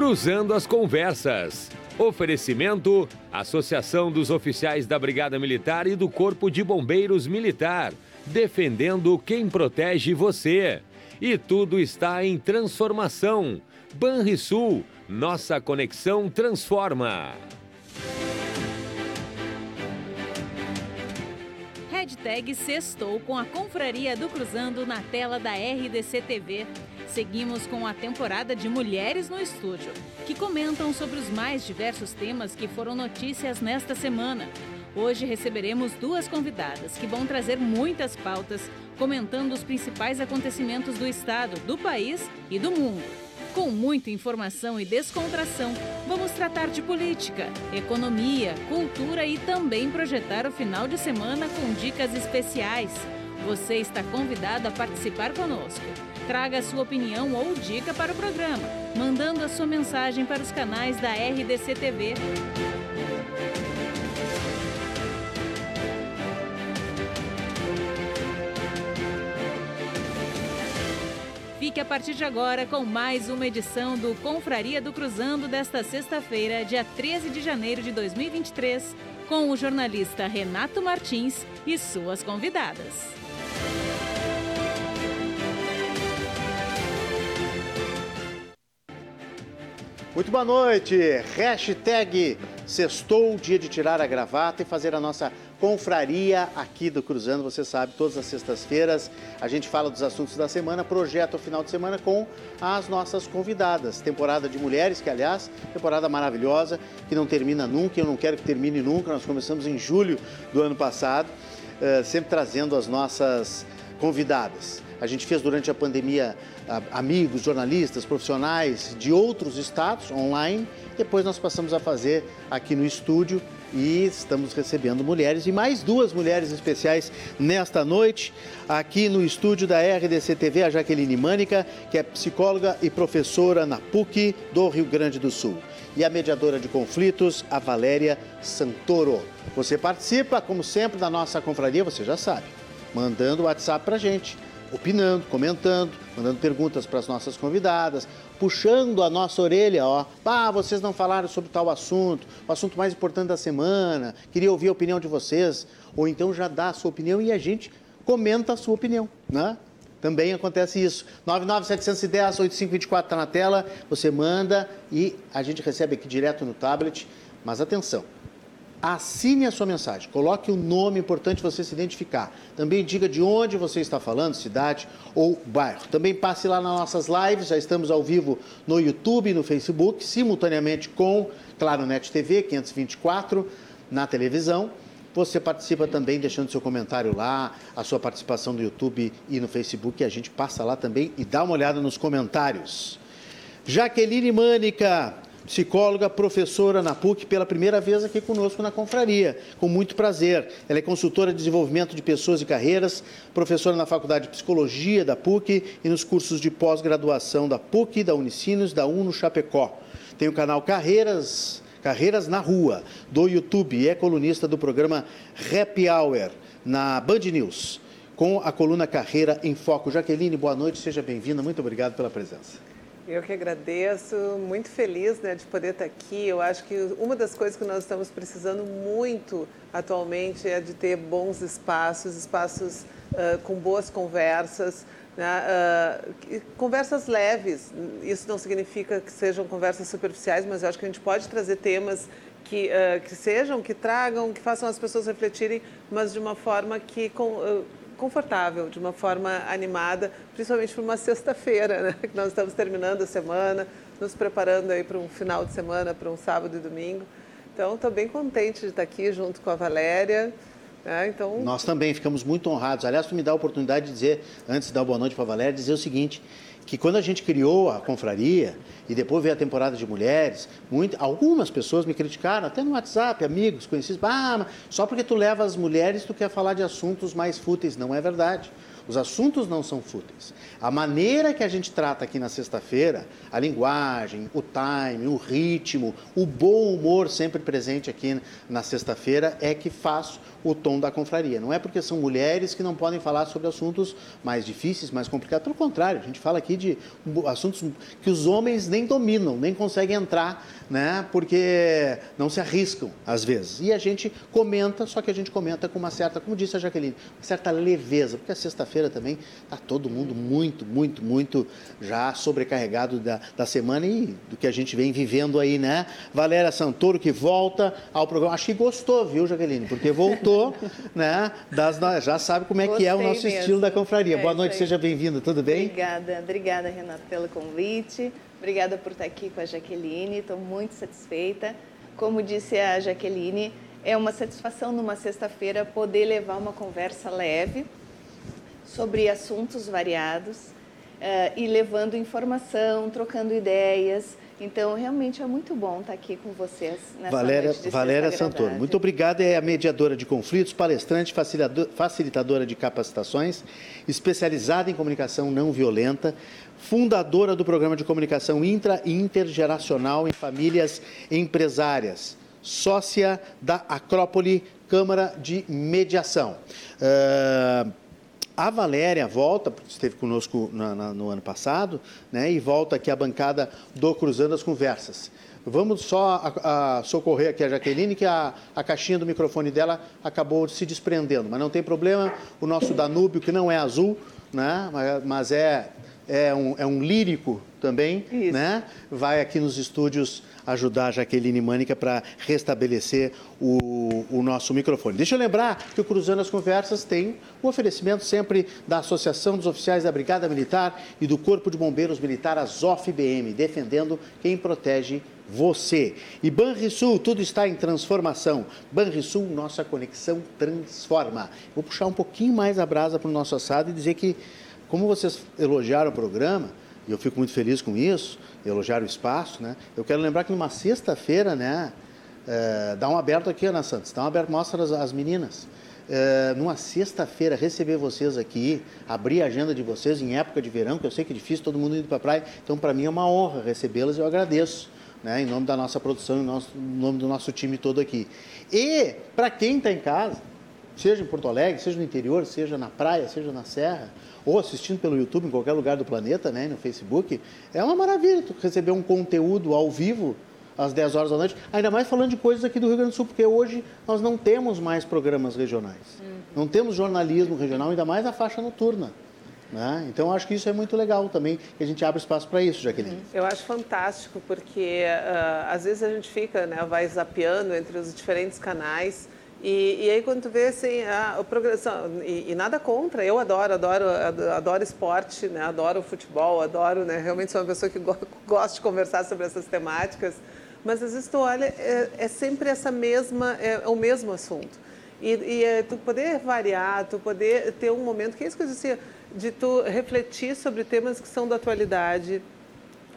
Cruzando as Conversas. Oferecimento: Associação dos Oficiais da Brigada Militar e do Corpo de Bombeiros Militar. Defendendo quem protege você. E tudo está em transformação. Banrisul, nossa conexão transforma. Hashtag Sextou com a Confraria do Cruzando na tela da RDC TV. Seguimos com a temporada de Mulheres no Estúdio, que comentam sobre os mais diversos temas que foram notícias nesta semana. Hoje receberemos duas convidadas que vão trazer muitas pautas, comentando os principais acontecimentos do estado, do país e do mundo. Com muita informação e descontração, vamos tratar de política, economia, cultura e também projetar o final de semana com dicas especiais. Você está convidado a participar conosco. Traga sua opinião ou dica para o programa, mandando a sua mensagem para os canais da RDC TV. Fique a partir de agora com mais uma edição do Confraria do Cruzando desta sexta-feira, dia 13 de janeiro de 2023, com o jornalista Renato Martins e suas convidadas. Muito boa noite. Hashtag Sextou, dia de tirar a gravata e fazer a nossa confraria aqui do Cruzando. Você sabe, todas as sextas-feiras a gente fala dos assuntos da semana, projeta o final de semana com as nossas convidadas. Temporada de mulheres, que aliás, temporada maravilhosa, que não termina nunca, eu não quero que termine nunca. Nós começamos em julho do ano passado, eh, sempre trazendo as nossas convidadas. A gente fez durante a pandemia amigos, jornalistas, profissionais de outros estados online. Depois nós passamos a fazer aqui no estúdio e estamos recebendo mulheres e mais duas mulheres especiais nesta noite aqui no estúdio da RDC TV, a Jaqueline Mânica, que é psicóloga e professora na PUC do Rio Grande do Sul. E a mediadora de conflitos, a Valéria Santoro. Você participa, como sempre, da nossa confraria, você já sabe, mandando o WhatsApp para gente opinando, comentando, mandando perguntas para as nossas convidadas, puxando a nossa orelha, ó. Ah, vocês não falaram sobre tal assunto, o assunto mais importante da semana, queria ouvir a opinião de vocês. Ou então já dá a sua opinião e a gente comenta a sua opinião, né? Também acontece isso. 99710-8524 está na tela, você manda e a gente recebe aqui direto no tablet. Mas atenção, assine a sua mensagem, coloque o um nome importante você se identificar. Também diga de onde você está falando, cidade ou bairro. Também passe lá nas nossas lives, já estamos ao vivo no YouTube e no Facebook, simultaneamente com Claro Net TV 524 na televisão. Você participa também deixando seu comentário lá, a sua participação no YouTube e no Facebook, e a gente passa lá também e dá uma olhada nos comentários. Jaqueline Mânica, psicóloga, professora na PUC, pela primeira vez aqui conosco na confraria, com muito prazer. Ela é consultora de desenvolvimento de pessoas e carreiras, professora na Faculdade de Psicologia da PUC e nos cursos de pós-graduação da PUC, da Unicinos, da UNO Chapecó. Tem o canal Carreiras, Carreiras na Rua, do YouTube, e é colunista do programa Happy Hour, na Band News, com a coluna Carreira em Foco. Jaqueline, boa noite, seja bem-vinda, muito obrigado pela presença. Eu que agradeço, muito feliz né, de poder estar aqui. Eu acho que uma das coisas que nós estamos precisando muito atualmente é de ter bons espaços, espaços uh, com boas conversas, né, uh, conversas leves. Isso não significa que sejam conversas superficiais, mas eu acho que a gente pode trazer temas que, uh, que sejam, que tragam, que façam as pessoas refletirem, mas de uma forma que com, confortável, de uma forma animada, principalmente para uma sexta-feira, né? que nós estamos terminando a semana, nos preparando aí para um final de semana, para um sábado e domingo. Então, estou bem contente de estar aqui junto com a Valéria. É, então... Nós também ficamos muito honrados. Aliás, tu me dá a oportunidade de dizer, antes de dar boa noite para a Valéria, dizer o seguinte, que quando a gente criou a confraria e depois veio a temporada de mulheres, muito, algumas pessoas me criticaram, até no WhatsApp, amigos, conhecidos, ah, só porque tu leva as mulheres tu quer falar de assuntos mais fúteis. Não é verdade. Os assuntos não são fúteis. A maneira que a gente trata aqui na sexta-feira, a linguagem, o time, o ritmo, o bom humor sempre presente aqui na sexta-feira é que faz o tom da confraria. Não é porque são mulheres que não podem falar sobre assuntos mais difíceis, mais complicados. Pelo contrário, a gente fala aqui de assuntos que os homens nem dominam, nem conseguem entrar, né? Porque não se arriscam às vezes. E a gente comenta, só que a gente comenta com uma certa, como disse a Jaqueline, uma certa leveza, porque a sexta-feira também está todo mundo muito, muito, muito já sobrecarregado da, da semana e do que a gente vem vivendo aí, né? Valéria Santoro que volta ao programa. Acho que gostou, viu, Jaqueline? Porque voltou né? Das, já sabe como é Gostei que é o nosso mesmo. estilo da confraria. É, Boa noite, seja bem-vinda, tudo bem? Obrigada, obrigada, Renato, pelo convite. Obrigada por estar aqui com a Jaqueline, estou muito satisfeita. Como disse a Jaqueline, é uma satisfação numa sexta-feira poder levar uma conversa leve sobre assuntos variados uh, e levando informação, trocando ideias então, realmente é muito bom estar aqui com vocês nessa Valéria, Valéria Santoro, muito obrigada. É a mediadora de conflitos, palestrante, facilitadora de capacitações, especializada em comunicação não violenta, fundadora do programa de comunicação intra e intergeracional em famílias empresárias, sócia da Acrópole Câmara de Mediação. Uh, a Valéria volta, porque esteve conosco na, na, no ano passado, né, e volta aqui à bancada do Cruzando as Conversas. Vamos só a, a socorrer aqui a Jaqueline, que a, a caixinha do microfone dela acabou se desprendendo, mas não tem problema. O nosso Danúbio, que não é azul, né, mas é, é, um, é um lírico também, Isso. né, vai aqui nos estúdios ajudar a Jaqueline Mânica para restabelecer o, o, nosso microfone. Deixa eu lembrar que o Cruzando as Conversas tem o um oferecimento sempre da Associação dos Oficiais da Brigada Militar e do Corpo de Bombeiros Militar, a ZOFBM, defendendo quem protege você. E Banrisul, tudo está em transformação. Banrisul, nossa conexão transforma. Vou puxar um pouquinho mais a brasa para o nosso assado e dizer que, como vocês elogiaram o programa, e eu fico muito feliz com isso, elogiar o espaço, né? Eu quero lembrar que numa sexta-feira, né? É, dá um aberto aqui, Ana Santos, dá um aberto, mostra as, as meninas. É, numa sexta-feira, receber vocês aqui, abrir a agenda de vocês em época de verão, que eu sei que é difícil, todo mundo indo para a praia, então para mim é uma honra recebê-las e eu agradeço. Né, em nome da nossa produção, em, nosso, em nome do nosso time todo aqui. E, para quem está em casa, seja em Porto Alegre, seja no interior, seja na praia, seja na serra, ou assistindo pelo YouTube em qualquer lugar do planeta, né, no Facebook, é uma maravilha tu receber um conteúdo ao vivo às 10 horas da noite, ainda mais falando de coisas aqui do Rio Grande do Sul, porque hoje nós não temos mais programas regionais. Uhum. Não temos jornalismo regional, ainda mais a faixa noturna. Né? Então, acho que isso é muito legal também, que a gente abre espaço para isso, Jaqueline. Uhum. Eu acho fantástico, porque uh, às vezes a gente fica, né, vai zapeando entre os diferentes canais e, e, aí quando tu vê assim, a, a progressão, e, e, nada contra, eu adoro, adoro, adoro esporte, né? adoro futebol, adoro, né? realmente sou uma pessoa que go, gosta de conversar sobre essas temáticas, mas às vezes tu olha, é, é sempre essa mesma, é, é, o mesmo assunto. E, e é, tu poder variar, tu poder ter um momento, que é isso que eu disse, de tu refletir sobre temas que são da atualidade,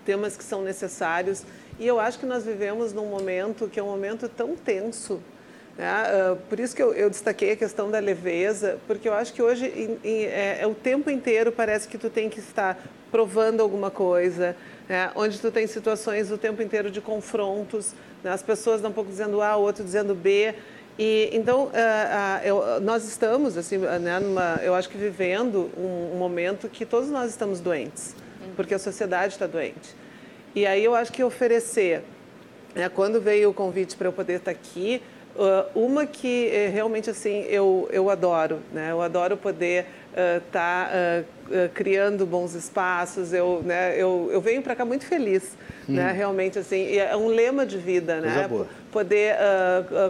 temas que são necessários, e eu acho que nós vivemos num momento que é um momento tão tenso, né? por isso que eu, eu, destaquei a questão da leveza, porque eu acho que hoje em, em, é, é, o tempo inteiro parece que tu tem que estar provando alguma coisa, né? onde tu tem situações o tempo inteiro de confrontos, né? as pessoas dão um pouco dizendo A, o outro dizendo B, e então uh, uh, eu, nós estamos assim, né, numa, eu acho que vivendo um, um, momento que todos nós estamos doentes, porque a sociedade está doente. E aí eu acho que oferecer, né, quando veio o convite para eu poder estar aqui, Uh, uma que eh, realmente assim eu, eu adoro, né? Eu adoro poder estar uh, tá, uh, criando bons espaços. Eu, né? eu, eu venho para cá muito feliz, hum. né? Realmente assim é um lema de vida, né? Poder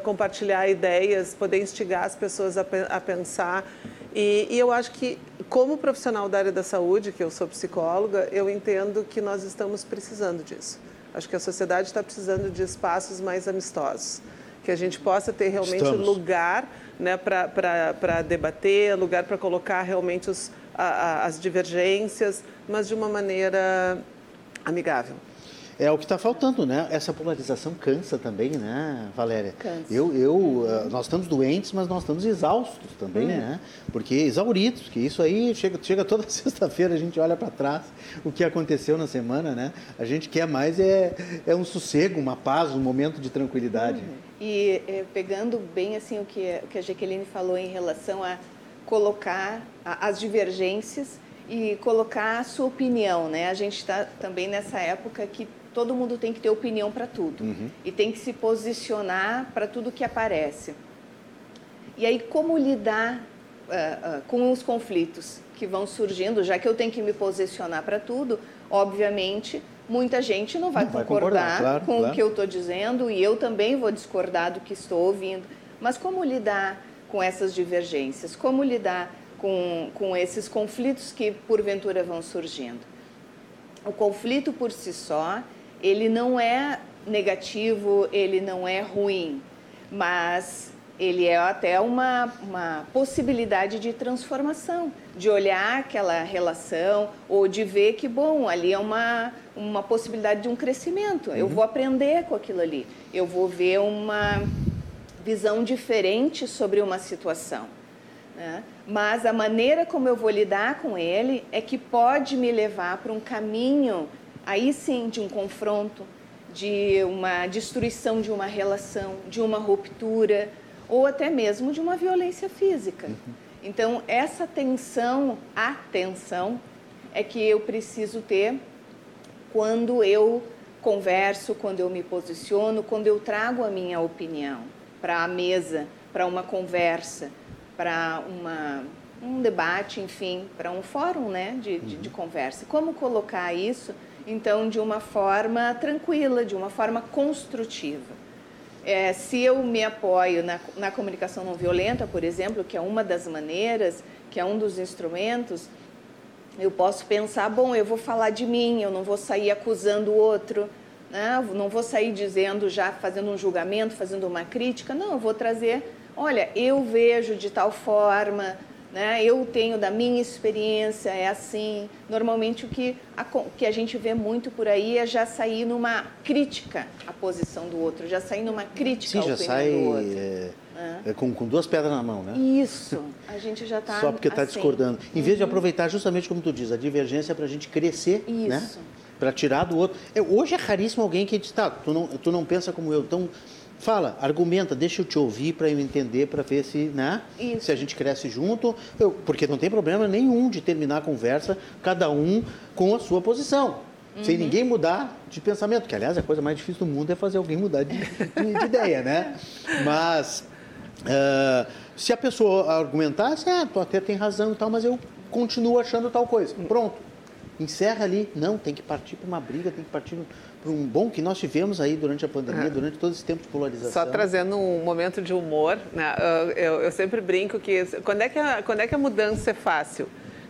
compartilhar ideias, poder instigar as pessoas a, a pensar. E, e, eu acho que, como profissional da área da saúde, que eu sou psicóloga, eu entendo que nós estamos precisando disso. Acho que a sociedade está precisando de espaços mais amistosos que a gente possa ter realmente Estamos. lugar né, para debater, lugar para colocar realmente os, a, a, as divergências, mas de uma maneira amigável. É o que está faltando, né? Essa polarização cansa também, né, Valéria? Cansa. Eu, eu, eh, nós estamos doentes, mas nós estamos exaustos também, É. né? Porque exauridos, que isso aí chega, chega toda sexta-feira, a gente olha para trás o que aconteceu na semana, né? A gente quer mais é, é um sossego, uma paz, um momento de tranquilidade. E eh, pegando bem assim o que, o que a Jaqueline falou em relação a colocar a- as divergências e colocar a sua opinião, né? A gente está também nessa época que todo mundo tem que ter opinião para tudo e tem que se posicionar para tudo que aparece. E aí, como lidar ah, ah, com os conflitos que vão surgindo, já que eu tenho que me posicionar para tudo, obviamente, muita gente não vai Não vai concordar, concordar, claro, com claro. o que eu estou dizendo e eu também vou discordar do que estou ouvindo. Mas como lidar com essas divergências? Como lidar com, com esses conflitos que porventura vão surgindo? O conflito por si só, ele não é negativo, ele não é ruim, mas ele é até uma, uma possibilidade de transformação, de olhar aquela relação ou de ver que, bom, ali é uma, uma possibilidade de um crescimento. Eu vou aprender com aquilo ali, eu vou ver uma visão diferente sobre uma situação. né? Mas a maneira como eu vou lidar com ele é que pode me levar para um caminho, aí sim, de um confronto, de uma destruição de uma relação, de uma ruptura, ou até mesmo de uma violência física. Então, essa tensão, atenção, é que eu preciso ter quando eu converso, quando eu me posiciono, quando eu trago a minha opinião para a mesa, para uma conversa, para uma um debate, enfim, para um fórum né, de, de, de conversa. Como colocar isso, então, de uma forma tranquila, de uma forma construtiva? É, se eu me apoio na, na comunicação não violenta, por exemplo, que é uma das maneiras, que é um dos instrumentos, eu posso pensar, bom, eu vou falar de mim, eu não vou sair acusando o outro, né? Não vou sair dizendo já, fazendo um julgamento, fazendo uma crítica, não, eu vou trazer, olha, eu vejo de tal forma, né? eu tenho da minha experiência, é assim. Normalmente o que a, que a gente vê muito por aí é já sair numa crítica à posição do outro, já sair numa crítica Sim, à já sai do outro. é, é, com, com duas pedras na mão, né? Isso, a gente já está Só porque está assim. discordando. Em vez de aproveitar justamente como tu diz, a divergência para a gente crescer, né? Isso. Para tirar do outro. É, hoje é raríssimo alguém que diz, tá, tu não, tu não pensa como eu, então fala, argumenta, deixa eu te ouvir para eu entender, para ver se, né? Isso. Se a gente cresce junto, eu- porque não tem problema nenhum de terminar a conversa, cada um com a sua posição. Uhum. Sem ninguém mudar de pensamento, que aliás a coisa mais difícil do mundo é fazer alguém mudar de, de- de ideia, né? Mas ah, se a pessoa argumentar, assim, ah, tu até tem razão e tal, mas eu continuo achando tal coisa. Pronto. Encerra ali. Não, tem que partir para uma briga, tem que partir para um bom que nós tivemos aí durante a pandemia, durante todo esse tempo de polarização. Só trazendo um momento de humor, né? eu, eu- sempre brinco que quando é que a, quando é que a mudança é fácil?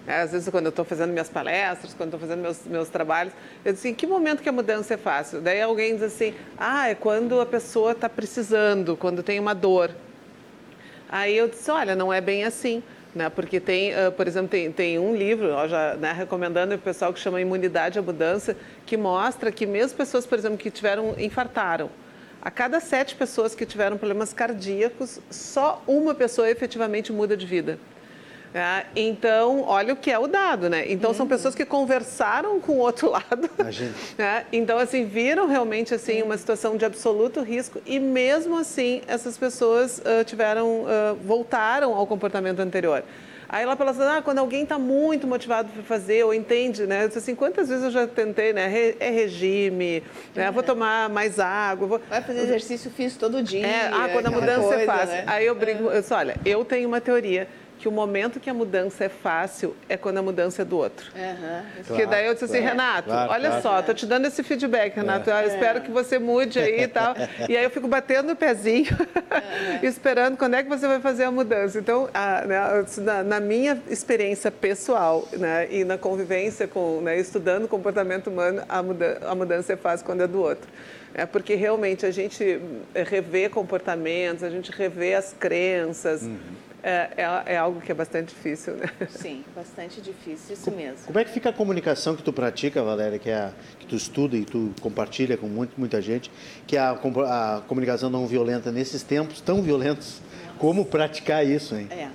É, Às vezes, quando eu estou fazendo minhas palestras, quando estou fazendo meus, meus trabalhos, eu digo assim, em que momento que a mudança é fácil? Daí alguém diz assim, ah, é quando a pessoa está precisando, quando tem uma dor. Aí eu disse, olha, não é bem assim, né? Porque tem, ah, por exemplo, tem, tem um livro, ó, já né, recomendando o pessoal que chama Imunidade à Mudança, que mostra que mesmo pessoas, por exemplo, que tiveram, infartaram, a cada sete pessoas que tiveram problemas cardíacos, só uma pessoa efetivamente muda de vida. É, então, olha o que é o dado, né? Então, são pessoas que conversaram com o outro lado. Imagina. né? Então, assim, viram realmente assim uma situação de absoluto risco e mesmo assim essas pessoas ah, tiveram, ah, voltaram ao comportamento anterior. Aí ela fala assim, ah, quando alguém está muito motivado para fazer ou entende, né? Eu disse assim, quantas vezes eu já tentei, né? É regime, né? Vou tomar mais água, vou... Vai fazer exercício físico todo dia. É, ah, quando a mudança é coisa, fácil. né? Aí eu brigo, eu disse, olha, eu tenho uma teoria que o momento que a mudança é fácil é quando a mudança é do outro. Aham. Porque daí eu disse assim, claro, Renato, claro, olha claro. só, tô te dando esse feedback, Renato. Eu espero que você mude aí e tal. E aí eu fico batendo o pezinho, esperando quando é que você vai fazer a mudança. Então, a- né, na, na minha experiência pessoal né, e na convivência com, né, estudando comportamento humano, a, muda, a mudança é fácil quando é do outro. É porque realmente a gente revê comportamentos, a gente revê as crenças. é, é, é, algo que é bastante difícil, né? Sim, bastante difícil, isso mesmo. Como é que fica a comunicação que tu pratica, Valéria, que, é a, que tu estuda e tu compartilha com muito, muita gente, que é a, a comunicação não violenta nesses tempos tão violentos? Nossa. Como praticar isso, hein? É.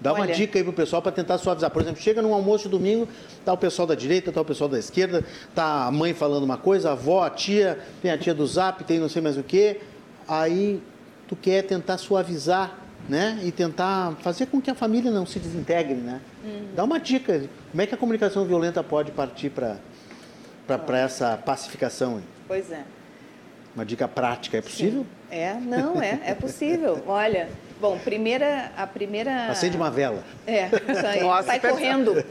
Dá Olha, uma dica aí pro pessoal para tentar suavizar. Por exemplo, chega num almoço de domingo, tá o pessoal da direita, tá o pessoal da esquerda, tá a mãe falando uma coisa, a avó, a tia, tem a tia do zap, tem não sei mais o quê. Aí tu quer tentar suavizar né? E tentar fazer com que a família não se desintegre, né? Uhum. Dá uma dica, como é que a comunicação violenta pode partir para para essa pacificação? Pois é. Uma dica prática, é possível? Sim. É, não, é, é possível. Olha, Bom, primeira, a primeira... Acende uma vela. É, isso aí. Nossa, Sai correndo.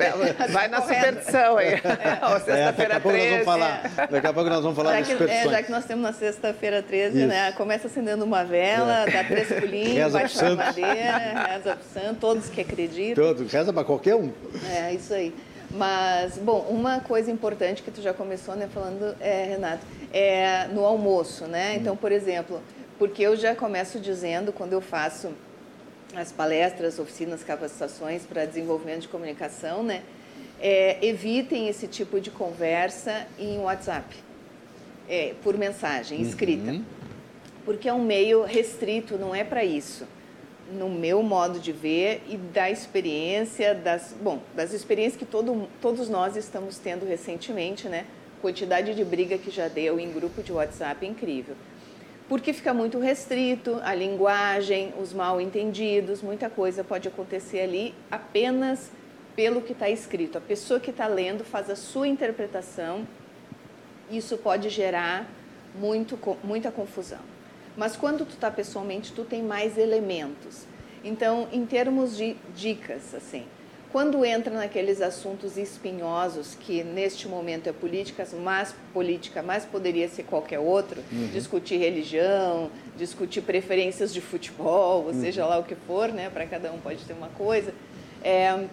Vai na superstição aí. É. Sexta-feira 13. Falar, é. Daqui a pouco nós vamos falar já de superstições. É, já que nós temos na sexta-feira 13, isso. né? Começa acendendo uma vela, é. dá três pulinhos, bate a madeira, reza pro santo, todos que acreditam. Todos, reza para qualquer um. É, isso aí. Mas, bom, uma coisa importante que tu já começou, né, falando, é, Renato, é no almoço, né? Hum. Então, por exemplo, porque eu já começo dizendo, quando eu faço as palestras, oficinas, capacitações para desenvolvimento de comunicação, né? É, evitem esse tipo de conversa em WhatsApp, é, por mensagem escrita, uhum. porque é um meio restrito, não é para isso. No meu modo de ver e da experiência das, bom, das experiências que todo, todos nós estamos tendo recentemente, né? Quantidade de briga que já deu em grupo de WhatsApp é incrível porque fica muito restrito a linguagem, os mal entendidos, muita coisa pode acontecer ali apenas pelo que está escrito. A pessoa que está lendo faz a sua interpretação, isso pode gerar muito, muita confusão. Mas quando tu está pessoalmente, tu tem mais elementos. Então, em termos de dicas, assim, quando entra naqueles assuntos espinhosos, que neste momento é política, mas política, mas poderia ser qualquer outro, uhum. discutir religião, discutir preferências de futebol, ou uhum. seja lá o que for, né, para cada um pode ter uma coisa. É,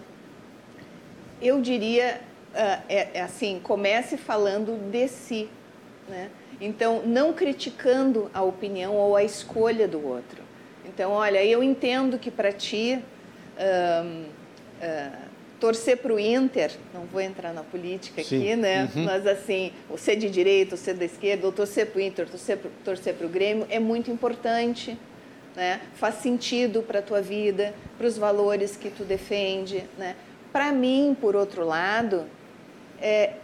eu diria, uh, é, é assim, comece falando de si, né? Então, não criticando a opinião ou a escolha do outro. Então, olha, eu entendo que para ti um, uh, torcer para o Inter, não vou entrar na política Sim. aqui, né? Uhum. Mas assim, o ser de direita, o ser da esquerda, ou torcer para o Inter, torcer, torcer para o Grêmio, é muito importante. Né? Faz sentido para a tua vida, para os valores que tu defende. Né? Para mim, por outro lado, é,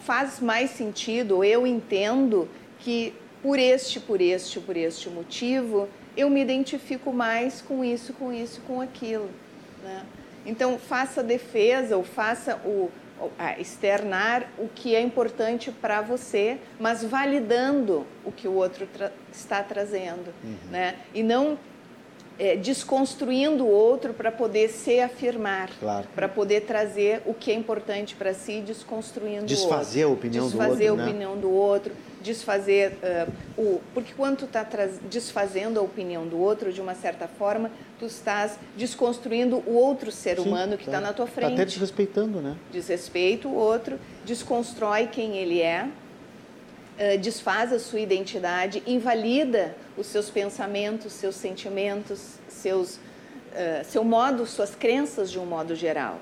faz mais sentido, eu entendo que por este, por este, por este motivo, eu me identifico mais com isso, com isso, com aquilo. Né? Então, faça defesa ou faça o externar o que é importante para você, mas validando o que o outro tra está trazendo, uhum. né? E não é, desconstruindo o outro para poder se afirmar, claro. para poder trazer o que é importante para si, desconstruindo desfazer o outro. a opinião desfazer do outro, a né? opinião do outro, desfazer uh, o porque quando tu está desfazendo a opinião do outro de uma certa forma, tu estás desconstruindo o outro ser Sim, humano que está tá na tua frente. Está até desrespeitando, né? Desrespeita o outro, desconstrói quem ele é, uh, desfaz a sua identidade, invalida os seus pensamentos, seus sentimentos, seus, uh, seu modo, suas crenças de um modo geral.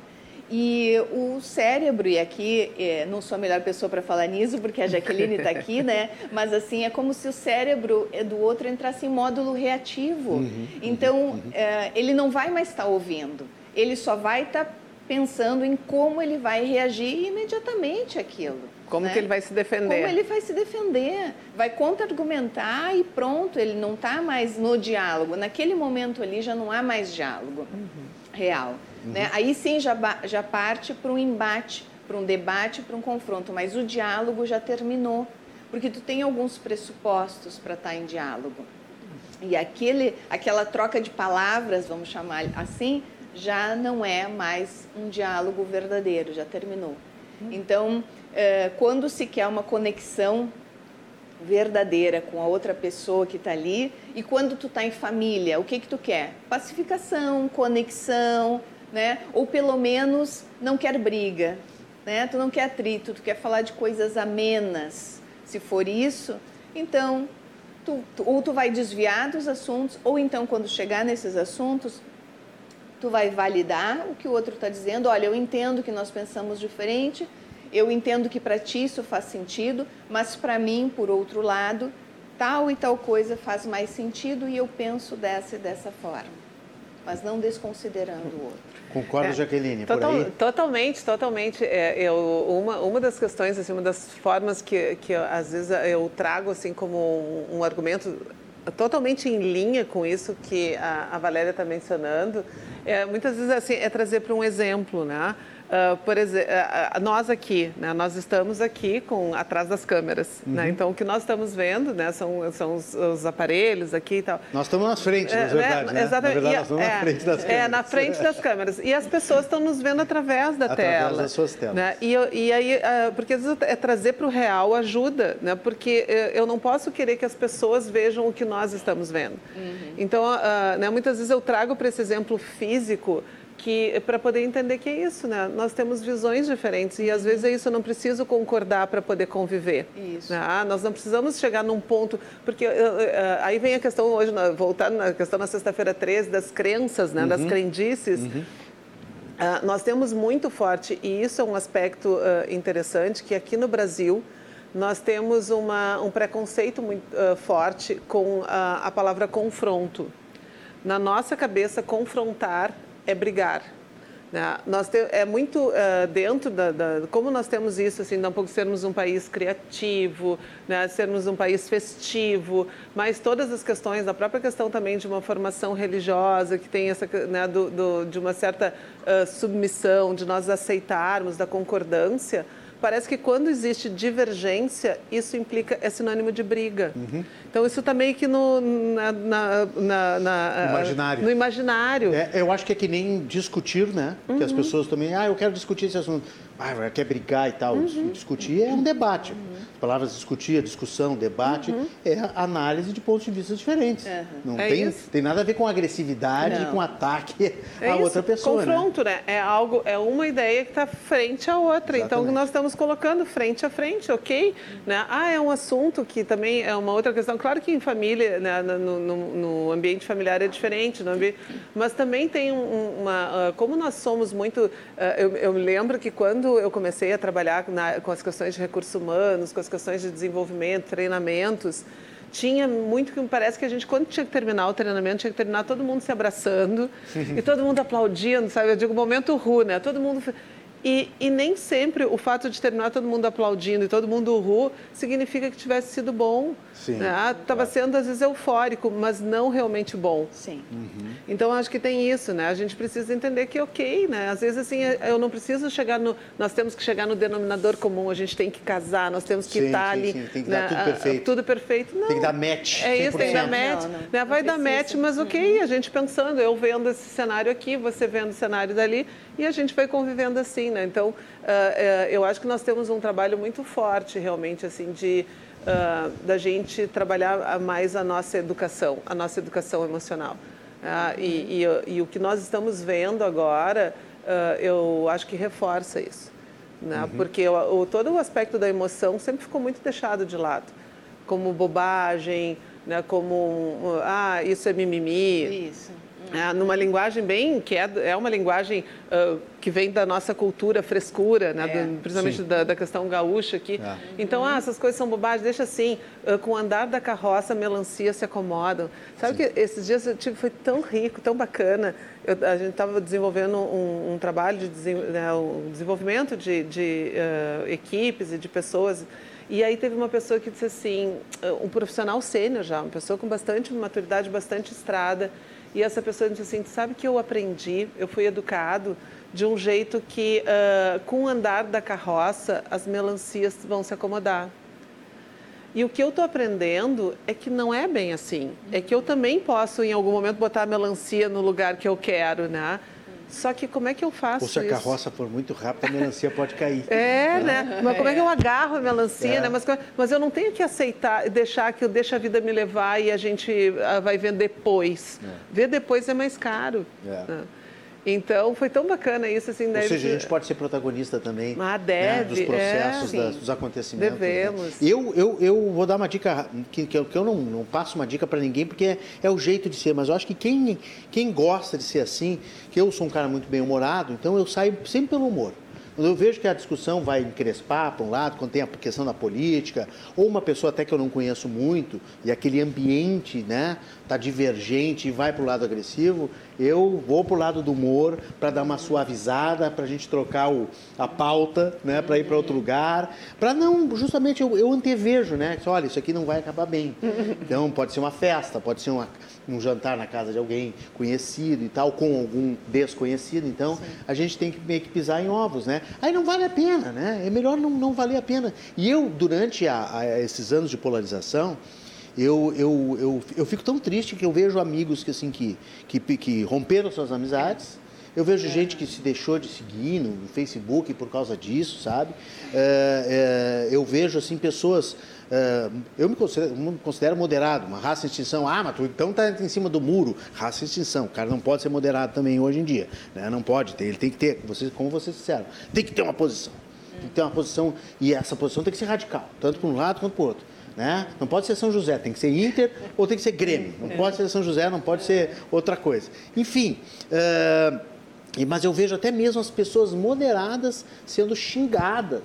E o cérebro, e aqui é, não sou a melhor pessoa para falar nisso, porque a Jaqueline está aqui, né? Mas assim, é como se o cérebro é, do outro entrasse em módulo reativo. Uhum, uhum então, uhum. É, ele não vai mais estar tá ouvindo, ele só vai estar tá pensando em como ele vai reagir imediatamente àquilo. Como né? que ele vai se defender? Como ele vai se defender. Vai contra-argumentar e pronto, ele não está mais no diálogo. Naquele momento ali já não há mais diálogo uhum. real. Uhum. Né? Aí sim já, já parte para um embate, para um debate, para um confronto, mas o diálogo já terminou, porque tu tem alguns pressupostos para estar em diálogo. E aquele, aquela troca de palavras, vamos chamar assim, já não é mais um diálogo verdadeiro, já terminou. Uhum. Então, é, quando se quer uma conexão verdadeira com a outra pessoa que está ali, e quando tu está em família, o que que tu quer? Pacificação, conexão, né? Ou pelo menos não quer briga, né? Tu não quer atrito, tu quer falar de coisas amenas. Se for isso, então tu, tu, ou tu vai desviar dos assuntos, ou então quando chegar nesses assuntos, tu vai validar o que o outro está dizendo. Olha, eu entendo que nós pensamos diferente, eu entendo que para ti isso faz sentido, mas para mim, por outro lado, tal e tal coisa faz mais sentido e eu penso dessa e dessa forma. Mas não desconsiderando o outro. Concorda, é, Jaqueline? Total, totalmente, totalmente. É, eu, uma, uma das questões, assim, uma das formas que, que eu, às vezes eu trago assim como um, um argumento totalmente em linha com isso que a, a Valéria está mencionando, é, muitas vezes assim, é trazer para um exemplo, né? Uh, por exemplo, uh, nós aqui, né, nós estamos aqui com atrás das câmeras, né? uhum. né? Então o que nós estamos vendo, né, são, são os, os aparelhos aqui e tal. Nós estamos na frente, na é, verdade, né? Exatamente. Na verdade, nós estamos é, na frente das câmeras. É, na frente das câmeras. E as pessoas estão nos vendo através da através tela. Através das suas telas. Né? E, e aí, uh, porque às vezes é trazer para o real ajuda, né? Porque eu não posso querer que as pessoas vejam o que nós estamos vendo. Uhum. Então, né, muitas vezes eu trago para esse exemplo físico que para poder entender que é isso, né? Nós temos visões diferentes e às vezes é isso, eu não preciso concordar para poder conviver. Isso. Né? Ah, nós não precisamos chegar num ponto, porque uh, uh, aí vem a questão hoje, voltando na questão na sexta-feira 13 das crenças, né? Uhum. Das crendices. Uhum. Uh, nós temos muito forte, e isso é um aspecto interessante, que aqui no Brasil nós temos uma, um preconceito muito forte com a palavra confronto. Na nossa cabeça, confrontar é brigar. Né? Nós te, é muito uh, dentro da, da, Como nós temos isso, assim, não pouco sermos um país criativo, né? sermos um país festivo, mas todas as questões, a própria questão também de uma formação religiosa, que tem essa, né, do, do, de uma certa uh, submissão, de nós aceitarmos, da concordância, parece que quando existe divergência, isso implica, é sinônimo de briga. Uhum. Então, isso está meio que no, na, na, na, na imaginário. no imaginário. É, eu acho que é que nem discutir, né? Uhum. Que as uhum. pessoas também, ah, eu quero discutir esse assunto. Ah, quer brigar e tal. Uhum. Discutir é um debate. Uhum. As palavras discutir, discussão, debate, uhum. é análise de pontos de vista diferentes. Não é tem, tem nada a ver com agressividade, Não. com ataque é a isso. outra pessoa. Né? Confronto, né? né? É algo, é uma ideia que está frente à outra. Exatamente. Então, nós estamos colocando frente a frente, ok? Né? Ah, é um assunto que também é uma outra questão. Claro que em família, né, no, no, no, ambiente familiar é diferente, ambiente, mas também tem uma. Ah, como nós somos muito. Ah, eu, eu lembro que quando eu comecei a trabalhar na, com as questões de recursos humanos, com as questões de desenvolvimento, treinamentos, tinha muito que me parece que a gente, quando tinha que terminar o treinamento, tinha que terminar todo mundo se abraçando e todo mundo aplaudindo, sabe? Eu digo, momento ru, né? Todo mundo. E, e, nem sempre o fato de terminar todo mundo aplaudindo e todo mundo ru significa que tivesse sido bom. Estava né? sendo, às vezes, eufórico, mas não realmente bom. Sim. Uhum. Então, acho que tem isso, né? A gente precisa entender que, ok, né? Às vezes, assim, eu não preciso chegar no... Nós temos que chegar no denominador comum, a gente tem que casar, nós temos que sim, estar sim, ali... Sim. Tem que né? dar tudo perfeito. Tudo perfeito. Não. Tem que dar match. É isso, tem que dar match. Não, não, né? Vai dar match, mas ok, uhum. a gente pensando, eu vendo esse cenário aqui, você vendo o cenário dali, e a gente vai convivendo assim, né? Então, uh, uh, eu acho que nós temos um trabalho muito forte, realmente, assim, de uh, da gente trabalhar mais a nossa educação, a nossa educação emocional. Uh, e, e, e, o que nós estamos vendo agora, uh, eu acho que reforça isso. Né? Uhum. Porque o, o, todo o aspecto da emoção sempre ficou muito deixado de lado. Como bobagem, né? como, ah, isso é mimimi. Isso é, numa linguagem bem que é, é uma linguagem uh, que vem da nossa cultura frescura, né? É. Do, principalmente da, da, questão gaúcha aqui. É. Então, ah, essas coisas são bobagens, deixa assim. Uh, com o andar da carroça, melancia se acomodam. Sabe Sim. que esses dias eu tive, foi tão rico, tão bacana. Eu, a gente estava desenvolvendo um, um, trabalho de né, um desenvolvimento de, de uh, equipes e de pessoas. E aí teve uma pessoa que disse assim, um profissional sênior já, uma pessoa com bastante maturidade, bastante estrada. E essa pessoa disse assim: sabe que eu aprendi, eu fui educado de um jeito que, uh, com o andar da carroça, as melancias vão se acomodar. E o que eu estou aprendendo é que não é bem assim. É que eu também posso, em algum momento, botar a melancia no lugar que eu quero, né? Só que como é que eu faço isso? se a carroça for muito rápida, a melancia pode cair. É, né? Mas como é que eu agarro a melancia, é. né? Mas, mas eu não tenho que aceitar, deixar que eu deixe a vida me levar e a gente ah, vai ver depois. É. Ver depois é mais caro. É. Né? Então foi tão bacana isso assim. Ou seja, a gente pode ser protagonista também. Ah, deve, né, dos processos, é, das, dos acontecimentos. né? Devemos. Eu, eu, eu vou dar uma dica que, que eu, que eu não, não passo uma dica para ninguém porque é, é, o jeito de ser. Mas eu acho que quem, quem gosta de ser assim, que eu sou um cara muito bem humorado, então eu saio sempre pelo humor. Quando eu vejo que a discussão vai encrespar para um lado, quando tem a questão da política, ou uma pessoa até que eu não conheço muito, e aquele ambiente né, tá divergente e vai para o lado agressivo, eu vou para o lado do humor para dar uma suavizada, para a gente trocar o, a pauta, né, para ir para outro lugar, para não, justamente eu, eu antevejo, né, que, olha, isso aqui não vai acabar bem. Então pode ser uma festa, pode ser uma, um jantar na casa de alguém conhecido e tal, com algum desconhecido, então Sim. a gente tem que meio que pisar em ovos, né? Aí não vale a pena, né? É melhor não, não valer a pena. E eu, durante a, a esses anos de polarização, eu, eu, eu, eu fico tão triste que eu vejo amigos que, assim, que, que, que romperam suas amizades. Eu vejo é. gente que se deixou de seguir no Facebook por causa disso, sabe? É, é, eu vejo, assim, pessoas... É, eu me considero, me considero, moderado, uma raça de extinção. Ah, mas tu então tá em cima do muro. Raça de extinção. O cara não pode ser moderado também hoje em dia. Né? Não pode ter. Ele tem que ter, como vocês disseram, tem que ter uma posição. Tem que ter uma posição, e essa posição tem que ser radical, tanto para um lado quanto para o outro. Né? Não pode ser São José, tem que ser Inter ou tem que ser Grêmio. Não pode ser São José, não pode ser outra coisa. Enfim, uh, mas eu vejo até mesmo as pessoas moderadas sendo xingadas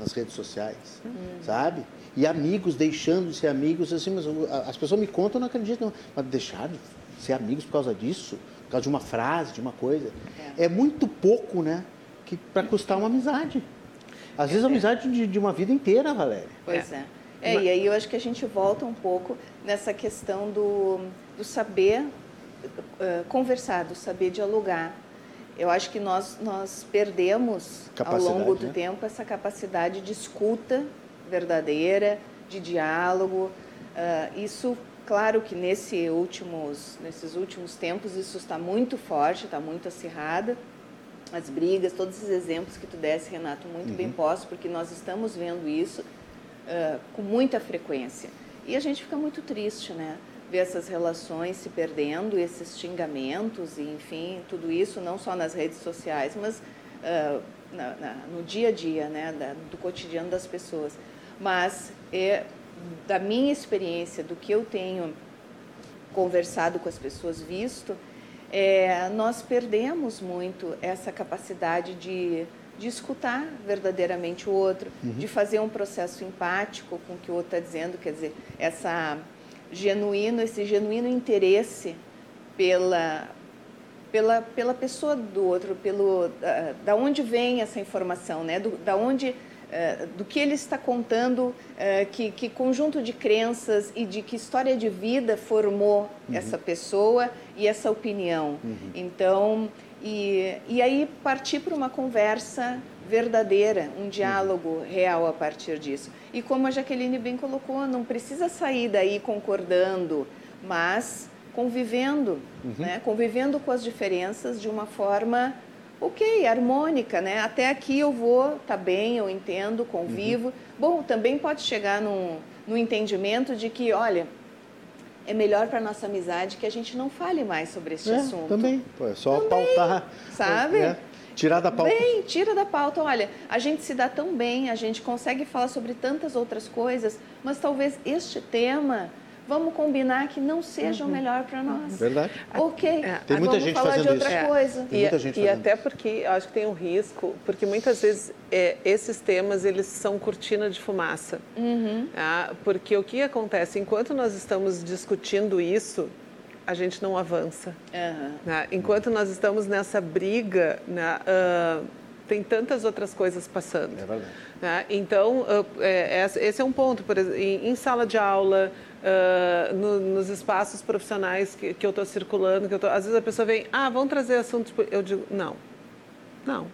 nas redes sociais, hum. sabe? E amigos deixando de ser amigos, assim, mas as pessoas me contam, eu não acredito, não. Mas deixar de ser amigos por causa disso, por causa de uma frase, de uma coisa, é, é muito pouco, né? Que para custar uma amizade. Às vezes a é. amizade de, de uma vida inteira, Valéria. Pois é. É, e aí eu acho que a gente volta um pouco nessa questão do, do saber uh, conversar, do saber dialogar. Eu acho que nós, nós perdemos ao longo do né? tempo essa capacidade de escuta verdadeira, de diálogo. Uh, isso, claro que nesse últimos, nesses últimos tempos isso está muito forte, está muito acirrada. As brigas, todos esses exemplos que tu desse, Renato, muito uhum. bem postos, porque nós estamos vendo isso com muita frequência. E a gente fica muito triste, né? Ver essas relações se perdendo, esses xingamentos, e enfim, tudo isso, não só nas redes sociais, mas uh, na, na, no dia a dia, né? Da, do cotidiano das pessoas. Mas, é, da minha experiência, do que eu tenho conversado com as pessoas, visto, é, nós perdemos muito essa capacidade de de escutar verdadeiramente o outro, uhum. de fazer um processo empático com o que o outro está dizendo, quer dizer, essa genuíno, esse genuíno interesse pela pela, pela pessoa do outro, pelo da, da onde vem essa informação, né? Do, da onde uh, do que ele está contando, uh, que, que conjunto de crenças e de que história de vida formou uhum. essa pessoa e essa opinião. Uhum. Então e, e aí partir para uma conversa verdadeira, um diálogo real a partir disso. E como a Jaqueline bem colocou, não precisa sair daí concordando, mas convivendo, uhum. né? convivendo com as diferenças de uma forma ok, harmônica, né? Até aqui eu vou, tá bem, eu entendo, convivo. Uhum. Bom, também pode chegar num, num entendimento de que, olha, é melhor para nossa amizade que a gente não fale mais sobre esse é, assunto. Também, Pô, é só também, pautar. Sabe? É, tirar da pauta. Bem, tira da pauta. Olha, a gente se dá tão bem, a gente consegue falar sobre tantas outras coisas, mas talvez este tema vamos combinar que não seja uhum. o melhor para nós. Verdade. Ok. É. Tem muita vamos gente falar fazendo de outra isso. coisa. Tem muita gente e até porque eu acho que tem um risco, porque muitas vezes é, esses temas eles são cortina de fumaça. Uhum. Tá? porque o que acontece enquanto nós estamos discutindo isso, a gente não avança. Uhum. Né? Enquanto nós estamos nessa briga, né, uh, tem tantas outras coisas passando. É verdade. Né? Então, uh, é, esse é um ponto. Por exemplo, em, em sala de aula, uh, no, nos espaços profissionais que, que eu estou circulando, que eu tô, às vezes a pessoa vem, ah, vamos trazer assuntos. Eu digo, não, não.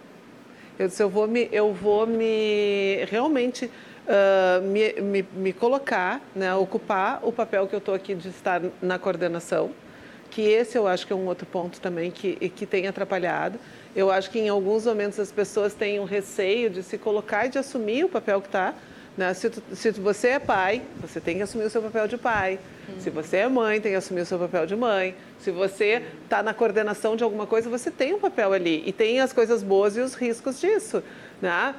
Eu disse, eu vou me, eu vou me realmente uh, me, me, me, colocar, né, ocupar o papel que eu estou aqui de estar na coordenação, que esse eu acho que é um outro ponto também que, que tem atrapalhado. Eu acho que em alguns momentos as pessoas têm um receio de se colocar e de assumir o papel que está, Né? Se, tu, se você é pai, você tem que assumir o seu papel de pai. Uhum. Se você é mãe, tem que assumir o seu papel de mãe. Se você está na coordenação de alguma coisa, você tem um papel ali. E tem as coisas boas e os riscos disso. Né?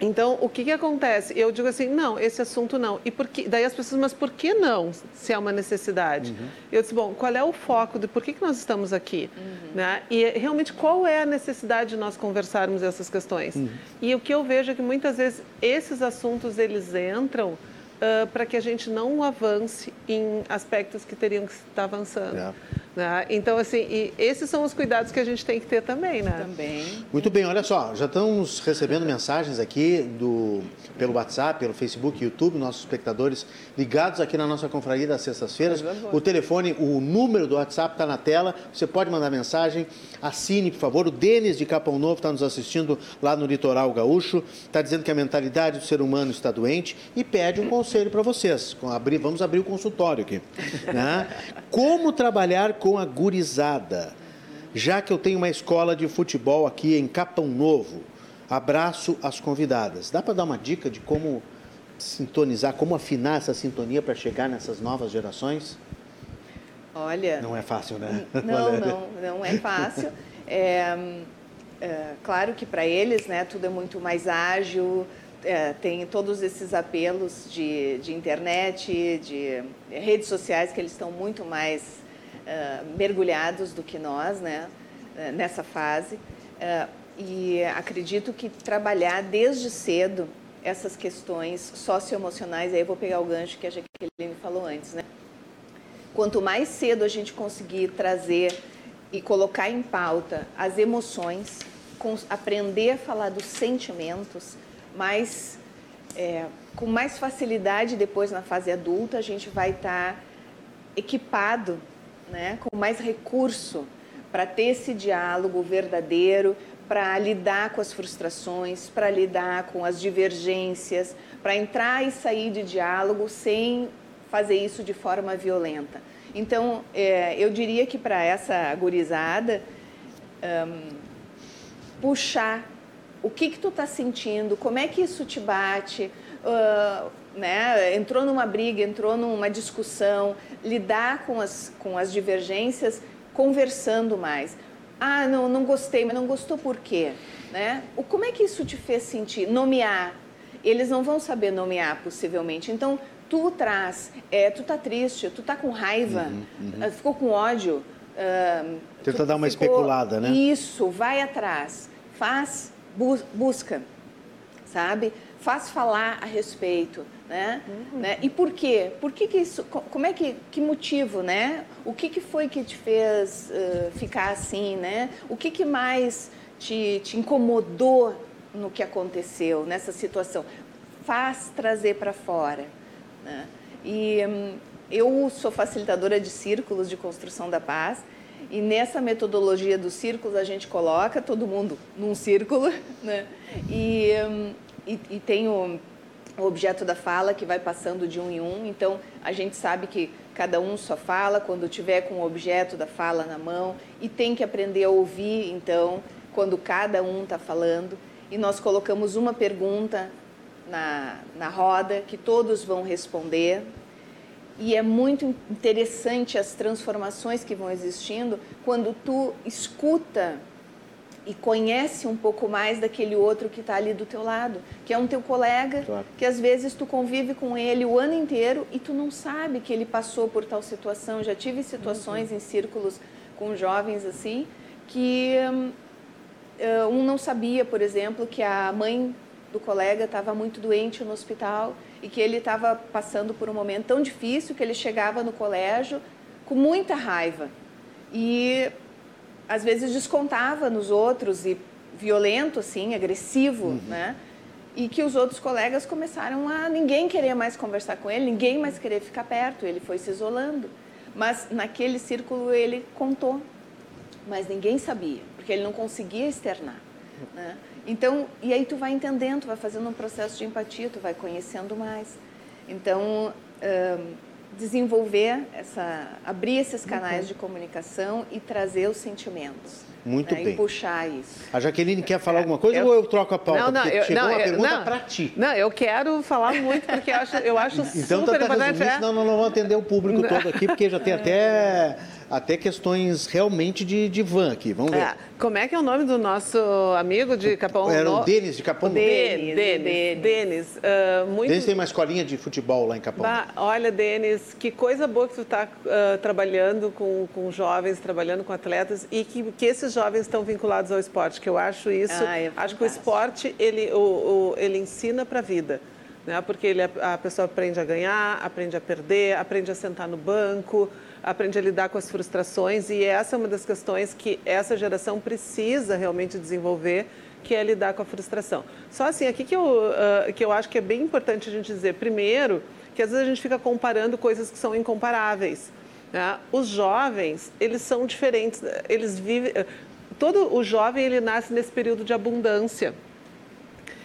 Então, o que, que acontece? Eu digo assim, não, esse assunto não. E por que, daí as pessoas, mas por que não, se é uma necessidade? Uhum. Eu disse, bom, qual é o foco de por que, que nós estamos aqui? Uhum. Né? E realmente, qual é a necessidade de nós conversarmos essas questões? Uhum. E o que eu vejo é que muitas vezes esses assuntos, eles entram uh, para que a gente não avance em aspectos que teriam que estar avançando. Yeah. Né? Então, assim, esses são os cuidados que a gente tem que ter também, né? Também. Muito bem, olha só, já estamos recebendo mensagens aqui do, pelo WhatsApp, pelo Facebook, YouTube, nossos espectadores ligados aqui na nossa confraria das sextas-feiras. O telefone, o número do WhatsApp está na tela, você pode mandar mensagem, assine, por favor. O Denis de Capão Novo está nos assistindo lá no litoral gaúcho, está dizendo que a mentalidade do ser humano está doente e pede um conselho para vocês. Vamos abrir o consultório aqui. Né? Como trabalhar com com a gurizada. Já que eu tenho uma escola de futebol aqui em Capão Novo, abraço as convidadas. Dá para dar uma dica de como sintonizar, como afinar essa sintonia para chegar nessas novas gerações? Olha. Não é fácil, né? Não, não, não é fácil. É, é, claro que para eles, né, tudo é muito mais ágil, é, tem todos esses apelos de, de internet, de redes sociais que eles estão muito mais uh, mergulhados do que nós, né, uh, nessa fase. Uh, e acredito que trabalhar desde cedo essas questões socioemocionais, aí eu vou pegar o gancho que a Jaqueline falou antes, né? Quanto mais cedo a gente conseguir trazer e colocar em pauta as emoções, aprender a falar dos sentimentos, mais, é, com mais facilidade depois na fase adulta, a gente vai estar tá equipado né, com mais recurso para ter esse diálogo verdadeiro, para lidar com as frustrações, para lidar com as divergências, para entrar e sair de diálogo sem fazer isso de forma violenta. Então, é, eu diria que para essa gurizada, um, puxar o que que tu está sentindo, como é que isso te bate, uh, né, entrou numa briga, entrou numa discussão, lidar com as, com as divergências conversando mais. Ah, não, não gostei, mas não gostou por quê? Né? O, como é que isso te fez sentir? Nomear. Eles não vão saber nomear, possivelmente. Então, tu traz, é, tu tá triste, tu tá com raiva, uhum, uhum. Ah, ficou com ódio. Uh, Tenta dar uma ficou... especulada, né? Isso, vai atrás, faz, bu busca, sabe? Faz falar a respeito né? Uhum. né? E por quê? Por que, que isso? Como é que que motivo, né? O que, que foi que te fez uh, ficar assim, né? O que, que mais te, te incomodou no que aconteceu nessa situação? Faz trazer para fora, né? E um, eu sou facilitadora de círculos de construção da paz. E nessa metodologia dos círculos a gente coloca todo mundo num círculo, né? E, um, e, e tenho o objeto da fala que vai passando de um em um. Então, a gente sabe que cada um só fala quando tiver com o objeto da fala na mão e tem que aprender a ouvir, então, quando cada um está falando. E nós colocamos uma pergunta na, na roda que todos vão responder. E é muito interessante as transformações que vão existindo quando tu escuta e conhece um pouco mais daquele outro que está ali do teu lado, que é um teu colega, claro. que às vezes tu convive com ele o ano inteiro e tu não sabe que ele passou por tal situação. Já tive situações uhum. em círculos com jovens assim que um, eh, um não sabia, por exemplo, que a mãe do colega estava muito doente no hospital e que ele estava passando por um momento tão difícil que ele chegava no colégio com muita raiva e às vezes descontava nos outros e violento, assim, agressivo, uhum. né? E que os outros colegas começaram a ninguém querer mais conversar com ele, ninguém mais querer ficar perto, ele foi se isolando. Mas naquele círculo ele contou, mas ninguém sabia, porque ele não conseguia externar. Né? Então, e aí tu vai entendendo, tu vai fazendo um processo de empatia, tu vai conhecendo mais. Então, desenvolver essa, abrir esses canais uhum. de comunicação e trazer os sentimentos. Muito né, bem. E puxar isso. A Jaqueline quer falar alguma coisa eu, ou eu troco a pauta? Não, não, eu, chegou não, uma eu, pergunta para ti. Não, eu quero falar muito porque eu acho, eu acho então, super tá, tá importante. É? Senão não, não vamos atender o público todo aqui, porque já tem até até questões realmente de, de van aqui. Vamos ver. É. Como é que é o nome do nosso amigo de Capão? Era o Denis de Capão. Denis. Denis. Denis. Uh, muito... Denis tem uma escolinha de futebol lá em Capão. Bah, olha, Denis, que coisa boa que tu está uh, trabalhando com, com jovens, trabalhando com atletas e que, que esses jovens estão vinculados ao esporte, que eu acho isso, ah, é acho que o esporte, ele, o, o ele ensina para a vida. Né? Porque ele, a pessoa aprende a ganhar, aprende a perder, aprende a sentar no banco, aprende a lidar com as frustrações e essa é uma das questões que essa geração precisa realmente desenvolver, que é lidar com a frustração. Só assim, aqui que eu, uh, que eu acho que é bem importante a gente dizer, primeiro, que às vezes a gente fica comparando coisas que são incomparáveis. Né? Os jovens, eles são diferentes, eles vivem... Todo o jovem, ele nasce nesse período de abundância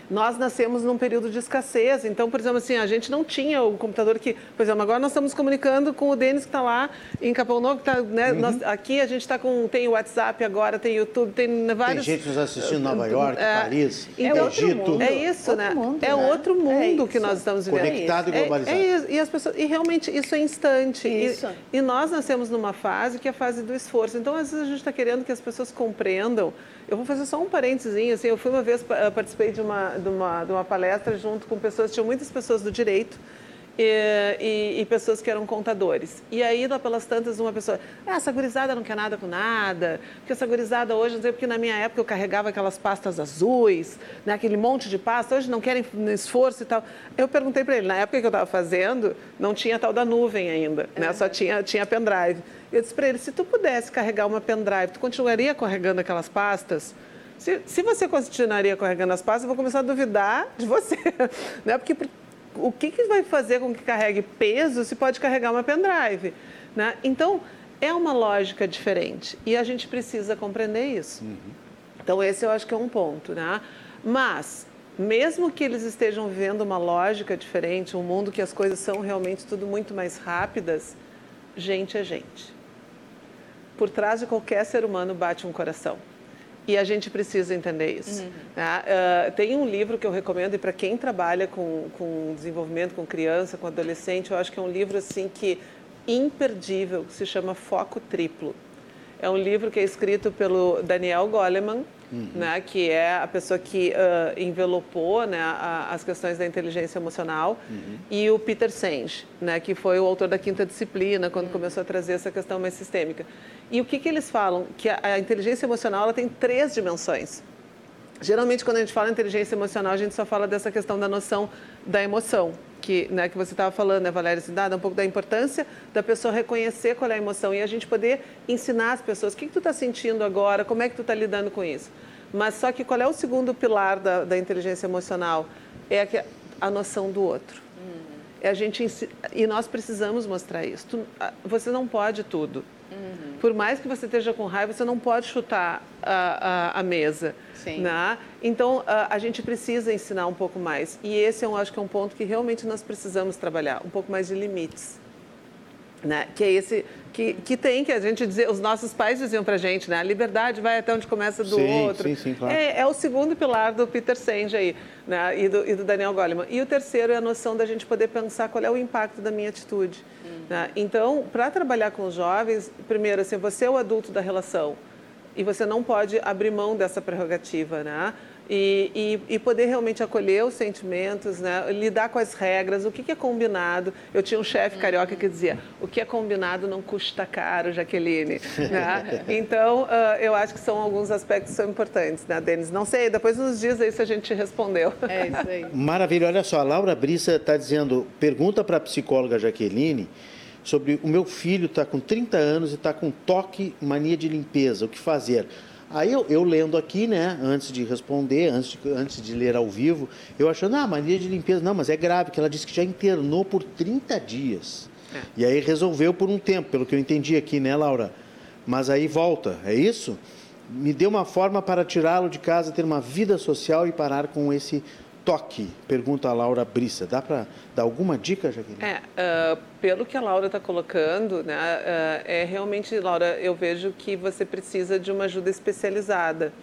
nós nascemos num período de escassez. Então, por exemplo, assim, a gente não tinha o computador que, por exemplo, agora nós estamos comunicando com o Denis que está lá em Capão Novo, que tá, né, uhum. nós, aqui a gente está com, tem o WhatsApp agora, tem YouTube, tem vários... Tem gente nos assistindo em Nova York, é, Paris, então, Egito. É isso, outro né? Mundo, é né? outro mundo é que nós estamos vivendo. Conectado e globalizado. É, é isso. E, as pessoas, e realmente isso é instante. Isso. E, e nós nascemos numa fase que é a fase do esforço. Então, às vezes a gente está querendo que as pessoas compreendam eu vou fazer só um parênteses, assim, eu fui uma vez, participei de uma, de uma, de uma palestra junto com pessoas, tinham muitas pessoas do direito, e, e, e, pessoas que eram contadores. E aí, lá pelas tantas, uma pessoa, ah, essa gurizada não quer nada com nada, porque essa gurizada hoje, não sei, porque na minha época eu carregava aquelas pastas azuis, né, aquele monte de pasta, hoje não querem esforço e tal. Eu perguntei para ele, na época que eu estava fazendo, não tinha tal da nuvem ainda, né, só tinha, tinha pendrive. Eu disse para ele, se tu pudesse carregar uma pendrive, tu continuaria carregando aquelas pastas? Se, se você continuaria carregando as pastas, eu vou começar a duvidar de você, né, porque o que, que vai fazer com que carregue peso se pode carregar uma pendrive? Né? Então, é uma lógica diferente e a gente precisa compreender isso. Uhum. Então, esse eu acho que é um ponto. Né? Mas, mesmo que eles estejam vivendo uma lógica diferente, um mundo que as coisas são realmente tudo muito mais rápidas, gente é gente. Por trás de qualquer ser humano bate um coração. E a gente precisa entender isso. Uhum. Uh, tem um livro que eu recomendo, e para quem trabalha com, com desenvolvimento, com criança, com adolescente, eu acho que é um livro assim que imperdível, que se chama Foco Triplo. É um livro que é escrito pelo Daniel Goleman, uhum. né, que é a pessoa que uh, envelopou né, a, as questões da inteligência emocional, uhum. e o Peter Senge, né, que foi o autor da Quinta Disciplina, quando uhum. começou a trazer essa questão mais sistêmica. E o que, que eles falam? Que a, a inteligência emocional ela tem três dimensões. Geralmente, quando a gente fala inteligência emocional, a gente só fala dessa questão da noção da emoção, que, né, que você estava falando, né, Valéria Cidade, um pouco da importância da pessoa reconhecer qual é a emoção e a gente poder ensinar as pessoas o que, que tu está sentindo agora, como é que tu está lidando com isso. Mas só que qual é o segundo pilar da, da inteligência emocional? É a, a noção do outro. Uhum. É a gente, e nós precisamos mostrar isso. Tu, você não pode tudo. Uhum. Por mais que você esteja com raiva, você não pode chutar a, a, a mesa. Sim. Né? Então, a, a, gente precisa ensinar um pouco mais. E esse, eu acho que é um ponto que realmente nós precisamos trabalhar, um pouco mais de limites. Né? Que é esse que, que tem que a gente dizer, os nossos pais diziam para gente, né? A liberdade vai até onde começa do sim, outro. Sim, sim, claro. é, é, o segundo pilar do Peter Senge aí, né? E do, e do, Daniel Goleman. E o terceiro é a noção da gente poder pensar qual é o impacto da minha atitude. Hum. Né? Então, para trabalhar com os jovens, primeiro, assim, você é o adulto da relação e você não pode abrir mão dessa prerrogativa, né? E, e, e, poder realmente acolher os sentimentos, né? lidar com as regras, o que, que é combinado. Eu tinha um chefe carioca que dizia: o que é combinado não custa caro, Jaqueline. né? Então, uh, eu acho que são alguns aspectos que são importantes, né, Denis? Não sei, depois nos diz aí se a gente respondeu. É isso aí. Maravilha, olha só, a Laura Brissa está dizendo: pergunta para a psicóloga Jaqueline sobre o meu filho está com 30 anos e está com toque, mania de limpeza, o que fazer? Aí eu, eu, lendo aqui, né, antes de responder, antes de, antes de ler ao vivo, eu achando, ah, mania de limpeza, não, mas é grave, que ela disse que já internou por 30 dias. É. E aí resolveu por um tempo, pelo que eu entendi aqui, né, Laura? Mas aí volta, é isso? Me deu uma forma para tirá-lo de casa, ter uma vida social e parar com esse toque? Pergunta a Laura Brissa. Dá para dar alguma dica, Jaqueline? É, uh, pelo que a Laura está colocando, né, uh, é realmente, Laura, eu vejo que você precisa de uma ajuda especializada.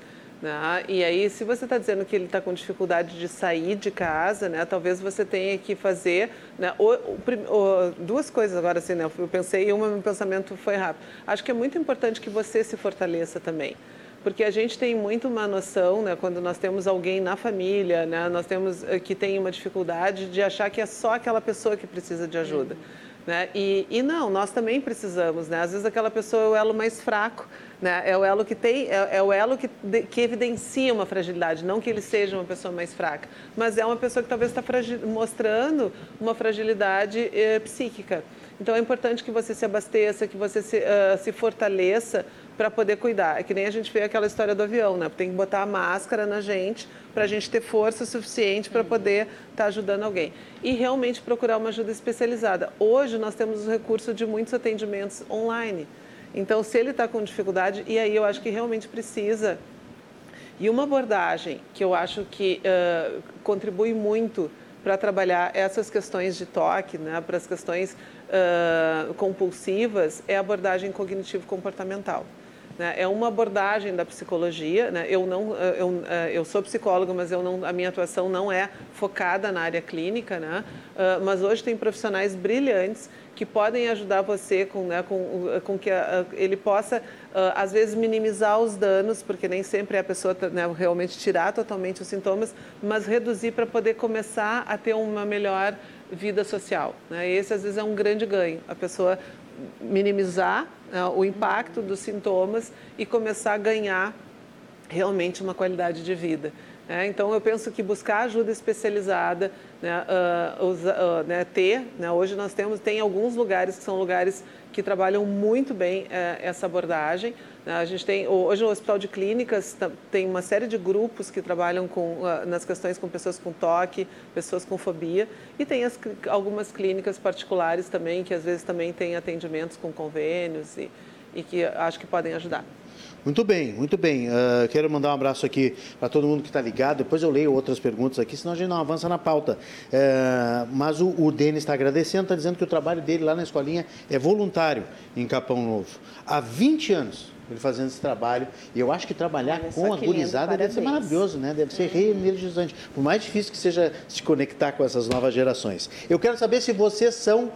Né? E aí, se você está dizendo que ele está com dificuldade de sair de casa, né, talvez você tenha que fazer né, o, o, o, duas coisas agora, assim, né, eu pensei e uma, meu pensamento foi rápido. Acho que é muito importante que você se fortaleça também porque a gente tem muito uma noção, né, quando nós temos alguém na família, né, nós temos eh, que tem uma dificuldade de achar que é só aquela pessoa que precisa de ajuda. Uhum. Né? E, e não, nós também precisamos, né? Às vezes aquela pessoa é o elo mais fraco, né? É o elo que tem, é, é o elo que, de, que evidencia uma fragilidade, não que ele seja uma pessoa mais fraca, mas é uma pessoa que talvez está mostrando uma fragilidade eh, psíquica. Então é importante que você se abasteça, que você se, uh, se fortaleça para poder cuidar. É que nem a gente vê aquela história do avião, né? Tem que botar a máscara na gente para a gente ter força suficiente para poder estar tá ajudando alguém. E realmente procurar uma ajuda especializada. Hoje nós temos o recurso de muitos atendimentos online. Então, se ele está com dificuldade, e aí eu acho que realmente precisa. E uma abordagem que eu acho que uh, contribui muito para trabalhar essas questões de toque, né, para as questões uh, compulsivas, é a abordagem cognitivo-comportamental. Né? É uma abordagem da psicologia. Né? Eu não, eu, eu sou psicóloga, mas eu não, a minha atuação não é focada na área clínica. Né? Uh, mas hoje tem profissionais brilhantes que podem ajudar você com, né, com, com que ele possa, às vezes, minimizar os danos, porque nem sempre a pessoa né, realmente tirar totalmente os sintomas, mas reduzir para poder começar a ter uma melhor vida social. Né? Esse, às vezes, é um grande ganho. A pessoa minimizar né, o impacto dos sintomas e começar a ganhar realmente uma qualidade de vida. É, então, eu penso que buscar ajuda especializada, né, uh, uh, né, ter, né, hoje nós temos, tem alguns lugares que são lugares que trabalham muito bem uh, essa abordagem. Né, a gente tem, hoje no Hospital de Clínicas tem uma série de grupos que trabalham com, ah, nas questões com pessoas com toque, pessoas com fobia, e tem as, algumas clínicas particulares também, que às vezes também têm atendimentos com convênios e, e que acho que podem ajudar. Muito bem, muito bem. Uh, quero mandar um abraço aqui para todo mundo que está ligado. Depois eu leio outras perguntas aqui, senão a gente não avança na pauta. Uh, mas o, o Denis está agradecendo, está dizendo que o trabalho dele lá na escolinha é voluntário em Capão Novo. Há 20 anos ele fazendo esse trabalho. E eu acho que trabalhar Olha, com a gurizada deve ser maravilhoso, né? Deve ser reenergizante. Por mais difícil que seja se conectar com essas novas gerações. Eu quero saber se vocês são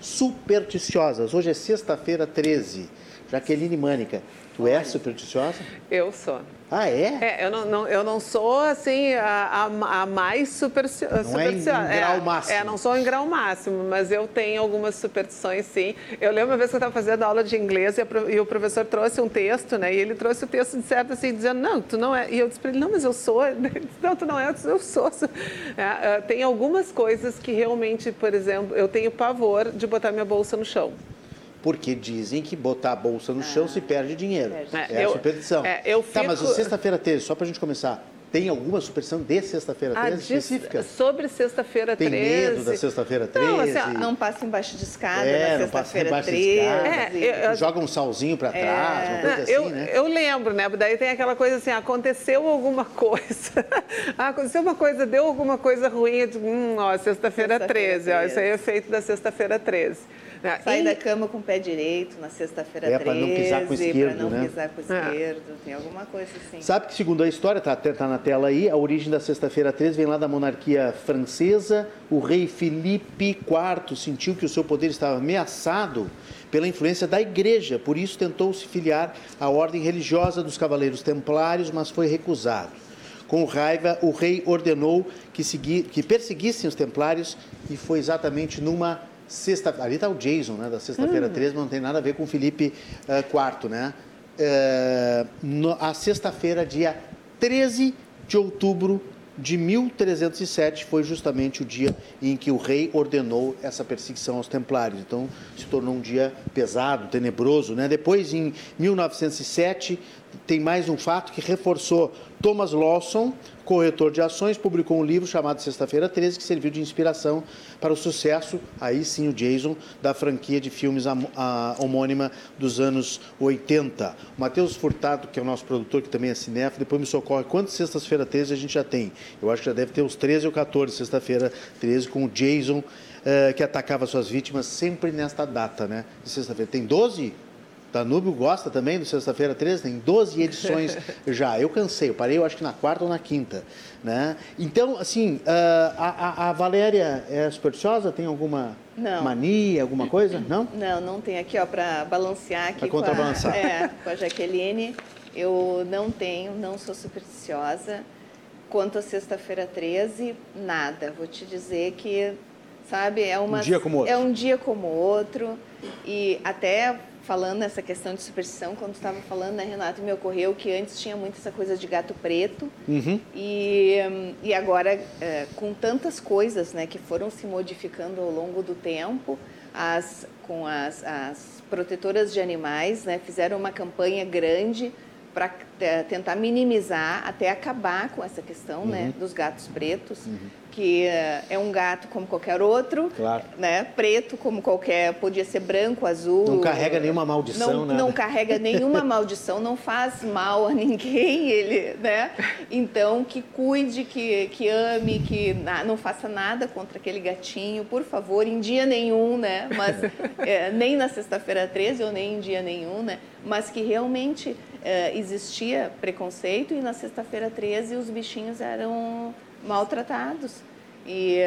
supersticiosas. Hoje é sexta-feira 13. Jaqueline Mânica, Tu é supersticiosa? Eu sou. Ah, é? é eu, não, não, eu não sou, assim, a, a, a mais supersticiosa. Não é em, em grau é, máximo. É, não sou em grau máximo, mas eu tenho algumas superstições, sim. Eu lembro uma vez que eu estava fazendo aula de inglês e, a, e, o professor trouxe um texto, né? E ele trouxe o texto de certo, assim, dizendo, não, tu não é. E eu disse para ele, não, mas eu sou. Não, tu não é, eu sou. É, é, tem algumas coisas que realmente, por exemplo, eu tenho pavor de botar minha bolsa no chão porque dizem que botar a bolsa no chão ah, se perde dinheiro. Perde. É, é eu, a superstição. É, eu fico... Tá, mas o sexta-feira 13, só para a gente começar, tem alguma superstição de sexta-feira 13 ah, específica? Sobre sexta-feira 13. Tem medo da sexta-feira 13? Não, assim, não passa embaixo de escada é, na sexta-feira 13. É, eu, Joga um salzinho para é. trás, uma coisa assim, eu, né? Eu lembro, né? Daí tem aquela coisa assim, aconteceu alguma coisa. aconteceu uma coisa, deu alguma coisa ruim. Eu digo, hum, ó, sexta-feira sexta 13, ó, isso aí é feito da sexta-feira 13. Sair e... da cama com o pé direito na sexta-feira é, 13. para não pisar com o esquerdo, não né? pisar com o é. esquerdo. É. Tem alguma coisa assim. Sabe que, segundo a história, está tá na tela aí, a origem da sexta-feira 13 vem lá da monarquia francesa. O rei Felipe IV sentiu que o seu poder estava ameaçado pela influência da igreja, por isso tentou se filiar à ordem religiosa dos cavaleiros templários, mas foi recusado. Com raiva, o rei ordenou que, segui, que perseguissem os templários e foi exatamente numa sexta ali está o Jason, né, da sexta-feira hum. 13, não tem nada a ver com o Felipe uh, né? Uh, no, a sexta-feira, dia 13 de outubro de 1307 foi justamente o dia em que o rei ordenou essa perseguição aos templários. Então, se tornou um dia pesado, tenebroso. Né? Depois, em 1907, tem mais um fato que reforçou. Thomas Lawson, corretor de ações, publicou um livro chamado Sexta-feira 13, que serviu de inspiração para o sucesso, aí sim o Jason, da franquia de filmes a, a, homônima dos anos 80. O Matheus Furtado, que é o nosso produtor, que também é cinéfilo, depois me socorre quantas Sextas-feira 13 a gente já tem. Eu acho que já deve ter uns 13 ou 14 Sexta-feira 13 com o Jason, uh, que atacava suas vítimas sempre nesta data, né? De sexta-feira. Tem 12? Danúbio gosta também do Sexta-feira 13, tem 12 edições já. Eu cansei, eu parei eu acho que na quarta ou na quinta. Né? Então, assim, ah, a, a, a Valéria é supersticiosa? Tem alguma não. mania, alguma coisa? Não? Não, não tem. Aqui, ó, para balancear aqui com a, é, com a Jaqueline, eu não tenho, não sou supersticiosa. Quanto a Sexta-feira 13, nada. Vou te dizer que, sabe, é uma... Um dia como outro. É um dia como outro. E até falando nessa questão de superstição, quando estava falando, né, Renato, me ocorreu que antes tinha muito essa coisa de gato preto uhum. e, e agora é, com tantas coisas, né, que foram se modificando ao longo do tempo, as com as, as protetoras de animais, né, fizeram uma campanha grande para é, tentar minimizar até acabar com essa questão, né, uhum. né, dos gatos pretos. Uhum que é um gato como qualquer outro, claro. né? Preto como qualquer, podia ser branco, azul. Não carrega nenhuma maldição, não, Não carrega nenhuma maldição, não faz mal a ninguém, ele, né? Então que cuide, que, que ame, que não faça nada contra aquele gatinho, por favor, em dia nenhum, né? Mas é, nem na sexta-feira 13 ou nem em dia nenhum, né? Mas que realmente é, existia preconceito e na sexta-feira 13 os bichinhos eram maltratados. E,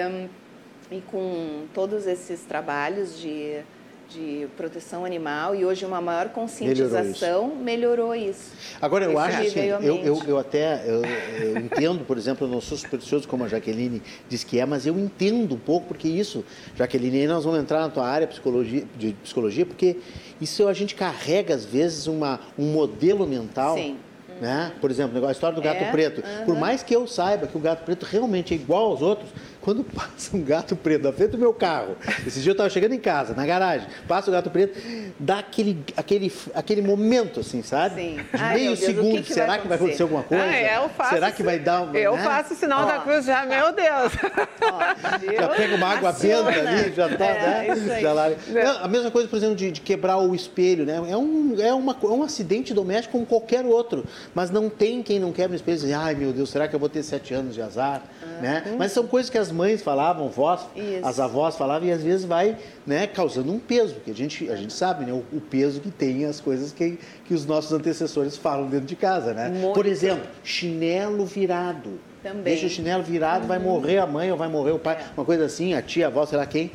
e com todos esses trabalhos de, de proteção animal e hoje uma maior conscientização melhorou isso. Melhorou isso Agora, eu acho assim, eu, eu, eu até eu, eu entendo, por exemplo, eu não sou supersticioso como a Jaqueline diz que é, mas eu entendo um pouco, porque isso, Jaqueline, aí nós vamos entrar na tua área psicologia, de psicologia, porque isso a gente carrega, às vezes, uma, um modelo mental. Sim né? Por exemplo, a história do gato é, preto. Uhum. Por mais que eu saiba que o gato preto realmente é igual aos outros, quando passa um gato preto na frente do meu carro, esse dia eu estava chegando em casa, na garagem, passa o gato preto, dá aquele, aquele, aquele momento, assim, sabe? Sim. De Ai, meio Deus, segundo. Que que Será que vai acontecer alguma coisa? Ah, eu faço, Será que vai dar uma. Eu né? faço o sinal Ó. da cruz já, meu Deus. Ó, já pega uma água benta ali, já tá, é, né? Já lá. Não, a mesma coisa, por exemplo, de, de, quebrar o espelho, né? É um, é, uma, é um acidente doméstico como qualquer outro, mas não tem quem não quebra o espelho e diz, ai meu Deus, será que eu vou ter sete anos de azar? Ah, né? Hum. Mas são coisas que as mães falavam, vós, Isso. as avós falavam, e às vezes vai né, causando um peso, porque a gente, a gente sabe né, o, o peso que tem as coisas que, que os nossos antecessores falam dentro de casa. Né? Muito. Por exemplo, chinelo virado. Também. Deixa o chinelo virado, uhum. vai morrer a mãe ou vai morrer o pai, é. uma coisa assim, a tia, a avó, sei lá quem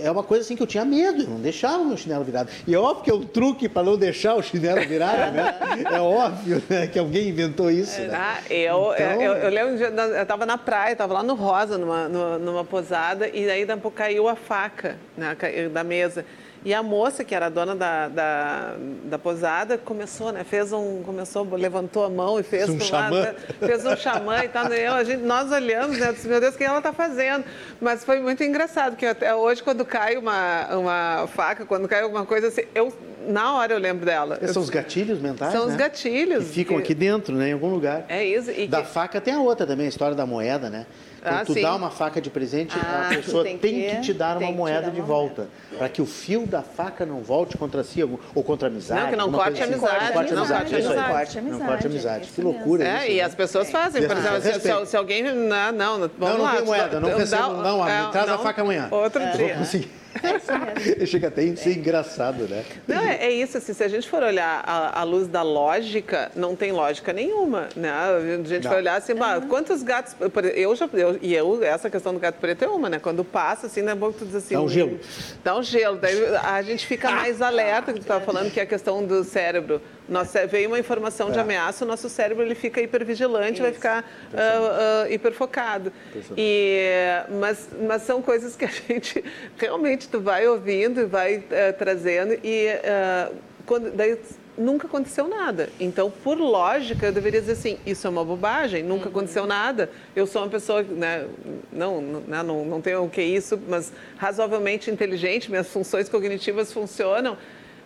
é uma coisa assim que eu tinha medo, eu não deixava o meu chinelo virado. E é óbvio que é um truque para não deixar o chinelo virado, né? É óbvio né, que alguém inventou isso. Né? Ah, eu, então... eu, eu, lembro um dia, eu estava na praia, estava lá no Rosa, numa, numa, numa posada, e aí daqui a pouco caiu a faca né, da mesa. E a moça, que era a dona da, da, da posada, começou, né? Fez um. Começou, levantou a mão e fez um xamã. Lado, fez um xamã e tal. Né? Eu, a gente, nós olhamos, né? Disse, meu Deus, o que ela está fazendo? Mas foi muito engraçado, que até hoje, quando cai uma, uma faca, quando cai alguma coisa assim, eu na hora eu lembro dela. São os gatilhos mentais, São né? os gatilhos. Que ficam que... aqui dentro, né? Em algum lugar. É isso. Da que... faca tem a outra também, a história da moeda, né? Quando ah, tu sim. dá uma faca de presente, ah, a pessoa tem, tem que, te dar uma moeda de volta. Para que o fio da faca não volte contra si ou contra a amizade. Não, que não corte assim. amizade. Não corte amizade. Não corte amizade. Não corte amizade. Que loucura é, isso. E né? as pessoas fazem. Por exemplo, se, se, alguém... Não, não, vamos não, não lá. tem moeda. Não recebo, não. Me traz a faca amanhã. Outro dia. É isso mesmo. Chega até a ser engraçado, né? Não, é, é, isso, assim, se a gente for olhar à luz da lógica, não tem lógica nenhuma, né? A gente não. vai olhar assim, uhum. quantos gatos... Eu já... Eu, e eu, essa questão do gato preto é uma, né? Quando passa, assim, né? Bom, tu diz assim... Dá um gelo. Dá um gelo. Daí a gente fica mais alerta, que tu estava falando, que é a questão do cérebro. Nossa, veio uma informação de é. ameaça, o nosso cérebro ele fica hipervigilante, Isso. vai ficar uh, uh, hiperfocado. E, mas, mas são coisas que a gente realmente tu vai ouvindo e vai uh, trazendo e quando, daí nunca aconteceu nada. Então, por lógica, eu deveria dizer assim, isso é uma bobagem, nunca uhum. aconteceu nada. Eu sou uma pessoa, né, não, né, não, não tenho o que isso, mas razoavelmente inteligente, minhas funções cognitivas funcionam,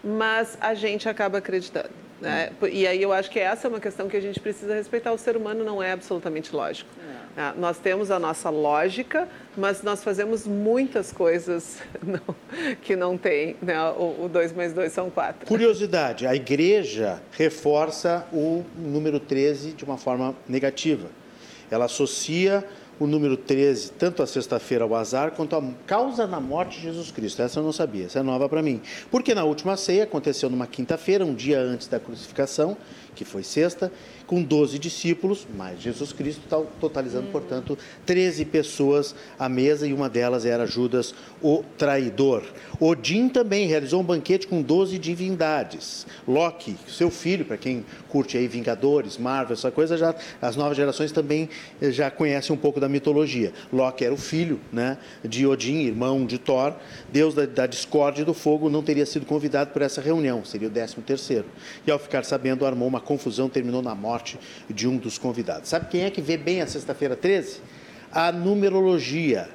mas a gente acaba acreditando. Né? E aí eu acho que essa é uma questão que a gente precisa respeitar. O ser humano não é absolutamente lógico. É, nós temos a nossa lógica, mas nós fazemos muitas coisas não, que não tem. Né? O 2 mais 2 são 4. Curiosidade: a igreja reforça o número 13 de uma forma negativa. Ela associa o número 13, tanto a sexta-feira ao azar, quanto a causa da morte de Jesus Cristo. Essa eu não sabia, essa é nova para mim. Porque na última ceia aconteceu numa quinta-feira, um dia antes da crucificação, que foi sexta, com 12 discípulos, mais Jesus Cristo, totalizando, uhum. portanto, 13 pessoas à mesa e uma delas era Judas, o traidor. Odin também realizou um banquete com 12 divindades. Loki, seu filho, para quem curte aí Vingadores, Marvel, essa coisa, já as novas gerações também eh, já conhecem um pouco da mitologia. Loki era o filho né, de Odin, irmão de Thor, deus da, da discórdia e do fogo, não teria sido convidado para essa reunião, seria o 13 terceiro. E ao ficar sabendo, armou uma confusão, terminou na morte morte de um dos convidados. Sabe quem é que vê bem a sexta-feira 13? A numerologia.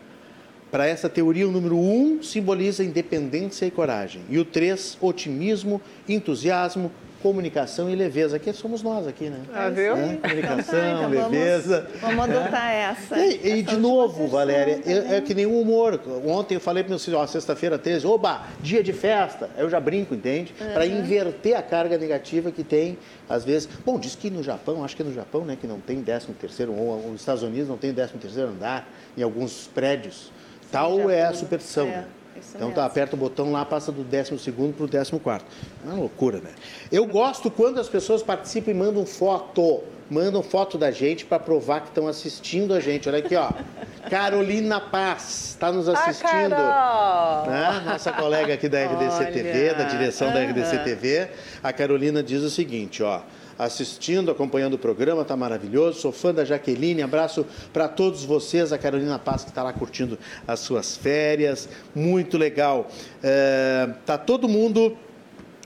Para essa teoria, o número 1 um simboliza independência e coragem. E o 3, otimismo, entusiasmo, comunicação e leveza, que somos nós aqui, né? Ah, viu? É, comunicação, então leveza. Vamos, vamos adotar essa. E, essa e de novo, Valéria, é, é, que nem o humor. Ontem eu falei para meus filhos, ó, sexta-feira 13, oba, dia de festa. Eu já brinco, entende? Uhum. Para inverter a carga negativa que tem, às vezes. Bom, diz que no Japão, acho que é no Japão, né, que não tem 13 terceiro, ou nos Estados Unidos não tem 13 terceiro andar em alguns prédios. Tal é a superstição. É. Né? Então tá, aperta o botão lá, passa do 12 para o 14. É uma loucura, né? Eu gosto quando as pessoas participam e mandam foto. Mandam foto da gente para provar que estão assistindo a gente. Olha aqui, ó. Carolina Paz está nos assistindo. Ah, né? Nossa colega aqui da RDC. TV, da direção uhum. da RDC TV. A Carolina diz o seguinte, ó assistindo, acompanhando o programa, tá maravilhoso. Sou fã da Jaqueline, abraço para todos vocês, a Carolina Paz que está lá curtindo as suas férias, muito legal. É, tá todo mundo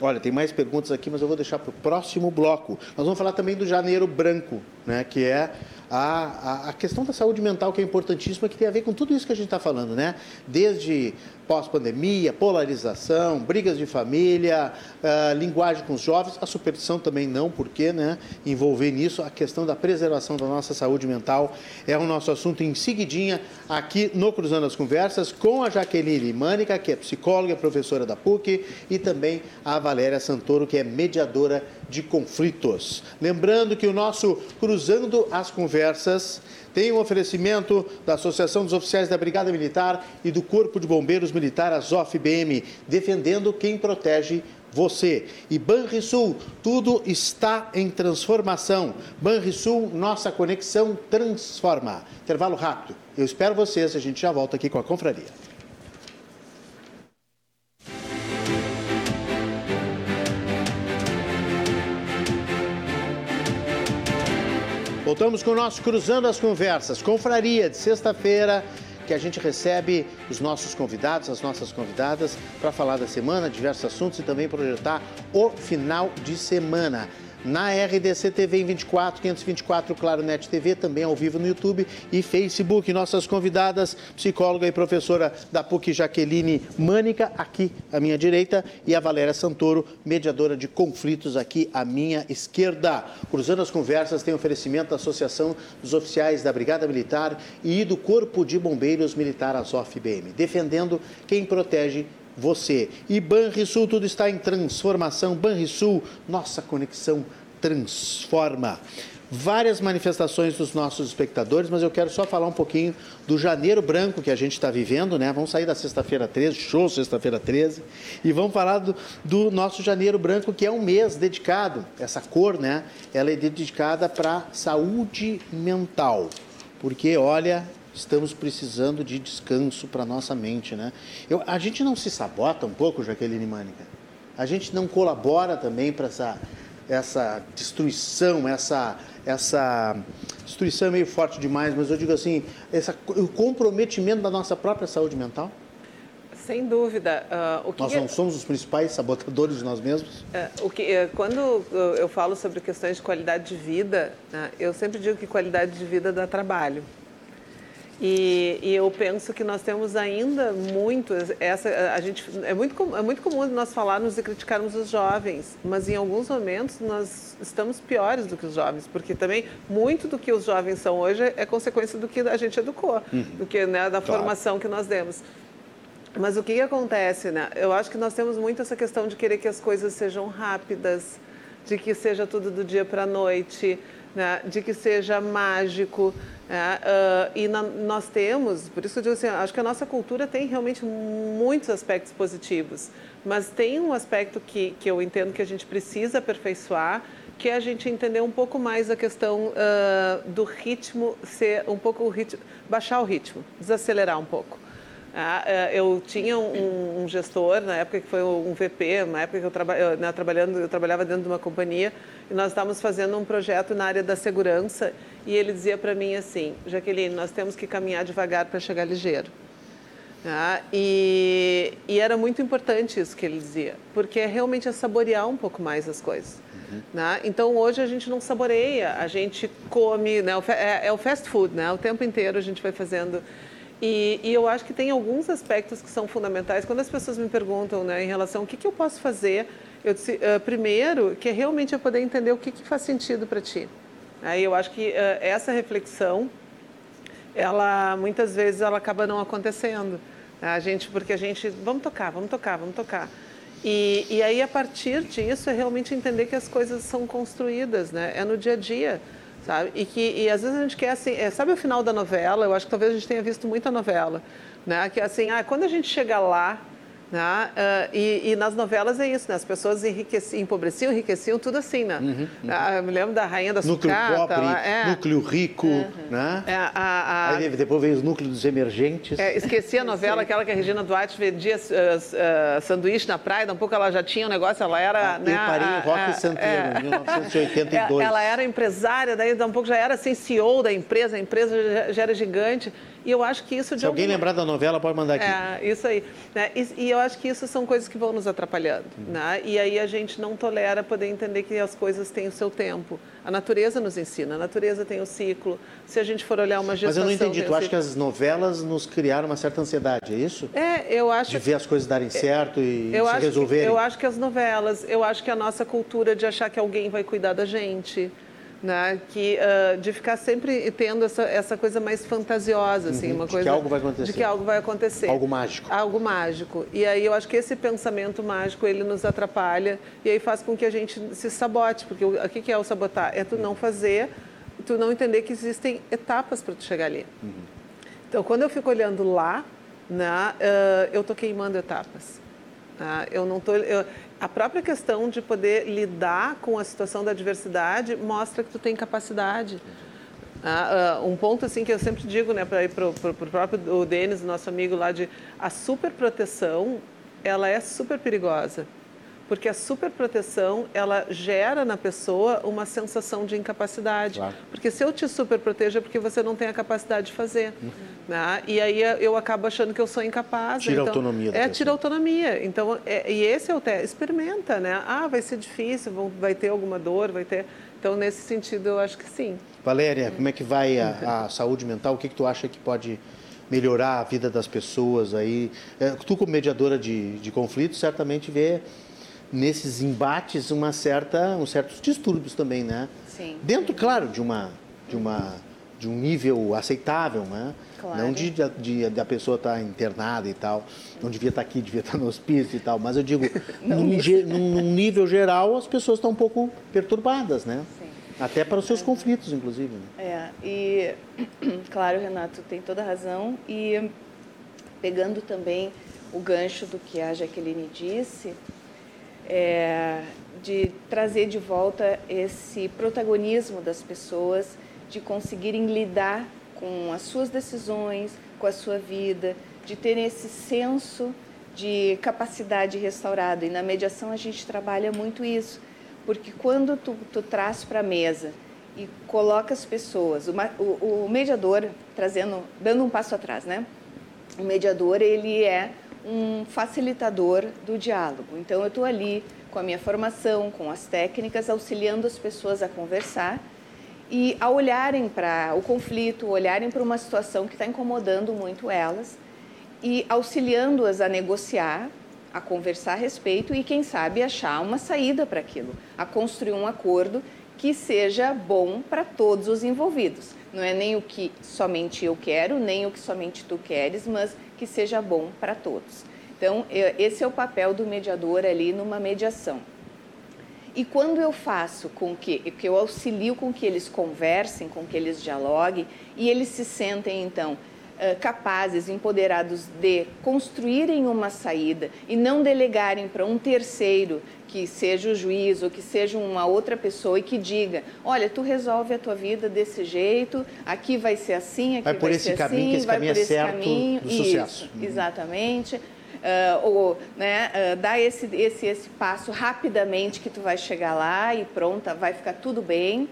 Olha, tem mais perguntas aqui, mas eu vou deixar para o próximo bloco. Nós vamos falar também do janeiro branco, né, que é a, a, a, questão da saúde mental, que é importantíssima, que tem a ver com tudo isso que a gente está falando, né? Desde pós-pandemia, polarização, brigas de família, uh, linguagem com os jovens, a superstição também não, porque né, envolver nisso. A questão da preservação da nossa saúde mental é o nosso assunto em seguidinha aqui no Cruzando as Conversas com a Jaqueline Mânica, que é psicóloga professora da PUC, e também a Valéria Santoro, que é mediadora de conflitos. Lembrando que o nosso Cruzando as Conversas tem um oferecimento da Associação dos Oficiais da Brigada Militar e do Corpo de Bombeiros Militar, a ZOF-BM, defendendo quem protege você. E Banrisul, tudo está em transformação. Banrisul, nossa conexão transforma. Intervalo rápido. Eu espero vocês, a gente já volta aqui com a confraria. Voltamos com o nosso Cruzando as Conversas, confraria de sexta-feira, que a gente recebe os nossos convidados, as nossas convidadas, para falar da semana, diversos assuntos e também projetar o final de semana na RDC TV em 24, 524 Claro Net TV, também ao vivo no YouTube e Facebook. Nossas convidadas, psicóloga e professora da PUC Jaqueline Mânica, aqui à minha direita, e a Valéria Santoro, mediadora de conflitos aqui à minha esquerda. Cruzando as conversas, tem oferecimento da Associação dos Oficiais da Brigada Militar e do Corpo de Bombeiros Militar ASOF-BM, defendendo quem protege você. E Banrisul, tudo está em transformação. Banrisul, nossa conexão transforma. Várias manifestações dos nossos espectadores, mas eu quero só falar um pouquinho do janeiro branco que a gente está vivendo, né? Vamos sair da sexta-feira 13, show sexta-feira 13, e vamos falar do, do, nosso janeiro branco, que é um mês dedicado, essa cor, né? Ela é dedicada para saúde mental. Porque, olha, estamos precisando de descanso para nossa mente, né? Eu, a gente não se sabota um pouco, Jaqueline Mânica? A gente não colabora também para essa, essa destruição, essa, essa destruição é meio forte demais, mas eu digo assim, essa, o comprometimento da nossa própria saúde mental? Sem dúvida. Uh, nós não é... somos os principais sabotadores de nós mesmos? Uh, o que, uh, quando eu falo sobre questões de qualidade de vida, né, eu sempre digo que qualidade de vida dá trabalho. E, e, eu penso que nós temos ainda muito essa a gente é muito é muito comum nós falarmos e criticarmos os jovens, mas em alguns momentos nós estamos piores do que os jovens, porque também muito do que os jovens são hoje é consequência do que a gente educou, uhum. do que né, da claro. formação que nós demos. Mas o que, que acontece, né? Eu acho que nós temos muito essa questão de querer que as coisas sejam rápidas, de que seja tudo do dia para a noite, né? de que seja mágico. Né? Uh, e na, nós temos, por isso que eu digo assim, acho que a nossa cultura tem realmente muitos aspectos positivos, mas tem um aspecto que, que eu entendo que a gente precisa aperfeiçoar, que é a gente entender um pouco mais a questão uh, do ritmo, ser um pouco o ritmo, baixar o ritmo, desacelerar um pouco. Ah, é, eu tinha um, um, gestor, na época que foi um VP, na época que eu, traba, eu, né, trabalhando, eu trabalhava dentro de uma companhia, e nós estávamos fazendo um projeto na área da segurança, e ele dizia para mim assim, Jaqueline, nós temos que caminhar devagar para chegar ligeiro. Ah, e, e, era muito importante isso que ele dizia, porque é realmente é saborear um pouco mais as coisas. Uhum. Né? Então hoje a gente não saboreia, a gente come, né? é, é o fast food, né? o tempo inteiro a gente vai fazendo e, e, eu acho que tem alguns aspectos que são fundamentais. Quando as pessoas me perguntam né, em relação ao que, que eu posso fazer, eu disse, uh, primeiro, que é realmente eu poder entender o que, que faz sentido para ti. Aí eu acho que uh, essa reflexão, ela muitas vezes ela acaba não acontecendo. A gente, porque a gente, vamos tocar, vamos tocar, vamos tocar. E, e aí, a partir disso, é realmente entender que as coisas são construídas, né? É no dia a dia sabe? E que e às vezes a gente quer assim, é, sabe o final da novela? Eu acho que talvez a gente tenha visto muita novela, né? Que é assim, ah, quando a gente chega lá, né? Uh, e, e, nas novelas é isso, né? As pessoas enriqueciam, empobreciam, enriqueciam, tudo assim, né? Uhum, uhum. Ah, eu me lembro da Rainha da núcleo Sucata. Núcleo pobre, é. núcleo rico, uhum. né? É, a, a... Aí depois veio os núcleos emergentes. É, esqueci a novela, aquela que a Regina Duarte vendia uh, uh, sanduíche na praia, um pouco ela já tinha um negócio, ela era... Ah, né, eu parei em Rock Santeiro, em 1982. Ela era empresária, daí um pouco já era assim, CEO da empresa, a empresa já, já era gigante. E eu acho que isso... Se alguém alguma... lembrar da novela, pode mandar aqui. É, isso aí. Né? E, e, eu acho que isso são coisas que vão nos atrapalhando. Uhum. Né? E aí a gente não tolera poder entender que as coisas têm o seu tempo. A natureza nos ensina, a natureza tem o ciclo. Se a gente for olhar uma gestação... Mas eu não entendi, tu acha que as novelas nos criaram uma certa ansiedade, é isso? É, eu acho... De ver as coisas darem certo e eu se resolverem? Que, eu acho que as novelas, eu acho que a nossa cultura de achar que alguém vai cuidar da gente né? Que uh, de ficar sempre tendo essa, essa coisa mais fantasiosa, assim, uhum, uma coisa de que algo vai acontecer, de que algo vai acontecer, algo mágico, algo mágico. E aí eu acho que esse pensamento mágico ele nos atrapalha e aí faz com que a gente se sabote, porque o, o que é o sabotar? É tu não fazer, tu não entender que existem etapas para tu chegar ali. Uhum. Então quando eu fico olhando lá, né, uh, eu estou queimando etapas. Tá? Eu não tô, eu, a própria questão de poder lidar com a situação da adversidade mostra que tu tem capacidade. Ah, uh, um ponto assim que eu sempre digo, né, para ir para o próprio o Denis, nosso amigo lá de a superproteção, ela é super perigosa porque a superproteção ela gera na pessoa uma sensação de incapacidade. Claro. Porque se eu te superprotejo é porque você não tem a capacidade de fazer. Uhum. Né? E aí eu acabo achando que eu sou incapaz. Tira então, a autonomia. É, tira a autonomia. Então, é, e esse é o teste. Experimenta, né? Ah, vai ser difícil, vai ter alguma dor, vai ter... Então, nesse sentido, eu acho que sim. Valéria, como é que vai a, a saúde mental? O que, que tu acha que pode melhorar a vida das pessoas aí? É, tu, como mediadora de, de conflitos, certamente vê nesses embates uma certa, um certos distúrbios também, né? Sim. Dentro, claro, de uma, de uma, de um nível aceitável, né? Claro. Não de, de, de a pessoa estar tá internada e tal, não devia estar tá aqui, devia estar tá no hospício e tal, mas eu digo, num, num, nível geral, as pessoas estão um pouco perturbadas, né? Sim. Até para os seus é. conflitos, inclusive. Né? É, e claro, Renato, tem toda a razão. E pegando também o gancho do que a Jaqueline disse, é, de trazer de volta esse protagonismo das pessoas, de conseguirem lidar com as suas decisões, com a sua vida, de terem esse senso de capacidade restaurada. E na mediação a gente trabalha muito isso, porque quando tu, tu traz para a mesa e coloca as pessoas, o, o, o mediador, trazendo, dando um passo atrás, né? O mediador, ele é um facilitador do diálogo. Então, eu estou ali com a minha formação, com as técnicas, auxiliando as pessoas a conversar e a olharem para o conflito, olharem para uma situação que está incomodando muito elas e auxiliando-as a negociar, a conversar a respeito e, quem sabe, achar uma saída para aquilo, a construir um acordo que seja bom para todos os envolvidos. Não é nem o que somente eu quero, nem o que somente tu queres, mas que seja bom para todos. Então, esse é o papel do mediador ali numa mediação. E quando eu faço com que, que eu auxilio com que eles conversem, com que eles dialoguem, e eles se sentem, então, capazes, empoderados de construírem uma saída e não delegarem para um terceiro que seja o juiz ou que seja uma outra pessoa e que diga, olha, tu resolve a tua vida desse jeito, aqui vai ser assim, aqui vai, por vai esse ser caminho, assim, esse vai caminho por é esse certo caminho, do isso, sucesso. Uhum. exatamente. Uh, ou né, uh, dar esse, esse, esse passo rapidamente que tu vai chegar lá e pronta, vai ficar tudo bem.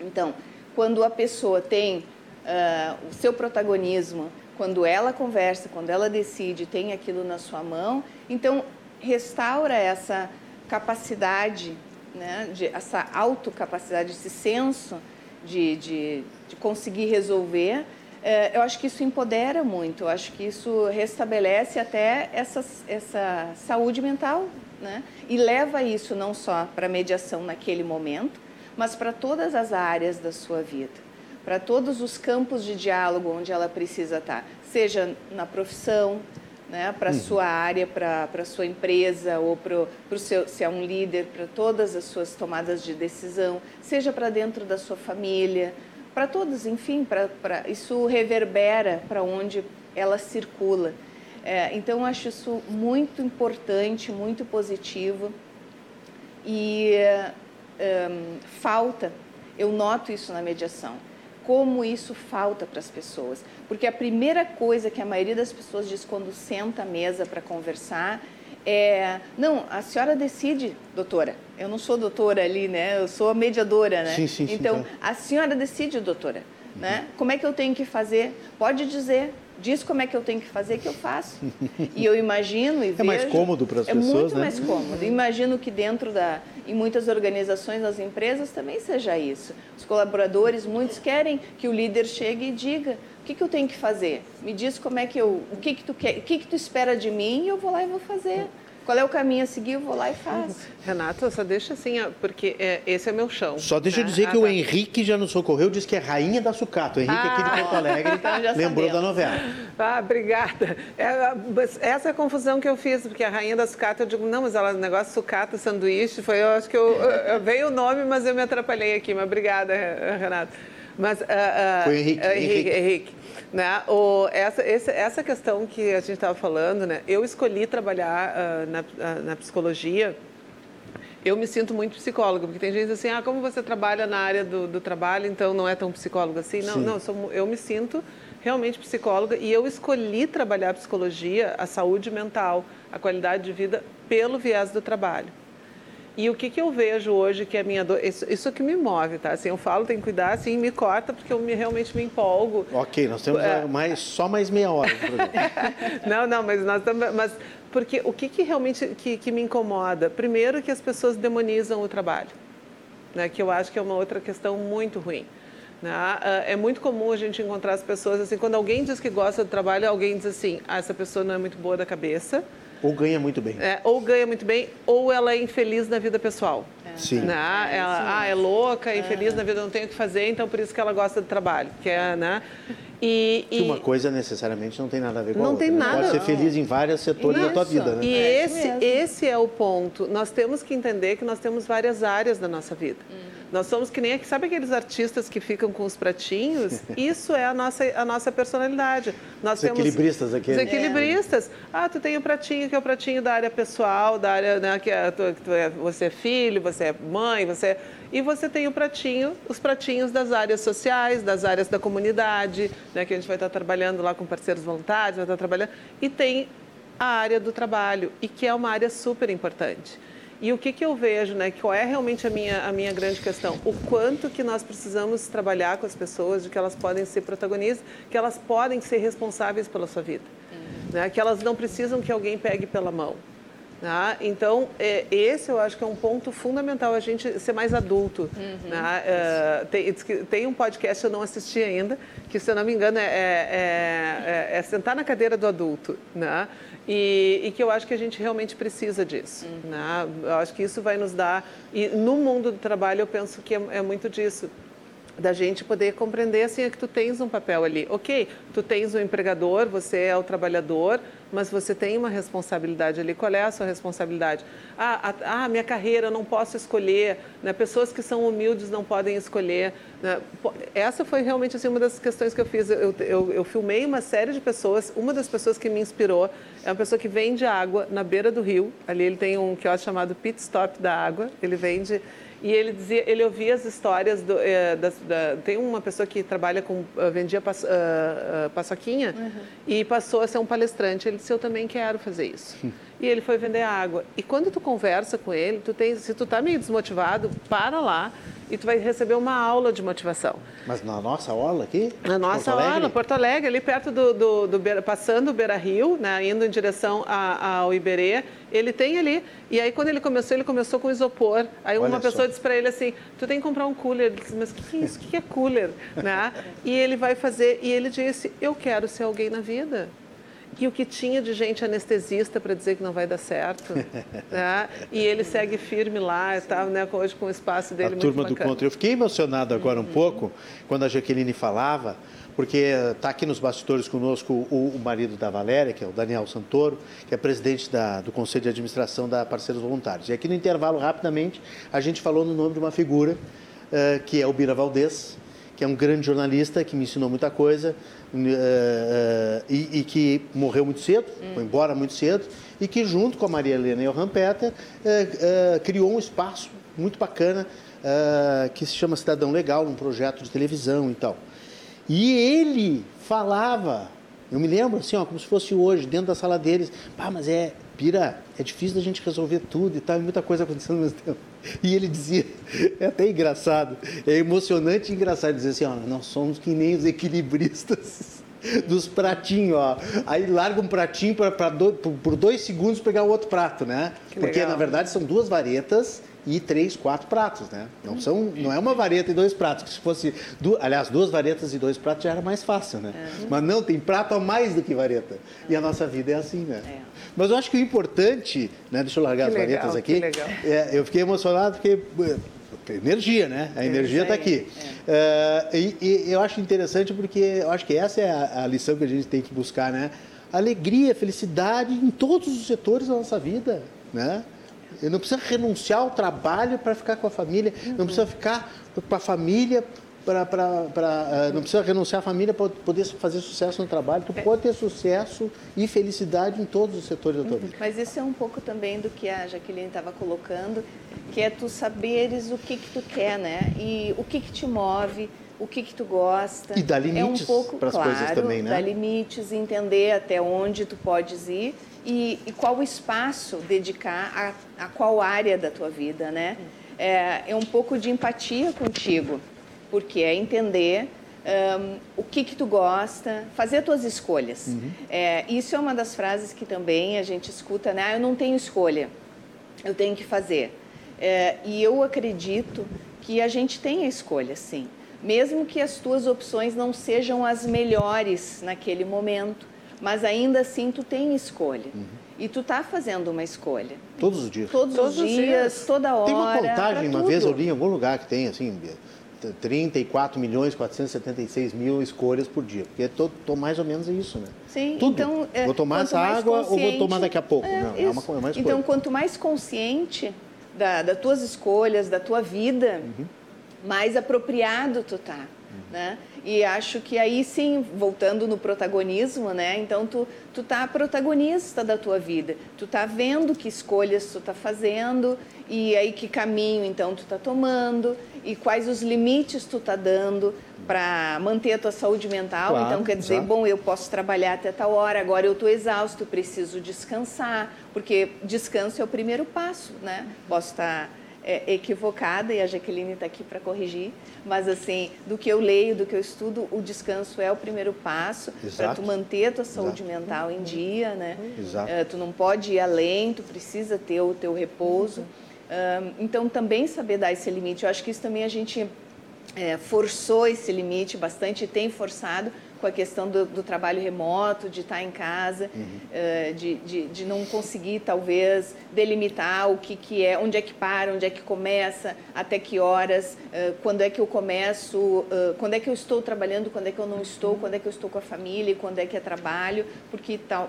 Então, quando a pessoa tem uh, o seu protagonismo, quando ela conversa, quando ela decide, tem aquilo na sua mão, então restaura essa capacidade, né, de, essa autocapacidade, esse senso de, de, de conseguir resolver. É, eu acho que isso empodera muito, eu acho que isso restabelece até essa, essa saúde mental, né? E leva isso não só para mediação naquele momento, mas para todas as áreas da sua vida para todos os campos de diálogo onde ela precisa estar, seja na profissão, né, para a uhum. sua área, para a sua empresa, ou para o seu, se é um líder, para todas as suas tomadas de decisão, seja para dentro da sua família, para todos, enfim, pra, pra, isso reverbera para onde ela circula. É, então, eu acho isso muito importante, muito positivo. E um, falta, eu noto isso na mediação como isso falta para as pessoas. Porque a primeira coisa que a maioria das pessoas diz quando senta à mesa para conversar é: não, a senhora decide, doutora. Eu não sou doutora ali, né? Eu sou a mediadora, né? Sim, sim, então, sim, a senhora decide, doutora. Uhum. Né? Como é que eu tenho que fazer? Pode dizer, diz como é que eu tenho que fazer que eu faço. E eu imagino e é vejo... É mais cômodo para as é pessoas, É muito né? mais cômodo. Imagino que dentro da... Em muitas organizações, nas empresas, também seja isso. Os colaboradores, muitos querem que o líder chegue e diga o que, que eu tenho que fazer. Me diz como é que eu... O que que tu quer... O que que tu espera de mim e eu vou lá e vou fazer. Qual é o caminho a seguir? Eu vou lá e faço. Renata, só deixa assim, porque é, esse é meu chão. Só deixa eu né? dizer ah, que tá. o Henrique já nos socorreu, disse que é rainha da sucata. O Henrique ah, aqui de Porto Alegre então lembrou sabemos. da novela. Ah, obrigada. É, essa é a confusão que eu fiz, porque a rainha da sucata, eu digo, não, mas ela, negócio sucata, sanduíche, foi, eu acho que eu, eu, veio o nome, mas eu me atrapalhei aqui. Mas obrigada, Renata. Mas, uh, uh, foi Henrique. Henrique. Henrique. Né? O, essa, esse, essa questão que a gente estava falando, né? eu escolhi trabalhar uh, na, uh, na psicologia eu me sinto muito psicóloga, porque tem gente assim, ah, como você trabalha na área do, do trabalho, então não é tão psicóloga assim. Não, Sim. não, eu, sou, eu me sinto realmente psicóloga e eu escolhi trabalhar a psicologia, a saúde mental, a qualidade de vida pelo viés do trabalho. E o que, que eu vejo hoje que é a minha dor, isso, isso que me move, tá? Assim, eu falo, tem que cuidar, assim, me corta, porque eu me, realmente me empolgo. Ok, nós temos é. mais, só mais meia hora não, não, mas nós estamos... Mas, porque o que, que realmente que, que me incomoda? Primeiro que as pessoas demonizam o trabalho, né? Que eu acho que é uma outra questão muito ruim. Né? Ah, é muito comum a gente encontrar as pessoas assim, quando alguém diz que gosta do trabalho, alguém diz assim, ah, essa pessoa não é muito boa da cabeça, ou ganha muito bem. É, ou ganha muito bem, ou ela é infeliz na vida pessoal. É. Sim. Né? É ela, ah, é louca, é infeliz na vida, não tem o que fazer, então por isso que ela gosta do trabalho. Que é, né? E, e... uma coisa necessariamente não tem nada a ver com não a outra. Tem né? nada, Pode ser feliz em vários setores Isso. da tua vida. Né? E é esse, esse é o ponto. Nós temos que entender que nós temos várias áreas da nossa vida. Hum. Nós somos que nem, sabe aqueles artistas que ficam com os pratinhos? Isso é a nossa, a nossa personalidade. Nós os equilibristas aqui. Os equilibristas. É. Ah, tu tem o um pratinho que é o pratinho da área pessoal, da área, né, que é, tu, tu é, você é filho, você é mãe, você é... E você tem o pratinho, os pratinhos das áreas sociais, das áreas da comunidade, né, que a gente vai estar trabalhando lá com parceiros voluntários, vai estar trabalhando. E tem a área do trabalho, e que é uma área super importante. E o que, que eu vejo, né? Qual é realmente a minha, a minha grande questão? O quanto que nós precisamos trabalhar com as pessoas, de que elas podem ser protagonistas, que elas podem ser responsáveis pela sua vida. Uhum. Né? Que elas não precisam que alguém pegue pela mão. Tá? Então, é, esse eu acho que é um ponto fundamental, a gente ser mais adulto. Uhum. Né? É, tem, tem, um podcast, eu não assisti ainda, que, se eu não me engano, é, é, é, é sentar na cadeira do adulto. Né? E, e, que eu acho que a gente realmente precisa disso. Uhum. Né? Eu acho que isso vai nos dar... E no mundo do trabalho, eu penso que é, é muito disso da gente poder compreender assim é que tu tens um papel ali. Ok, tu tens o um empregador, você é o trabalhador, mas você tem uma responsabilidade ali. Qual é a sua responsabilidade? Ah, a, ah, minha carreira, eu não posso escolher. Né? Pessoas que são humildes não podem escolher. Né? Essa foi realmente assim, uma das questões que eu fiz. Eu, eu, eu filmei uma série de pessoas. Uma das pessoas que me inspirou é uma pessoa que vende água na beira do rio. Ali ele tem um quiosque chamado Pit Stop da Água. Ele vende e ele dizia, ele ouvia as histórias do, é, da, tem uma pessoa que trabalha com uh, vendia pas, uh, uh, paçoquinha uhum. e passou a ser um palestrante. Ele disse eu também quero fazer isso. e ele foi vender água. E quando tu conversa com ele, tu tem, se tu tá meio desmotivado, para lá e tu vai receber uma aula de motivação. Mas na nossa aula aqui? Na nossa Porto aula, Porto Alegre, ali perto do, do, do passando o Beira Rio, né, indo em direção a, ao Iberê, ele tem ali. E aí quando ele começou, ele começou com isopor. Aí Olha uma só. pessoa disse para ele assim, tu tem que comprar um cooler. Ele disse, mas o que, que é isso? O que é cooler? né? E ele vai fazer, e ele disse, eu quero ser alguém na vida. E o que tinha de gente anestesista para dizer que não vai dar certo. né? E ele segue firme lá, está né, hoje com o espaço dele a muito turma bacana. do contra. Eu fiquei emocionado agora um pouco quando a Jaqueline falava, porque está aqui nos bastidores conosco o, o, marido da Valéria, que é o Daniel Santoro, que é presidente da, do Conselho de Administração da Parceiros Voluntários. E aqui no intervalo, rapidamente, a gente falou no nome de uma figura, uh, que é o Bira Valdez, que é um grande jornalista que me ensinou muita coisa, uh, uh, e, e, que morreu muito cedo, hum. foi embora muito cedo, e que junto com a Maria Helena e o Han Peter uh, criou um espaço muito bacana que se chama Cidadão Legal, um projeto de televisão e tal. E ele falava, eu me lembro assim, ó, como se fosse hoje, dentro da sala deles, pá, mas é, Pira, é difícil da gente resolver tudo e tal, e muita coisa acontecendo ao mesmo tempo. E ele dizia, é até engraçado, é emocionante e engraçado dizer assim, ó, nós somos que nem os equilibristas dos pratinhos, ó. Aí larga um pratinho para do, por dois segundos pegar o outro prato, né? Que Porque legal. na verdade são duas varetas e três, quatro pratos, né? Não são, não é uma vareta e dois pratos. Se fosse, du, aliás, duas varetas e dois pratos já era mais fácil, né? É. Mas não, tem prato a mais do que vareta. E a nossa vida é assim, né? É. Mas eu acho que o importante, né? Deixa eu largar que as legal, varetas aqui. É, eu fiquei emocionado porque energia, né? A energia está aqui. É. Uh, e, e, eu acho interessante porque eu acho que essa é a, a, lição que a gente tem que buscar, né? Alegria, felicidade em todos os setores da nossa vida, né? Eu não precisa renunciar ao trabalho para ficar com a família, uhum. não precisa ficar com a família para, uh, não precisa renunciar à família para poder fazer sucesso no trabalho. Tu pode ter sucesso e felicidade em todos os setores da tua vida. Mas isso é um pouco também do que a Jaqueline estava colocando, que é tu saberes o que que tu quer, né? E o que que te move, o que que tu gosta. E dar limites é um pouco, para as claro, coisas também, né? Dar limites, entender até onde tu podes ir e, e qual espaço dedicar a, a, qual área da tua vida, né? É, é um pouco de empatia contigo, porque é entender um, o que que tu gosta, fazer as tuas escolhas. Uhum. É, isso é uma das frases que também a gente escuta, né? Ah, eu não tenho escolha, eu tenho que fazer. É, e eu acredito que a gente tem a escolha, sim. Mesmo que as tuas opções não sejam as melhores naquele momento, mas ainda assim tu tem escolha. Uhum. E tu tá fazendo uma escolha. Tô, dias. Todos, Todos os dias, dias, toda hora. Tem uma contagem, uma tudo. vez eu li em algum lugar que tem assim, 34 milhões 476 mil escolhas por dia. Porque tô, tô mais ou menos isso, né? Sim, Tudo. então. É, vou tomar essa água ou vou tomar daqui a pouco? É, Não, é uma, é uma. Então, quanto mais consciente da, das tuas escolhas, da tua vida, uhum. mais apropriado tu tá. Né? E acho que aí sim, voltando no protagonismo, né? Então tu tu tá protagonista da tua vida. Tu tá vendo que escolhas tu tá fazendo e aí que caminho então tu tá tomando e quais os limites tu tá dando para manter a tua saúde mental. Claro, então quer dizer, bom, eu posso trabalhar até tal hora, agora eu estou exausto, preciso descansar, porque descanso é o primeiro passo, né? Posso estar tá é, equivocada e a Jaqueline está aqui para corrigir, mas assim, do que eu leio, do que eu estudo, o descanso é o primeiro passo para tu manter a tua saúde Exato. mental em dia, né? Exato. Uh, tu não pode ir além, tu precisa ter o teu repouso. Uh, então, também saber dar esse limite. Eu acho que isso também a gente é, forçou esse limite bastante, tem forçado, com a questão do, do trabalho remoto, de estar em casa, uhum. uh, de, de, de, não conseguir, talvez, delimitar o que, que é, onde é que para, onde é que começa, até que horas, uh, quando é que eu começo, uh, quando é que eu estou trabalhando, quando é que eu não estou, quando é que eu estou com a família, quando é que é trabalho, porque tal,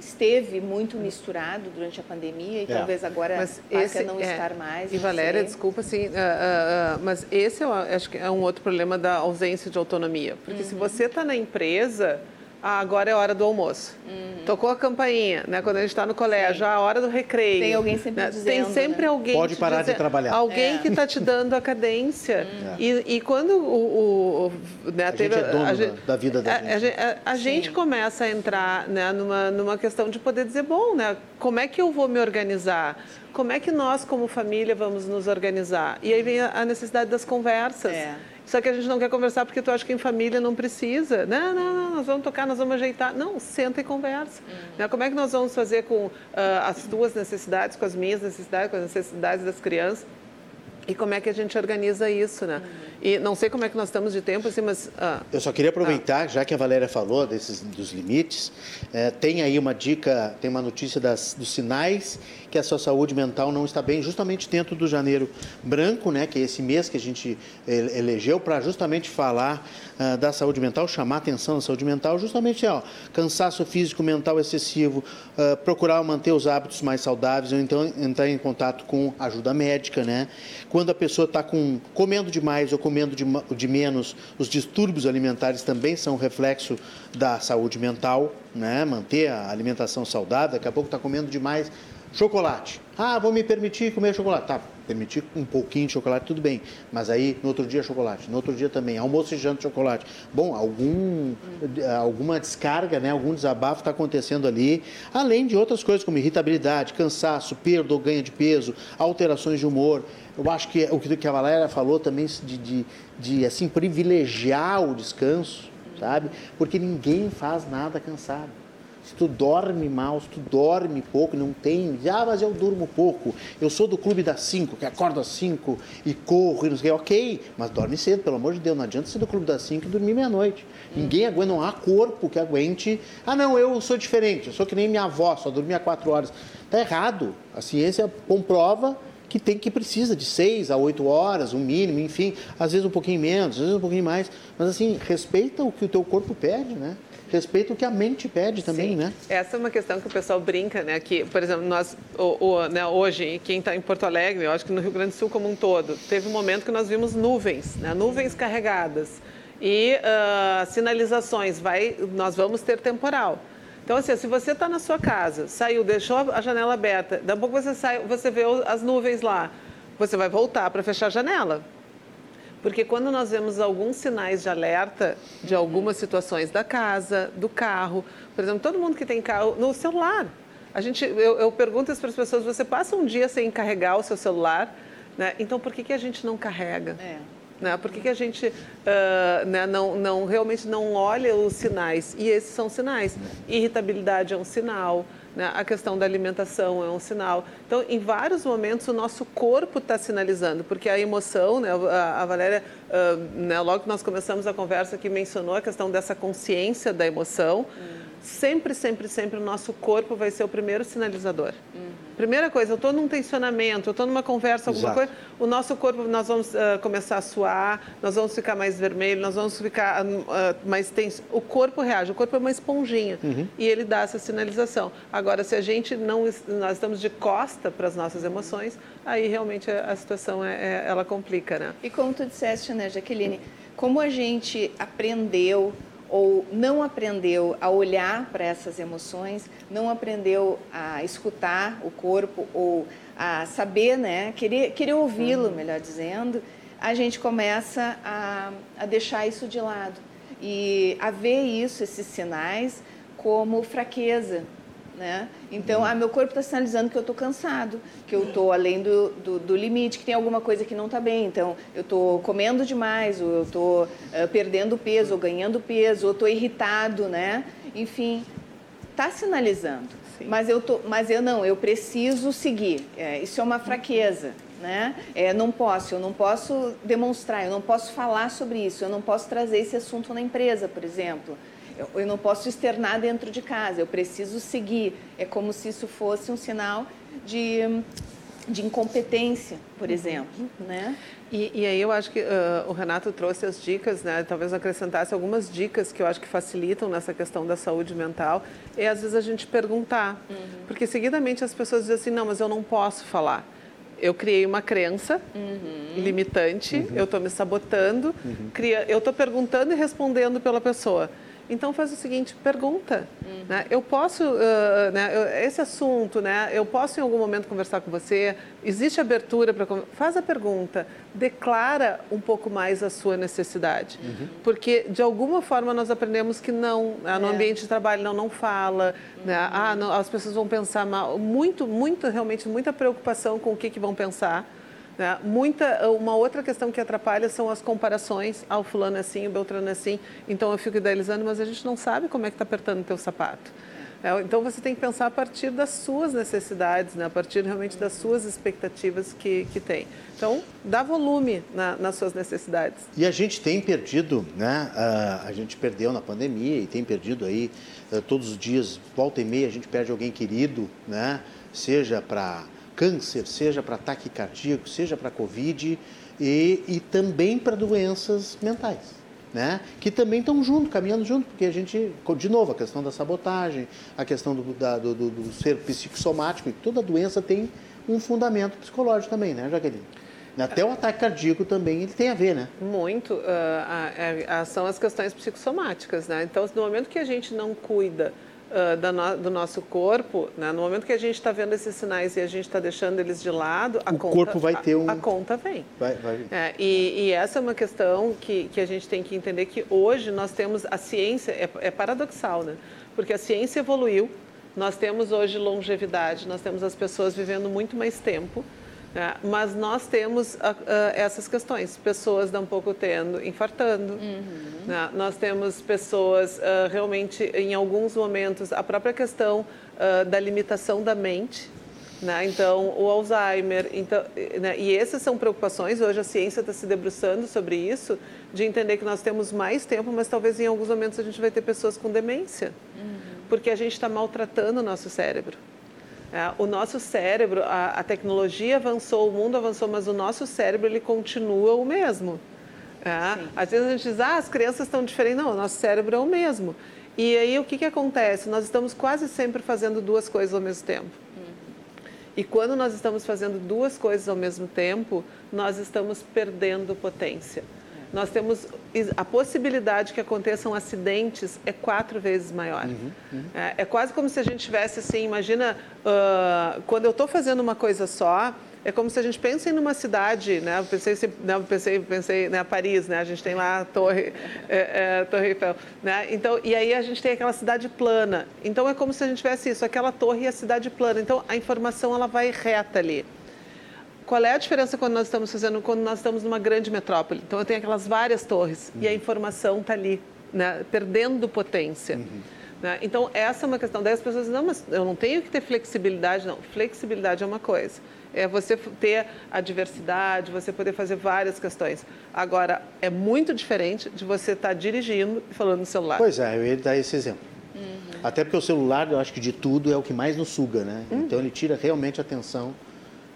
esteve muito misturado durante a pandemia e é. talvez agora mas esse, não é, estar mais. E Valéria, sei. desculpa, assim, mas esse eu acho que é um outro problema da ausência de autonomia, porque uhum. se você está na empresa, ah, agora é hora do almoço. Uhum. Tocou a campainha, né? Quando a gente está no colégio, a hora do recreio. Tem alguém sempre né? dizendo, Tem sempre né? alguém. Pode parar dizendo, de trabalhar. Alguém é. que está te dando a cadência. Uhum. E, e, quando o, o né, a teve, gente é dono a gente, da vida da a, gente. A, a, a gente começa a entrar né, numa, numa questão de poder dizer, bom, né? Como é que eu vou me organizar? Como é que nós, como família, vamos nos organizar? E aí vem a necessidade das conversas. É. Só que a gente não quer conversar porque tu acha que em família não precisa. Não, não, não, nós vamos tocar, nós vamos ajeitar. Não, senta e conversa. Uhum. Como é que nós vamos fazer com uh, as tuas necessidades, com as minhas necessidades, com as necessidades das crianças? E como é que a gente organiza isso, né? Uhum. E não sei como é que nós estamos de tempo, assim, mas... Ah, Eu só queria aproveitar, ah. já que a Valéria falou desses, dos limites, é, tem aí uma dica, tem uma notícia das, dos sinais que a sua saúde mental não está bem, justamente dentro do janeiro branco, né, que é esse mês que a gente elegeu para justamente falar uh, da saúde mental, chamar atenção da saúde mental, justamente ó, cansaço físico, mental excessivo, uh, procurar manter os hábitos mais saudáveis, ou então entrar em contato com ajuda médica, né? Quando a pessoa está com comendo demais ou comendo de, de menos, os distúrbios alimentares também são reflexo da saúde mental, né? Manter a alimentação saudável, daqui a pouco está comendo demais, Chocolate. Ah, vou me permitir comer chocolate. Tá, permitir um pouquinho de chocolate, tudo bem. Mas aí, no outro dia, chocolate. No outro dia também. Almoço e janta, chocolate. Bom, algum, alguma descarga, né, algum desabafo está acontecendo ali. Além de outras coisas, como irritabilidade, cansaço, perda ou ganho de peso, alterações de humor. Eu acho que o que a Valéria falou também de, de, de assim, privilegiar o descanso, sabe? Porque ninguém faz nada cansado se tu dorme mal, se tu dorme pouco, não tem, ah, mas eu durmo pouco, eu sou do clube das 5, que acordo às 5 e corro e não sei o ok, mas dorme cedo, pelo amor de Deus, não adianta ser do clube das 5 e dormir meia-noite. Ninguém aguenta, não há corpo que aguente, ah não, eu sou diferente, eu sou que nem minha avó, só dormia 4 horas. Está errado, a ciência comprova que tem que precisa de 6 a 8 horas, um mínimo, enfim, às vezes um pouquinho menos, às vezes um pouquinho mais, mas assim, respeita o que o teu corpo pede, né? Respeito o que a mente pede também, Sim. né? Essa é uma questão que o pessoal brinca, né? Que, por exemplo, nós, o, o, né, hoje, quem está em Porto Alegre, eu acho que no Rio Grande do Sul como um todo, teve um momento que nós vimos nuvens, né? Nuvens carregadas e uh, sinalizações, vai, nós vamos ter temporal. Então, assim, se você está na sua casa, saiu, deixou a janela aberta, daqui a pouco você sai, você vê as nuvens lá, você vai voltar para fechar a janela. Porque quando nós vemos alguns sinais de alerta de algumas situações da casa, do carro, por exemplo, todo mundo que tem carro, no celular. A gente, eu, eu pergunto para as pessoas, você passa um dia sem carregar o seu celular, né? então por que, que a gente não carrega? É. Né? Por que, que a gente uh, né, não, não, realmente não olha os sinais? E esses são sinais. Irritabilidade é um sinal, né? A questão da alimentação é um sinal. Então, em vários momentos, o nosso corpo está sinalizando, porque a emoção, né? a, a Valéria, uh, né? logo que nós começamos a conversa aqui, mencionou a questão dessa consciência da emoção. Hum. Sempre, sempre, sempre o nosso corpo vai ser o primeiro sinalizador. Hum. Primeira coisa, eu estou num tensionamento, eu estou numa conversa, alguma Exato. coisa, o nosso corpo, nós vamos uh, começar a suar, nós vamos ficar mais vermelho, nós vamos ficar uh, mais tenso. O corpo reage, o corpo é uma esponjinha uhum. e ele dá essa sinalização. Agora, se a gente não, nós estamos de costa para as nossas emoções, aí realmente a, a situação, é, é, ela complica, né? E como tu disseste, né, Jaqueline, como a gente aprendeu ou não aprendeu a olhar para essas emoções, não aprendeu a escutar o corpo ou a saber, né, querer, querer ouvi-lo, uhum. melhor dizendo, a gente começa a, a deixar isso de lado e a ver isso, esses sinais, como fraqueza. Né? Então, ah, meu corpo está sinalizando que eu estou cansado, que eu estou além do, do, do, limite, que tem alguma coisa que não está bem. Então, eu estou comendo demais, ou eu estou uh, perdendo peso, ou ganhando peso, ou estou irritado, né? Enfim, está sinalizando. Sim. Mas eu, tô, mas eu não, eu preciso seguir. É, isso é uma fraqueza. Né? É, não posso, eu não posso demonstrar, eu não posso falar sobre isso, eu não posso trazer esse assunto na empresa, por exemplo. Eu, eu não posso externar dentro de casa, eu preciso seguir. É como se isso fosse um sinal de, de incompetência, por uhum. exemplo. Né? E, e, aí eu acho que uh, o Renato trouxe as dicas, né? talvez acrescentasse algumas dicas que eu acho que facilitam nessa questão da saúde mental. E às vezes a gente perguntar, uhum. porque seguidamente as pessoas dizem assim, não, mas eu não posso falar. Eu criei uma crença uhum. limitante, uhum. eu estou me sabotando, uhum. cria, eu estou perguntando e respondendo pela pessoa. Então faz o seguinte, pergunta. Uhum. Né? Eu posso, uh, né, esse assunto, né, eu posso em algum momento conversar com você? Existe abertura para... Faz a pergunta, declara um pouco mais a sua necessidade. Uhum. Porque, de alguma forma, nós aprendemos que não, né, no é. ambiente de trabalho, não, não fala. Uhum. Né? Ah, não, as pessoas vão pensar mal. Muito, muito, realmente, muita preocupação com o que, que vão pensar. Né? Muita, uma outra questão que atrapalha são as comparações. Ah, o fulano é assim, o Beltrano é assim. Então eu fico idealizando, mas a gente não sabe como é que está apertando o teu sapato. É, então você tem que pensar a partir das suas necessidades, né? a partir realmente das suas expectativas que, que tem. Então, dá volume na, nas suas necessidades. E a gente tem perdido, né? Uh, a gente perdeu na pandemia e tem perdido aí uh, todos os dias, volta e meia, a gente perde alguém querido, né? Seja para câncer, seja para ataque cardíaco, seja para Covid e, e também para doenças mentais. Né? que também estão junto, caminhando junto, porque a gente, de novo, a questão da sabotagem, a questão do, da, do, do, do ser psicossomático, e toda doença tem um fundamento psicológico também, né, Jaqueline? Até o ataque cardíaco também ele tem a ver, né? Muito. Uh, a, a, são as questões psicossomáticas, né? Então, no momento que a gente não cuida uh, no, do nosso corpo, né? no momento que a gente está vendo esses sinais e a gente está deixando eles de lado, a o conta, corpo vai ter um... a, a conta vem. Vai, vai. É, e, e, essa é uma questão que, que a gente tem que entender que hoje nós temos a ciência, é, é paradoxal, né? Porque a ciência evoluiu, nós temos hoje longevidade, nós temos as pessoas vivendo muito mais tempo, é, mas nós temos uh, uh, essas questões, pessoas dão pouco tendo, infartando. Uhum. Né? Nós temos pessoas uh, realmente, em alguns momentos, a própria questão da limitação da mente. Né? Então, o Alzheimer. Então, né? E essas são preocupações. Hoje a ciência está se debruçando sobre isso, de entender que nós temos mais tempo, mas talvez em alguns momentos a gente vai ter pessoas com demência, uhum. porque a gente está maltratando o nosso cérebro. É, o nosso cérebro, a, a, tecnologia avançou, o mundo avançou, mas o nosso cérebro ele continua o mesmo. É, às vezes a gente diz, ah, as crianças estão diferentes. Não, o nosso cérebro é o mesmo. E aí o que, que acontece? Nós estamos quase sempre fazendo duas coisas ao mesmo tempo. Uhum. E quando nós estamos fazendo duas coisas ao mesmo tempo, nós estamos perdendo potência nós temos a possibilidade que aconteçam acidentes é quatro vezes maior. Uhum, uhum. É, é, quase como se a gente tivesse assim, imagina, uh, quando eu estou fazendo uma coisa só, é como se a gente pensa em uma cidade, né? Eu pensei, né? Eu pensei, pensei, né? Paris, né? A gente tem lá a Torre, é, é, Torre Eiffel, né? Então, e aí a gente tem aquela cidade plana. Então é como se a gente tivesse isso, aquela torre e a cidade plana. Então a informação ela vai reta ali. Qual é a diferença quando nós estamos fazendo, quando nós estamos numa grande metrópole? Então eu tenho aquelas várias torres uhum. e a uhum. informação está ali, né? perdendo potência. Uhum. Né? Então essa é uma questão. Daí as pessoas dizem, não, mas eu não tenho que ter flexibilidade. Não, flexibilidade é uma coisa. É você ter a diversidade, você poder fazer várias questões. Agora, é muito diferente de você estar tá dirigindo e falando no celular. Pois é, eu ia dar esse exemplo. Uhum. Até porque o celular, eu acho que de tudo, é o que mais nos suga, né? Uhum. Então ele tira realmente a atenção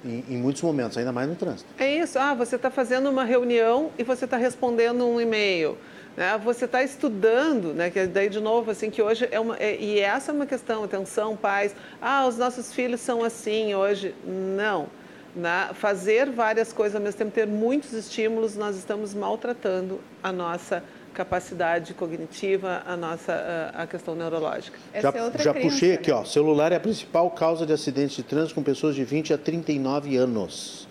em, em, muitos momentos, ainda mais no trânsito. É isso. Ah, você está fazendo uma reunião e você está respondendo um e-mail. Né? Você está estudando, né? Que daí de novo assim que hoje é uma é, e essa é uma questão. Atenção, pais. Ah, os nossos filhos são assim hoje. Não. Né? Fazer várias coisas ao mesmo tempo, ter muitos estímulos, nós estamos maltratando a nossa capacidade cognitiva, a nossa a, questão neurológica. já, é já puxei aqui, né? ó, celular é a principal causa de acidentes de trânsito com pessoas de 20 a 39 anos.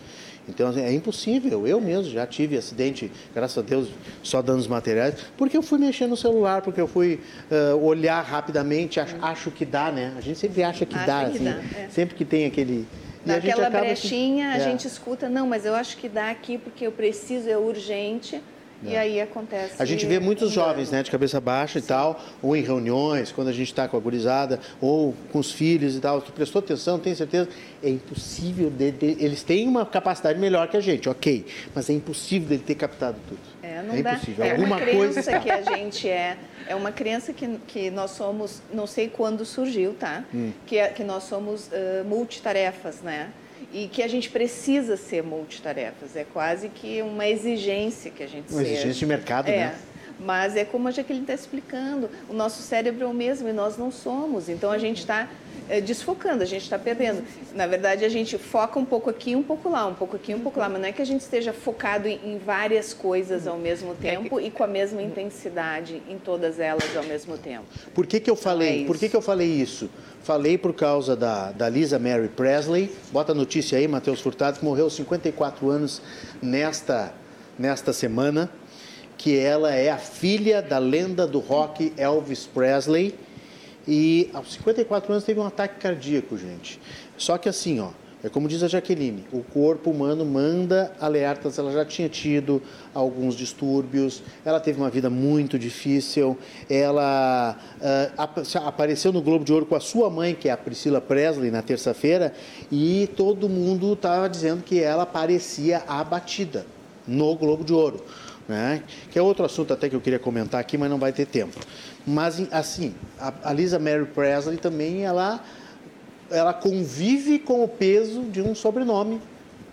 Então assim, é impossível. Eu mesmo já tive acidente, graças a Deus, só danos materiais, porque eu fui mexer no celular, porque eu fui uh, olhar rapidamente, acho, acho, que dá, né? A gente sempre acha que acha dá, que assim, dá, é. sempre que tem aquele. Naquela brechinha, que... a é. gente escuta, não, mas eu acho que dá aqui porque eu preciso, é urgente. E é. aí acontece. A gente vê muitos jovens, né, de cabeça baixa Sim. e tal, ou em reuniões, quando a gente está com a gurizada, ou com os filhos e tal. Tu prestou atenção, tem certeza? É impossível de, de, eles têm uma capacidade melhor que a gente, ok, mas é impossível dele ter captado tudo. É, não é dá. impossível. É Alguma uma coisa está. que a gente é. É uma criança que, que nós somos, não sei quando surgiu, tá? Hum. Que, é, que nós somos uh, multitarefas, né? E que a gente precisa ser multitarefas. É quase que uma exigência que a gente Uma seja. exigência de mercado, é. né? Mas é como a Jaqueline está explicando, o nosso cérebro é o mesmo e nós não somos. Então a gente está é, desfocando, a gente está perdendo. Na verdade, a gente foca um pouco aqui, um pouco lá, um pouco aqui, um pouco lá, mas não é que a gente esteja focado em, em várias coisas ao mesmo é tempo e com a mesma intensidade em todas elas ao mesmo tempo. Por que, que eu falei? Então é por que, que eu falei isso? Falei por causa da, da Lisa Mary Presley. Bota a notícia aí, Matheus Furtado, que morreu aos 54 anos nesta, nesta semana. Que ela é a filha da lenda do rock Elvis Presley. E aos 54 anos teve um ataque cardíaco, gente. Só que assim, ó, é como diz a Jaqueline, o corpo humano manda alertas. Ela já tinha tido alguns distúrbios, ela teve uma vida muito difícil. Ela uh, apareceu no Globo de Ouro com a sua mãe, que é a Priscila Presley, na terça-feira, e todo mundo estava dizendo que ela parecia abatida no Globo de Ouro. Né? Que é outro assunto até que eu queria comentar aqui, mas não vai ter tempo. Mas assim, a Lisa Mary Presley também ela ela convive com o peso de um sobrenome,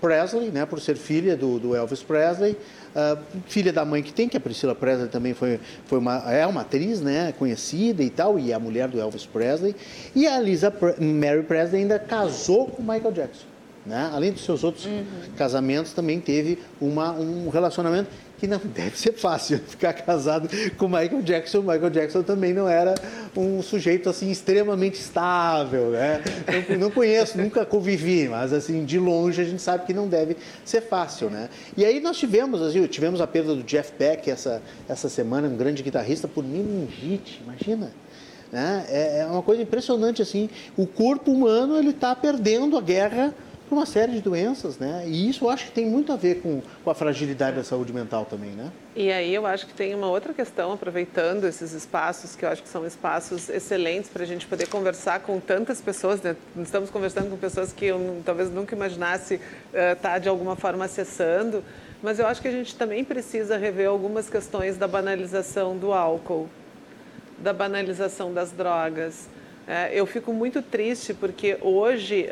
Presley, né, por ser filha do, do Elvis Presley, uh, filha da mãe que tem, que a Priscila Presley também foi, foi uma, é uma atriz né, conhecida e tal, e é a mulher do Elvis Presley. E a Lisa Mary Presley ainda casou com Michael Jackson. Né? Além dos seus outros uhum. casamentos, também teve uma, um relacionamento que não deve ser fácil ficar casado com Michael Jackson. Michael Jackson também não era um sujeito assim extremamente estável, né? Não, não conheço, nunca convivi, mas assim de longe a gente sabe que não deve ser fácil, né? E aí nós tivemos, assim, tivemos a perda do Jeff Beck essa essa semana, um grande guitarrista por meningite, imagina. Né? É, é uma coisa impressionante assim. O corpo humano ele está perdendo a guerra por uma série de doenças, né? E isso eu acho que tem muito a ver com, com a fragilidade da saúde mental também, né? E aí eu acho que tem uma outra questão, aproveitando esses espaços, que eu acho que são espaços excelentes para a gente poder conversar com tantas pessoas, né? Estamos conversando com pessoas que eu talvez nunca imaginasse estar uh, tá, de alguma forma acessando, mas eu acho que a gente também precisa rever algumas questões da banalização do álcool, da banalização das drogas, eu fico muito triste porque hoje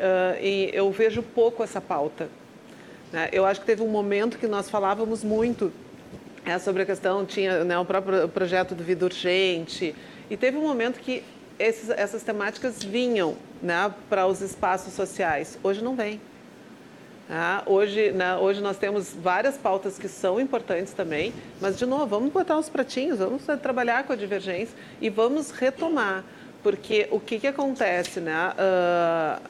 eu vejo pouco essa pauta. Né? Eu acho que teve um momento que nós falávamos muito é, sobre a questão, tinha né, o próprio projeto do Vida Urgente, e teve um momento que esses, essas temáticas vinham né, para os espaços sociais. Hoje não vem. Ah, hoje, né, hoje nós temos várias pautas que são importantes também, mas, de novo, vamos botar os pratinhos, vamos trabalhar com a divergência e vamos retomar. Porque o que, que acontece, né? Uh,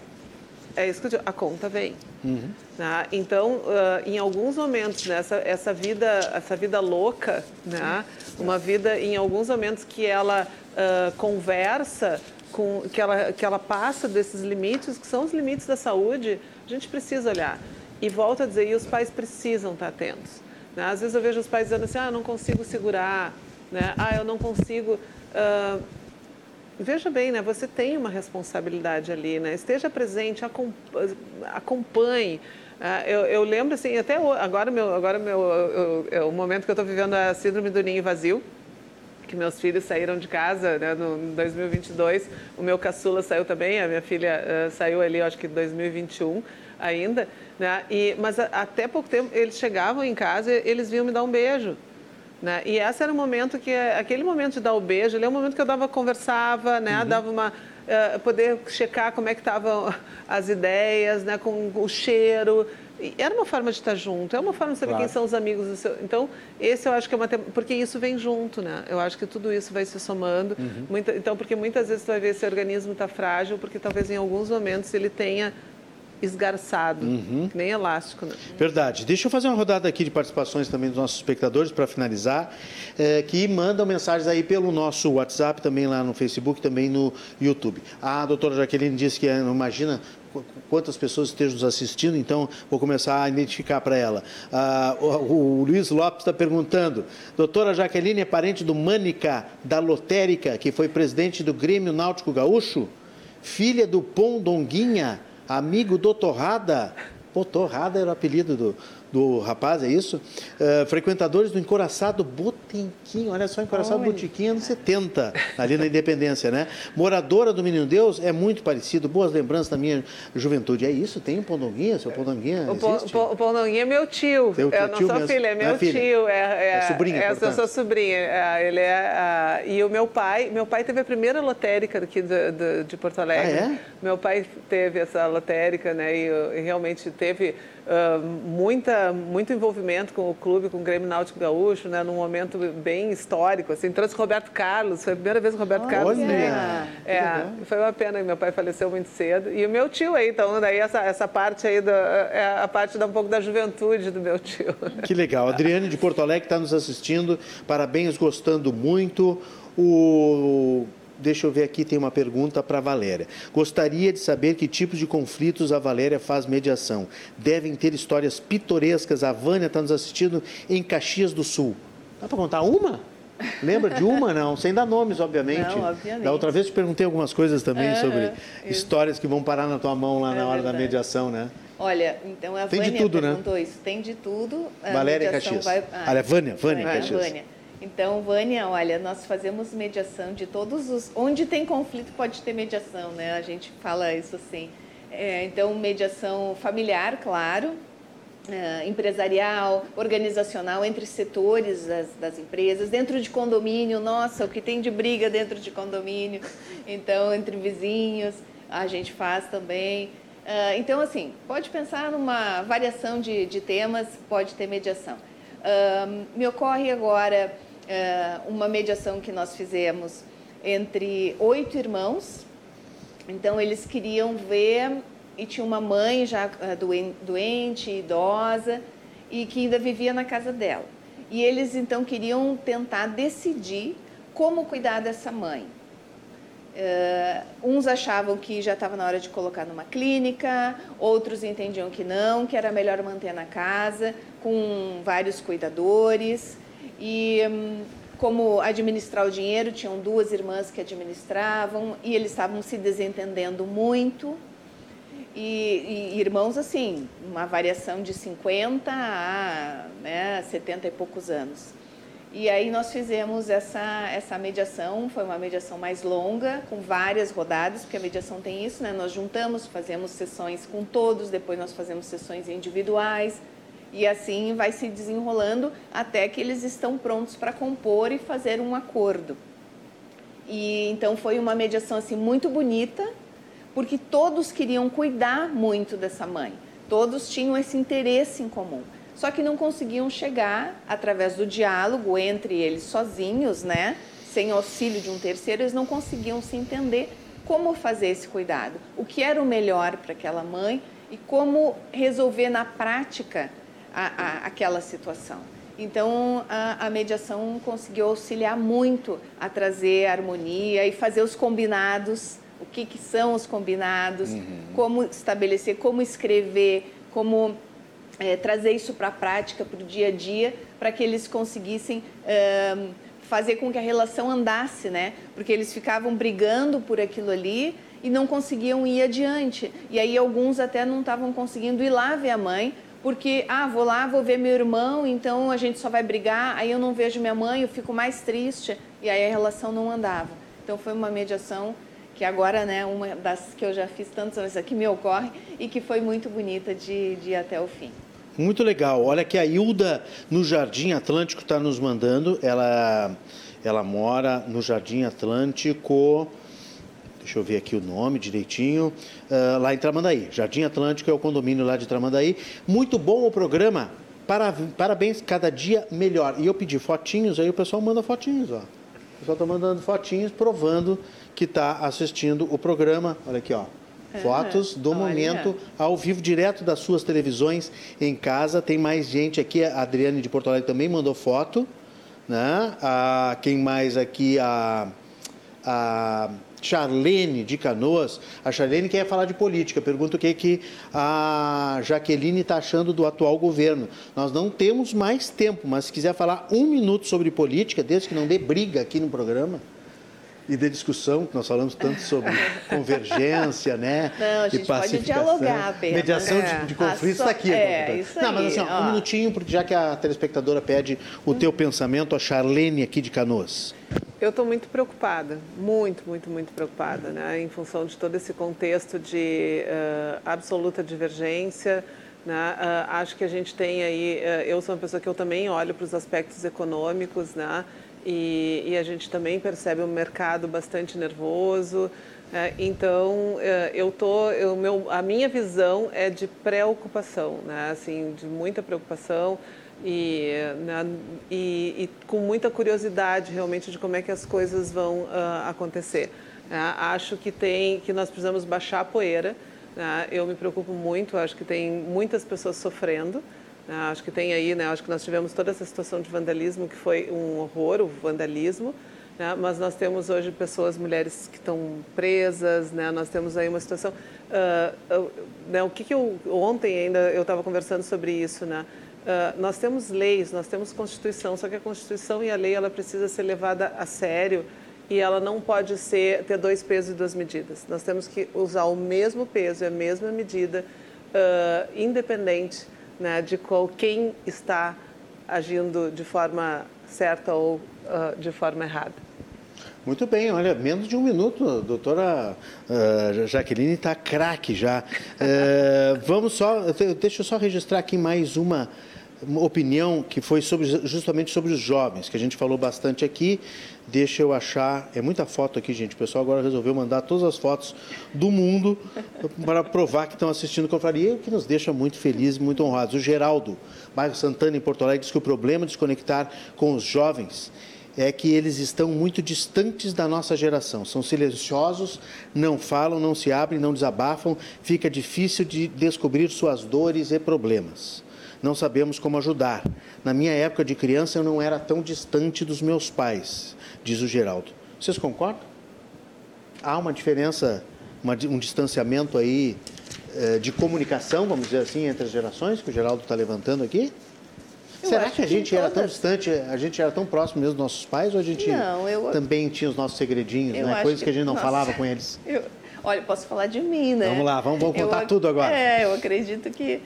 é isso que eu digo, a conta vem. Uhum. Né? Então, uh, em alguns momentos, né, essa, essa, vida, essa vida louca, né? uma vida, em alguns momentos que ela uh, conversa, com, que, ela, que ela passa desses limites, que são os limites da saúde, a gente precisa olhar. E volto a dizer, e os pais precisam estar atentos. Né? Às vezes eu vejo os pais dizendo assim, ah, eu não consigo segurar, né? ah, eu não consigo... Uh, veja bem, né? Você tem uma responsabilidade ali, né? Esteja presente, acompanhe. Uh, eu, eu, lembro assim, até agora meu, agora meu, eu, eu, o momento que eu estou vivendo é a síndrome do ninho vazio, que meus filhos saíram de casa, né? No, em 2022, o meu caçula saiu também, a minha filha uh, saiu ali, acho que em 2021 ainda, né? E mas a, até pouco tempo eles chegavam em casa, eles vinham me dar um beijo. Né? E esse era o momento que, aquele momento de dar o beijo, ele é o momento que eu dava, conversava, né? Uhum. Dava uma, uh, poder checar como é que estavam as ideias, né? Com o cheiro. E era uma forma de estar junto, é uma forma de saber claro. quem são os amigos do seu. Então, esse eu acho que é uma. Porque isso vem junto, né? Eu acho que tudo isso vai se somando. Uhum. Muita... Então, porque muitas vezes tu vai ver esse organismo está frágil, porque talvez em alguns momentos ele tenha esgarçado, uhum. nem elástico. Né? Verdade. Deixa eu fazer uma rodada aqui de participações também dos nossos espectadores para finalizar, é, que mandam mensagens aí pelo nosso WhatsApp, também lá no Facebook, também no YouTube. A doutora Jaqueline disse que imagina quantas pessoas estejam nos assistindo, então vou começar a identificar para ela. Ah, o, o, Luiz Lopes está perguntando: doutora Jaqueline é parente do Mânica da Lotérica, que foi presidente do Grêmio Náutico Gaúcho? Filha do Pondonguinha, amigo do Torrada? Pô, Torrada era o apelido do, do rapaz, é isso? Uh, frequentadores do Encoraçado Botequim, olha só, Encoraçado Oi. Botequim anos 70, ali na Independência, né? Moradora do Menino Deus, é muito parecido, boas lembranças da minha juventude. É isso? Tem um Pondonguinha? Seu Pondonguinha existe? O, Pondonguinha é meu tio, teu, eu não sou mesmo. filha, é meu é filha. tio. É, é, é sobrinha, é, Eu sou sobrinha, é, ele é... Uh, e o meu pai, meu pai teve a primeira lotérica aqui de, de, de Porto Alegre. Ah, é? Meu pai teve essa lotérica, né, e, e realmente teve uh, muita, muito envolvimento com o clube, com o Grêmio Náutico Gaúcho, né, num momento bem histórico. Assim, trouxe Roberto Carlos, foi a primeira vez que o Roberto Olha, Carlos. É, foi uma pena meu pai faleceu muito cedo. E o meu tio aí, então, daí essa, essa parte aí, da, é a parte da um pouco da juventude do meu tio. Que legal. Adriane de Porto Alegre está nos assistindo. Parabéns, gostando muito. O deixa eu ver aqui, tem uma pergunta para a Valéria. Gostaria de saber que tipos de conflitos a Valéria faz mediação. Devem ter histórias pitorescas. A Vânia está nos assistindo em Caxias do Sul. Dá para contar uma? Lembra de uma? Não, sem dar nomes, obviamente. Não, obviamente. Da outra vez te perguntei algumas coisas também é, sobre isso. histórias que vão parar na tua mão lá é na hora verdade. da mediação, né? Olha, então a tem Vânia de tudo, né? perguntou né? isso. Tem de tudo. A Valéria Caxias. Vai... Ah, Olha, Vânia, Vânia, Vânia Caxias. Vânia. Então, Vânia, olha, nós fazemos mediação de todos os. Onde tem conflito pode ter mediação, né? A gente fala isso assim. É, então, mediação familiar, claro, é, empresarial, organizacional, entre setores das, das, empresas, dentro de condomínio, nossa, o que tem de briga dentro de condomínio, então, entre vizinhos, a gente faz também. Uh, então, assim, pode pensar numa variação de, de temas, pode ter mediação. Me ocorre agora é, uma mediação que nós fizemos entre oito irmãos. Então, eles queriam ver, e tinha uma mãe já é, doente, idosa, e que ainda vivia na casa dela. E eles então queriam tentar decidir como cuidar dessa mãe. Uh, uns achavam que já estava na hora de colocar numa clínica, outros entendiam que não, que era melhor manter na casa com vários cuidadores. E hum, como administrar o dinheiro, tinham duas irmãs que administravam e eles estavam se desentendendo muito. E, e, irmãos, assim, uma variação de 50 a né, 70 e poucos anos. E aí nós fizemos essa, essa mediação, foi uma mediação mais longa, com várias rodadas, porque a mediação tem isso, né? Nós juntamos, fazemos sessões com todos, depois nós fazemos sessões individuais, e assim vai se desenrolando até que eles estão prontos para compor e fazer um acordo. E então foi uma mediação assim muito bonita, porque todos queriam cuidar muito dessa mãe. Todos tinham esse interesse em comum. Só que não conseguiam chegar através do diálogo entre eles sozinhos, né? Sem auxílio de um terceiro, eles não conseguiam se entender como fazer esse cuidado, o que era o melhor para aquela mãe e como resolver na prática a, a, aquela situação. Então, a, a, mediação conseguiu auxiliar muito a trazer harmonia e fazer os combinados, o que, que são os combinados, uhum. como estabelecer, como escrever, como é, trazer isso para a prática, para o dia a dia, para que eles conseguissem é, fazer com que a relação andasse, né? Porque eles ficavam brigando por aquilo ali e não conseguiam ir adiante. E aí alguns até não estavam conseguindo ir lá ver a mãe, porque, ah, vou lá, vou ver meu irmão, então a gente só vai brigar, aí eu não vejo minha mãe, eu fico mais triste, e aí a relação não andava. Então foi uma mediação que agora, né, uma das que eu já fiz tantas vezes aqui me ocorre e que foi muito bonita de, de ir até o fim. Muito legal. Olha que a Hilda no Jardim Atlântico está nos mandando. Ela, ela mora no Jardim Atlântico deixa eu ver aqui o nome direitinho, uh, lá em Tramandaí. Jardim Atlântico é o condomínio lá de Tramandaí. Muito bom o programa, parabéns, cada dia melhor. E eu pedi fotinhos, aí o pessoal manda fotinhos, ó. O pessoal está mandando fotinhos provando que está assistindo o programa. Olha aqui, ó. Fotos do Olha. momento ao vivo, direto das suas televisões em casa. Tem mais gente aqui, a Adriane de Porto Alegre também mandou foto. Né? A, quem mais aqui? A, a Charlene de Canoas. A Charlene quer falar de política. Pergunta o que, que a Jaqueline está achando do atual governo. Nós não temos mais tempo, mas se quiser falar um minuto sobre política, desde que não dê briga aqui no programa e de discussão, que nós falamos tanto sobre convergência, né? Não, a gente pode dialogar apenas. Mediação é. de, de conflitos está aqui. É, isso Não, mas assim, ó, um minutinho, porque já que a telespectadora pede o teu pensamento, a Charlene aqui de Canoas. Eu estou muito preocupada, muito, muito, muito preocupada, né? em função de todo esse contexto de uh, absoluta divergência. Né? Uh, acho que a gente tem aí, uh, eu sou uma pessoa que eu também olho para os aspectos econômicos, né? E, e a gente também percebe um mercado bastante nervoso. É, então, é, eu tô, eu, meu, a minha visão é de preocupação, né? assim, de muita preocupação e, né? e, e, com muita curiosidade realmente de como é que as coisas vão uh, acontecer. É, acho que tem, que nós precisamos baixar a poeira. Né? Eu me preocupo muito, acho que tem muitas pessoas sofrendo. Né? Acho que tem aí, né? Acho que nós tivemos toda essa situação de vandalismo que foi um horror, o vandalismo. Né? Mas nós temos hoje pessoas, mulheres que estão presas, né? Nós temos aí uma situação. Uh, uh, né? O que, que eu ontem ainda eu estava conversando sobre isso, né? Uh, nós temos leis, nós temos Constituição, só que a Constituição e a lei ela precisa ser levada a sério e ela não pode ser ter dois pesos e duas medidas. Nós temos que usar o mesmo peso e a mesma medida, independente né, de qual, quem está agindo de forma certa ou uh, de forma errada. Muito bem, olha, menos de um minuto, doutora uh, Jaqueline está craque já. Uh, vamos só, deixa eu só registrar aqui mais uma opinião que foi sobre, justamente sobre os jovens, que a gente falou bastante aqui. Deixa eu achar. É muita foto aqui, gente. O pessoal agora resolveu mandar todas as fotos do mundo para provar que estão assistindo confraria, o que nos deixa muito felizes, muito honrados. O Geraldo, bairro Santana, em Porto Alegre, diz que o problema de se conectar com os jovens é que eles estão muito distantes da nossa geração. São silenciosos, não falam, não se abrem, não desabafam, fica difícil de descobrir suas dores e problemas não sabemos como ajudar. Na minha época de criança, eu não era tão distante dos meus pais, diz o Geraldo. Vocês concordam? Há uma diferença, uma, um distanciamento aí eh, de comunicação, vamos dizer assim, entre as gerações, que o Geraldo está levantando aqui? Eu Será que a gente que era tão distante, a gente era tão próximo mesmo dos nossos pais, ou a gente não, eu... também tinha os nossos segredinhos, né? coisas que... que... a gente não Nossa. falava com eles? Eu... Olha, posso falar de mim, né? Vamos lá, vamos, vamos contar tudo agora. É, eu acredito que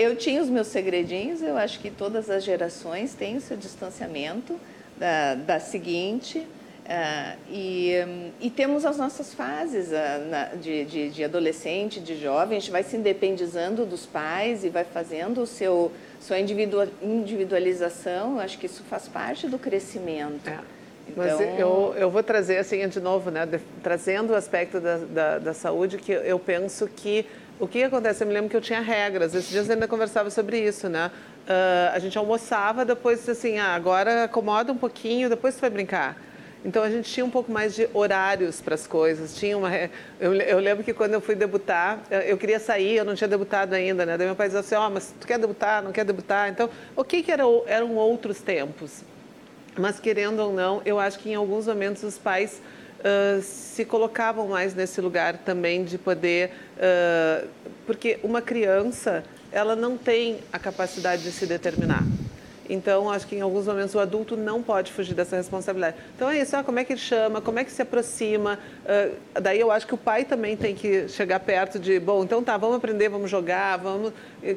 eu tinha os meus segredinhos, eu acho que todas as gerações têm o seu distanciamento da, da seguinte. Uh, e, e, temos as nossas fases na, de, de, de, adolescente, de jovem, a gente vai se independizando dos pais e vai fazendo o seu sua individualização, eu acho que isso faz parte do crescimento. É. Então... Mas eu, eu vou trazer assim de novo, né, de, trazendo o aspecto da, da, da saúde, que eu penso que o que acontece? Eu me lembro que eu tinha regras. Esses dias eu ainda conversava sobre isso, né? Uh, a gente almoçava, depois assim, ah, agora acomoda um pouquinho, depois você vai brincar. Então a gente tinha um pouco mais de horários para as coisas. Tinha uma, eu, eu, lembro que quando eu fui debutar, eu queria sair, eu não tinha debutado ainda, né? Daí meu pai dizia assim, ó, oh, mas tu quer debutar, não quer debutar? Então, o que que era, eram outros tempos? Mas querendo ou não, eu acho que em alguns momentos os pais se colocavam mais nesse lugar também de poder, uh, porque uma criança ela não tem a capacidade de se determinar. Então, acho que em alguns momentos o adulto não pode fugir dessa responsabilidade. Então é isso, ah, como é que chama, como é que se aproxima. Uh, daí eu acho que o pai também tem que chegar perto de, bom, então tá, vamos aprender, vamos jogar, vamos.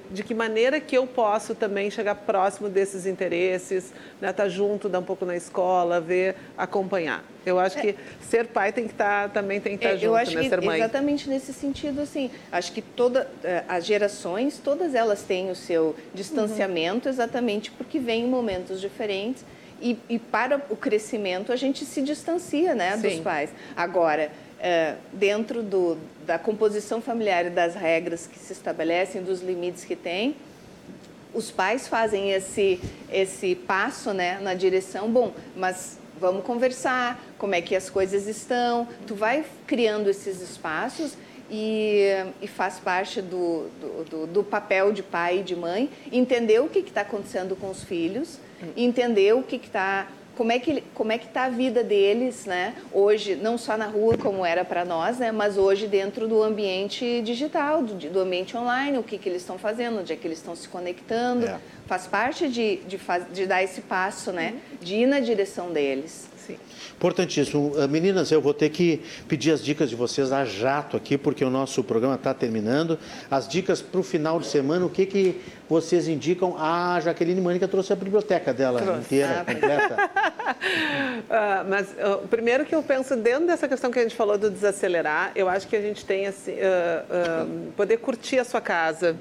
De que maneira que eu posso também chegar próximo desses interesses, né, estar tá junto, dar um pouco na escola, ver, acompanhar. Eu acho é. que ser pai tem que estar, tá, também tem que estar tá é, junto, eu acho né, que ser mãe. Exatamente nesse sentido, assim, acho que todas eh, as gerações, todas elas têm o seu distanciamento, uhum. exatamente porque vêm momentos diferentes e, e, para o crescimento a gente se distancia, né, dos pais. Agora, é, dentro do, da composição familiar e das regras que se estabelecem, dos limites que tem, os pais fazem esse, esse passo né, na direção, bom, mas vamos conversar, como é que as coisas estão. Tu vai criando esses espaços e, e faz parte do, do, do, do, papel de pai e de mãe, entender o que está acontecendo com os filhos, entender o que está como é que como é que está a vida deles, né? Hoje não só na rua como era para nós, né? Mas hoje dentro do ambiente digital, do, do ambiente online, o que que eles estão fazendo, onde é que eles estão se conectando, é. faz parte de, de, faz, de dar esse passo, né? De ir na direção deles. Importantíssimo. Ah, meninas, eu vou ter que pedir as dicas de vocês a jato aqui, porque o nosso programa está terminando. As dicas para o final de semana, o que, que vocês indicam? A Jaqueline Mânica trouxe a biblioteca dela trouxe. inteira, ah, completa. uh, mas uh, o primeiro que eu penso, dentro dessa questão que a gente falou do desacelerar, eu acho que a gente tem assim, uh, poder curtir a sua casa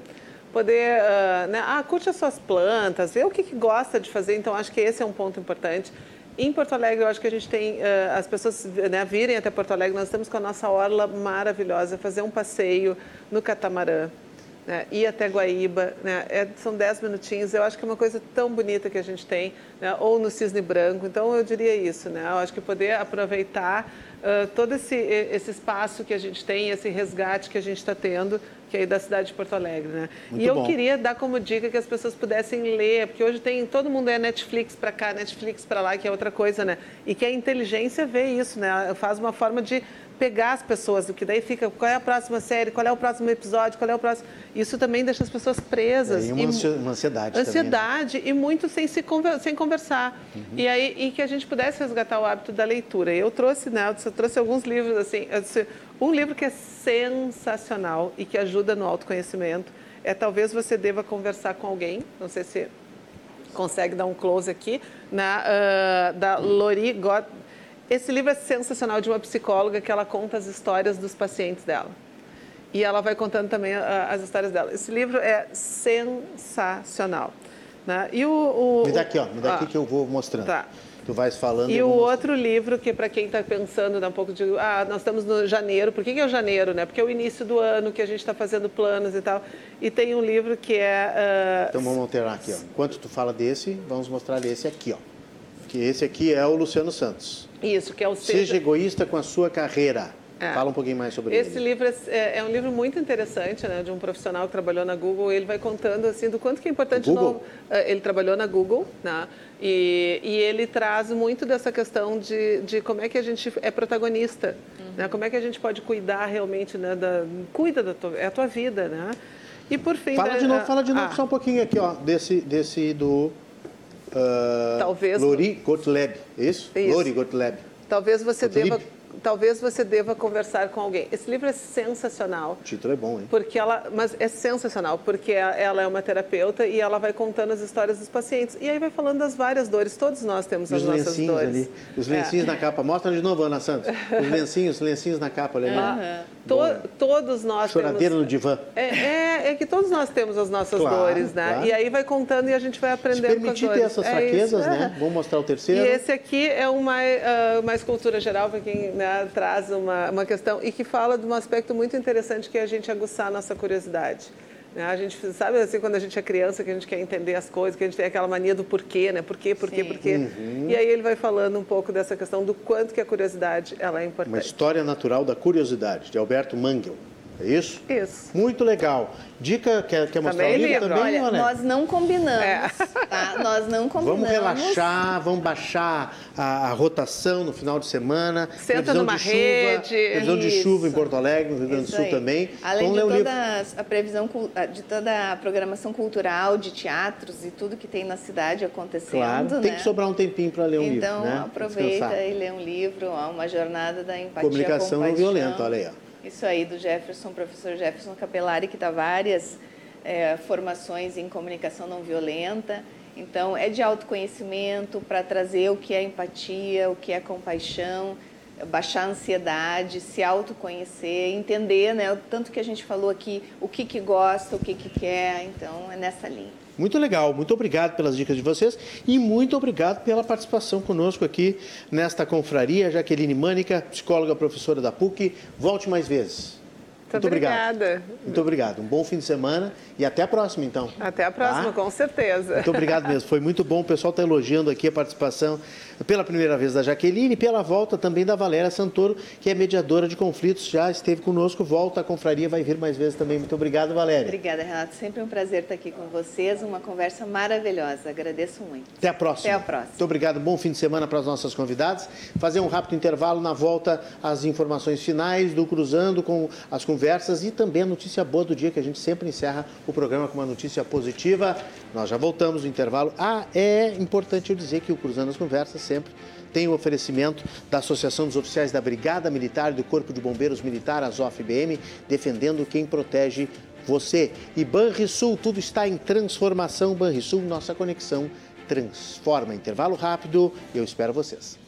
poder, uh, né, ah, curte as suas plantas, ver o que, que, gosta de fazer. Então, acho que esse é um ponto importante. Em Porto Alegre, eu acho que a gente tem, uh, as pessoas né, virem até Porto Alegre, nós estamos com a nossa orla maravilhosa, fazer um passeio no catamarã, né, ir até Guaíba, né, é, são 10 minutinhos, eu acho que é uma coisa tão bonita que a gente tem, né, ou no Cisne Branco, então eu diria isso, né, eu acho que poder aproveitar uh, todo esse, esse espaço que a gente tem, esse resgate que a gente está tendo, que é da cidade de Porto Alegre, né? Muito e eu bom. queria dar como dica que as pessoas pudessem ler, porque hoje tem todo mundo é Netflix para cá, Netflix para lá, que é outra coisa, né? E que a inteligência vê isso, né? Faz uma forma de pegar as pessoas, que daí fica qual é a próxima série, qual é o próximo episódio, qual é o próximo. Isso também deixa as pessoas presas. É, e uma, e, uma ansiedade. Ansiedade também, né? e muito sem se conver, sem conversar. Uhum. E aí e que a gente pudesse resgatar o hábito da leitura. Eu trouxe, né? Eu trouxe alguns livros assim. Disse, um livro que é sensacional e que ajuda no autoconhecimento é talvez você deva conversar com alguém. Não sei se consegue dar um close aqui na uh, da Lori God esse livro é sensacional de uma psicóloga que ela conta as histórias dos pacientes dela. E ela vai contando também uh, as histórias dela. Esse livro é sensacional. Né? E o, o, me dá aqui, ó, me dá ah, aqui que eu vou mostrando. Tá. Tu vais falando. E o outro livro, que para quem está pensando, dá um pouco de. Ah, nós estamos no janeiro. Por que, que é o janeiro? Né? Porque é o início do ano que a gente está fazendo planos e tal. E tem um livro que é. Uh... Então vamos alterar aqui. Ó. Enquanto tu fala desse, vamos mostrar esse aqui. Ó. Que esse aqui é o Luciano Santos. Isso, que é o Seja egoísta com a sua carreira. É. Fala um pouquinho mais sobre Esse ele. Esse livro é, é, um livro muito interessante, né, de um profissional que trabalhou na Google. Ele vai contando assim do quanto que é importante. Google? No, é, ele trabalhou na Google, né, e, e, ele traz muito dessa questão de, de como é que a gente é protagonista, uhum. né, como é que a gente pode cuidar realmente, né, da, cuida da tua, é a tua vida, né. E por fim. Fala de novo, fala de novo ah, só um pouquinho aqui, ó, desse, desse do. Uh, Talvez. Lori Gottlieb, isso? isso. Lori Gottlieb. Talvez você deva talvez você deva conversar com alguém. Esse livro é sensacional. O título é bom, hein? Porque ela, mas é sensacional, porque ela é uma terapeuta e ela vai contando as histórias dos pacientes. E aí vai falando das várias dores. Todos nós temos as nossas dores. Ali. Os lencinhos é. na capa. Mostra de novo, Ana Santos. Os lencinhos, os lencinhos na capa. Ali. Uhum. To, todos nós Choradeira temos... no divã. É, é, é, que todos nós temos as nossas claro, dores, né? Claro. E aí vai contando e a gente vai aprendendo Se permitir ter essas é fraquezas, é né? Vamos mostrar o terceiro. E esse aqui é uma, uh, uma escultura geral, para quem né, traz uma uma, uma questão e que fala de um aspecto muito interessante que é a gente aguçar a nossa curiosidade. Né? A gente sabe assim quando a gente é criança que a gente quer entender as coisas, que a gente tem aquela mania do porquê, né? Porquê, porquê, Sim. porquê. Uhum. E aí ele vai falando um pouco dessa questão do quanto que a curiosidade ela é importante. Uma história natural da curiosidade de Alberto Mangel. É isso? Isso. Muito legal. Dica, quer, quer mostrar também o livro, também, Olha, nós não combinamos, é. tá? Nós não combinamos. Vamos relaxar, vamos baixar a, a rotação no final de semana. Senta numa de rede. Chuva, previsão de chuva em Porto Alegre, no Rio Grande do Sul também. Além vamos de toda a previsão de toda a programação cultural, de teatros e tudo que tem na cidade acontecendo, claro, né? tem que sobrar um tempinho para ler um então, livro, Então, né? aproveita e lê um livro, uma jornada da empatia Comunicação não violenta, olha aí, ó. Isso aí, do Jefferson, professor Jefferson Capelari, que dá várias é, formações em comunicação não violenta. Então, é de autoconhecimento para trazer o que é empatia, o que é compaixão, baixar a ansiedade, se autoconhecer, entender, né, tanto que a gente falou aqui, o que, que gosta, o que, que quer. Então, é nessa linha. Muito legal, muito obrigado pelas dicas de vocês e muito obrigado pela participação conosco aqui nesta confraria. Jaqueline Mânica, psicóloga, professora da PUC. Volte mais vezes. Muito obrigado. Obrigada. Muito obrigado. Um bom fim de semana e até a próxima, então. Até a próxima, tá? com certeza. Muito obrigado mesmo. Foi muito bom. O pessoal está elogiando aqui a participação pela primeira vez da Jaqueline e pela volta também da Valéria Santoro, que é mediadora de conflitos, já esteve conosco, volta à confraria, vai vir mais vezes também. Muito obrigado, Valéria. Obrigada, Renato. Sempre um prazer estar aqui com vocês, uma conversa maravilhosa. Agradeço muito. Até a próxima. Até a próxima. Muito obrigado. Bom fim de semana para as nossas convidadas. Fazer um rápido intervalo na volta às informações finais do Cruzando com as conversas e também a notícia boa do dia, que a gente sempre encerra o programa com uma notícia positiva. Nós já voltamos no intervalo. Ah, é importante eu dizer que o Cruzando as Conversas sempre tem o oferecimento da Associação dos Oficiais da Brigada Militar e do Corpo de Bombeiros Militar, ASOF-BM, defendendo quem protege você. E Banrisul, tudo está em transformação. Banrisul, nossa conexão transforma. Intervalo rápido, eu espero vocês.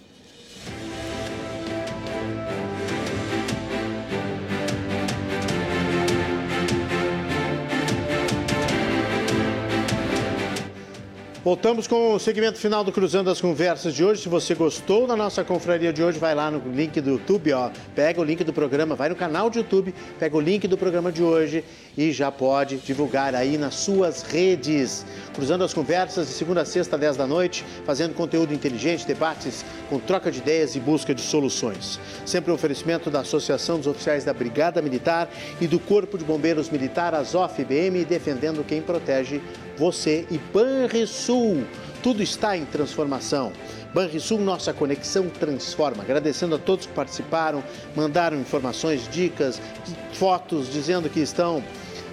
Voltamos com o segmento final do Cruzando as Conversas de hoje. Se você gostou da nossa confraria de hoje, vai lá no link do YouTube, ó, pega o link do programa, vai no canal de YouTube, pega o link do programa de hoje e já pode divulgar aí nas suas redes. Cruzando as Conversas de segunda a sexta, 10 da noite, fazendo conteúdo inteligente, debates com troca de ideias e busca de soluções. Sempre um oferecimento da Associação dos Oficiais da Brigada Militar e do Corpo de Bombeiros Militar, ASOF-BM, defendendo quem protege você e Banrisul. Tudo está em transformação. Banrisul, nossa conexão transforma. Agradecendo a todos que participaram, mandaram informações, dicas, fotos, dizendo que estão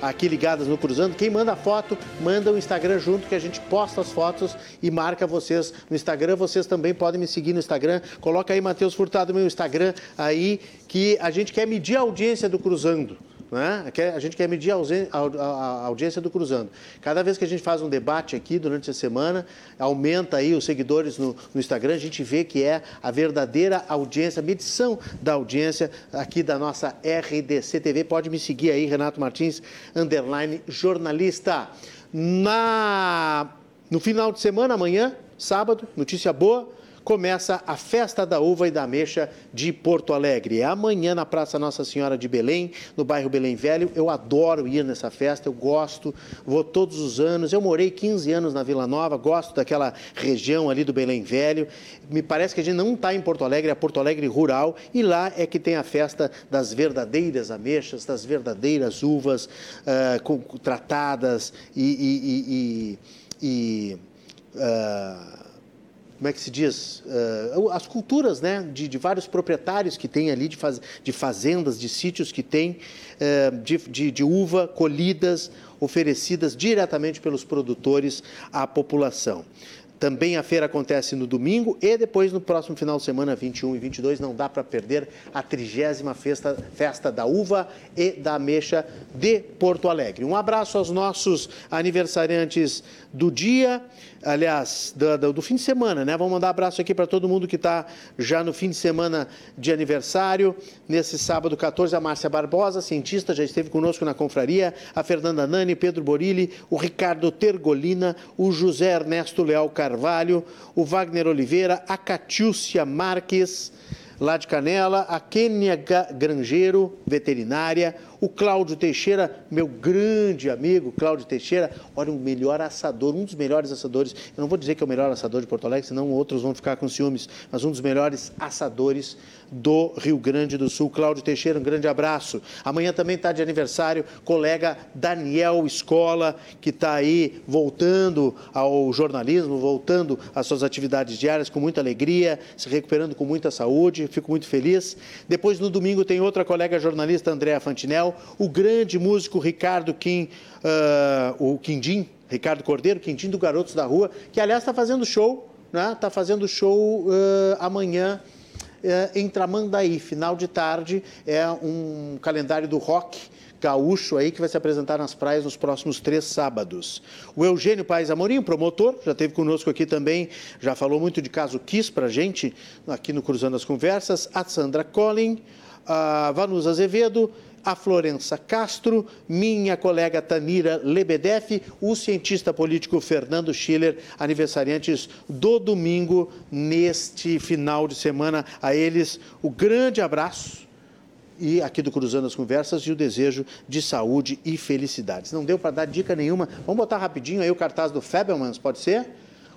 aqui ligadas no Cruzando. Quem manda foto, manda o Instagram junto, que a gente posta as fotos e marca vocês no Instagram. Vocês também podem me seguir no Instagram. Coloca aí, Matheus Furtado, meu Instagram aí, que a gente quer medir a audiência do Cruzando. Né? A gente quer medir a audiência do Cruzando. Cada vez que a gente faz um debate aqui durante a semana, aumenta aí os seguidores no, no Instagram, a gente vê que é a verdadeira audiência, a medição da audiência aqui da nossa RDC TV. Pode me seguir aí, Renato Martins, underline jornalista. Na, no final de semana, amanhã, sábado, notícia boa, começa a Festa da Uva e da Ameixa de Porto Alegre. É amanhã na Praça Nossa Senhora de Belém, no bairro Belém Velho. Eu adoro ir nessa festa, eu gosto, vou todos os anos. Eu morei 15 anos na Vila Nova, gosto daquela região ali do Belém Velho. Me parece que a gente não está em Porto Alegre, é Porto Alegre rural, e lá é que tem a festa das verdadeiras ameixas, das verdadeiras uvas uh, com, tratadas e. e, e, e uh, como é que se diz, uh, as culturas né, de, de, vários proprietários que tem ali, de, faz, de fazendas, de sítios que tem, uh, de, de, de uva colhidas, oferecidas diretamente pelos produtores à população. Também a feira acontece no domingo e depois no próximo final de semana, 21 e 22, não dá para perder a trigésima festa, festa da uva e da ameixa de Porto Alegre. Um abraço aos nossos aniversariantes do dia, aliás, do, do, fim de semana, né? Vamos mandar abraço aqui para todo mundo que está já no fim de semana de aniversário. Nesse sábado 14, a Márcia Barbosa, cientista, já esteve conosco na confraria, a Fernanda Nani, Pedro Borilli, o Ricardo Tergolina, o José Ernesto Leal Carvalho, o Wagner Oliveira, a Catiúcia Marques, lá de Canela, a Kênia Grangeiro, veterinária, o Cláudio Teixeira, meu grande amigo Cláudio Teixeira, olha, o melhor assador, um dos melhores assadores. Eu não vou dizer que é o melhor assador de Porto Alegre, senão outros vão ficar com ciúmes, mas um dos melhores assadores do Rio Grande do Sul. Cláudio Teixeira, um grande abraço. Amanhã também está de aniversário colega Daniel Escola, que está aí voltando ao jornalismo, voltando às suas atividades diárias com muita alegria, se recuperando com muita saúde. Fico muito feliz. Depois, no domingo, tem outra colega jornalista, Andréa Fantinel, o grande músico Ricardo Kim, uh, o Quindim, Ricardo Cordeiro, Quindim do Garotos da Rua, que aliás está fazendo show, né? Está fazendo show uh, amanhã uh, em Tramandaí, final de tarde, é um calendário do rock gaúcho aí que vai se apresentar nas praias nos próximos três sábados. O Eugênio Paes Amorim, promotor, já esteve conosco aqui também, já falou muito de caso Kiss para gente, aqui no Cruzando as Conversas. A Sandra Collin, a Vanusa Azevedo a Florença Castro, minha colega Tanira Lebedeff, o cientista político Fernando Schiller, aniversariantes do domingo, neste final de semana. A eles, o grande abraço e aqui do Cruzando as Conversas e o desejo de saúde e felicidades. Não deu para dar dica nenhuma. Vamos botar rapidinho aí o cartaz do Fabelmans, pode ser?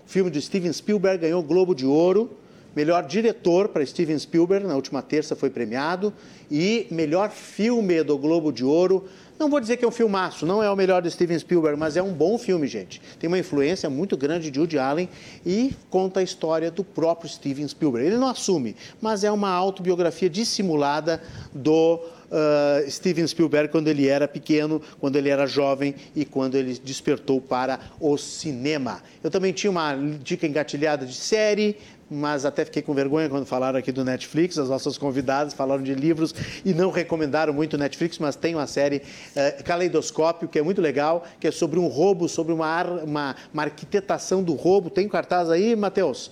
O filme de Steven Spielberg ganhou o Globo de Ouro. Melhor diretor para Steven Spielberg, na última terça foi premiado. E melhor filme do Globo de Ouro não vou dizer que é um filmaço, não é o melhor de Steven Spielberg, mas é um bom filme, gente. Tem uma influência muito grande de Woody Allen e conta a história do próprio Steven Spielberg. Ele não assume, mas é uma autobiografia dissimulada do Uh, Steven Spielberg quando ele era pequeno, quando ele era jovem e quando ele despertou para o cinema. Eu também tinha uma dica engatilhada de série, mas até fiquei com vergonha quando falaram aqui do Netflix. As nossas convidadas falaram de livros e não recomendaram muito o Netflix, mas tem uma série uh, Caleidoscópio, que é muito legal, que é sobre um roubo, sobre uma, uma, uma arquitetação do roubo. Tem cartaz aí, Matheus?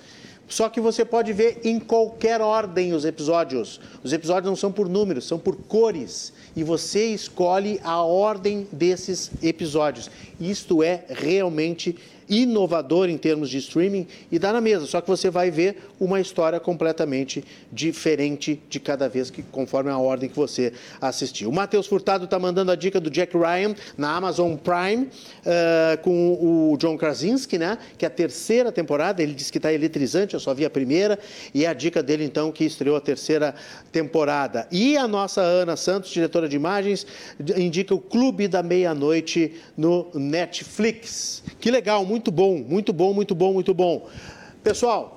Só que você pode ver em qualquer ordem os episódios. Os episódios não são por números, são por cores. E você escolhe a ordem desses episódios. Isto é realmente inovador em termos de streaming e dá na mesa, só que você vai ver uma história completamente diferente de cada vez que conforme a ordem que você assistiu. O Matheus Furtado está mandando a dica do Jack Ryan na Amazon Prime uh, com o John Krasinski, né? Que é a terceira temporada. Ele disse que está eletrizante, eu só vi a primeira e é a dica dele então que estreou a terceira temporada. E a nossa Ana Santos, diretora de imagens, indica o Clube da Meia-Noite no Netflix. Que legal, muito muito bom, muito bom, muito bom, muito bom. Pessoal,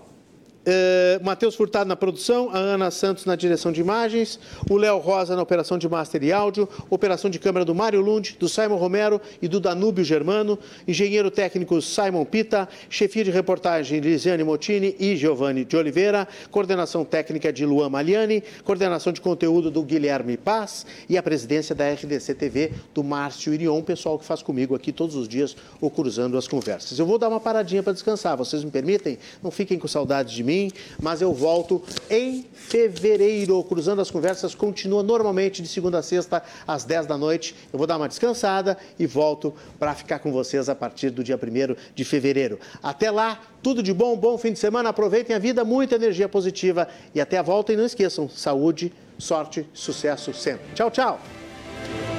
Uh, Matheus Furtado na produção, a Ana Santos na direção de imagens, o Léo Rosa na operação de master e áudio, operação de câmera do Mário Lund, do Simon Romero e do Danúbio Germano, engenheiro técnico Simon Pita, chefia de reportagem Lisiane Motini e Giovanni de Oliveira, coordenação técnica de Luan Maliani, coordenação de conteúdo do Guilherme Paz e a presidência da RDC TV do Márcio Irion, pessoal que faz comigo aqui todos os dias o Cruzando as Conversas. Eu vou dar uma paradinha para descansar, vocês me permitem? Não fiquem com saudades de mim mim, mas eu volto em fevereiro. Cruzando as Conversas continua normalmente de segunda a sexta às 10 da noite. Eu vou dar uma descansada e volto para ficar com vocês a partir do dia 1 de fevereiro. Até lá, tudo de bom, bom fim de semana, aproveitem a vida, muita energia positiva e até a volta. E não esqueçam, saúde, sorte, sucesso sempre. Tchau, tchau!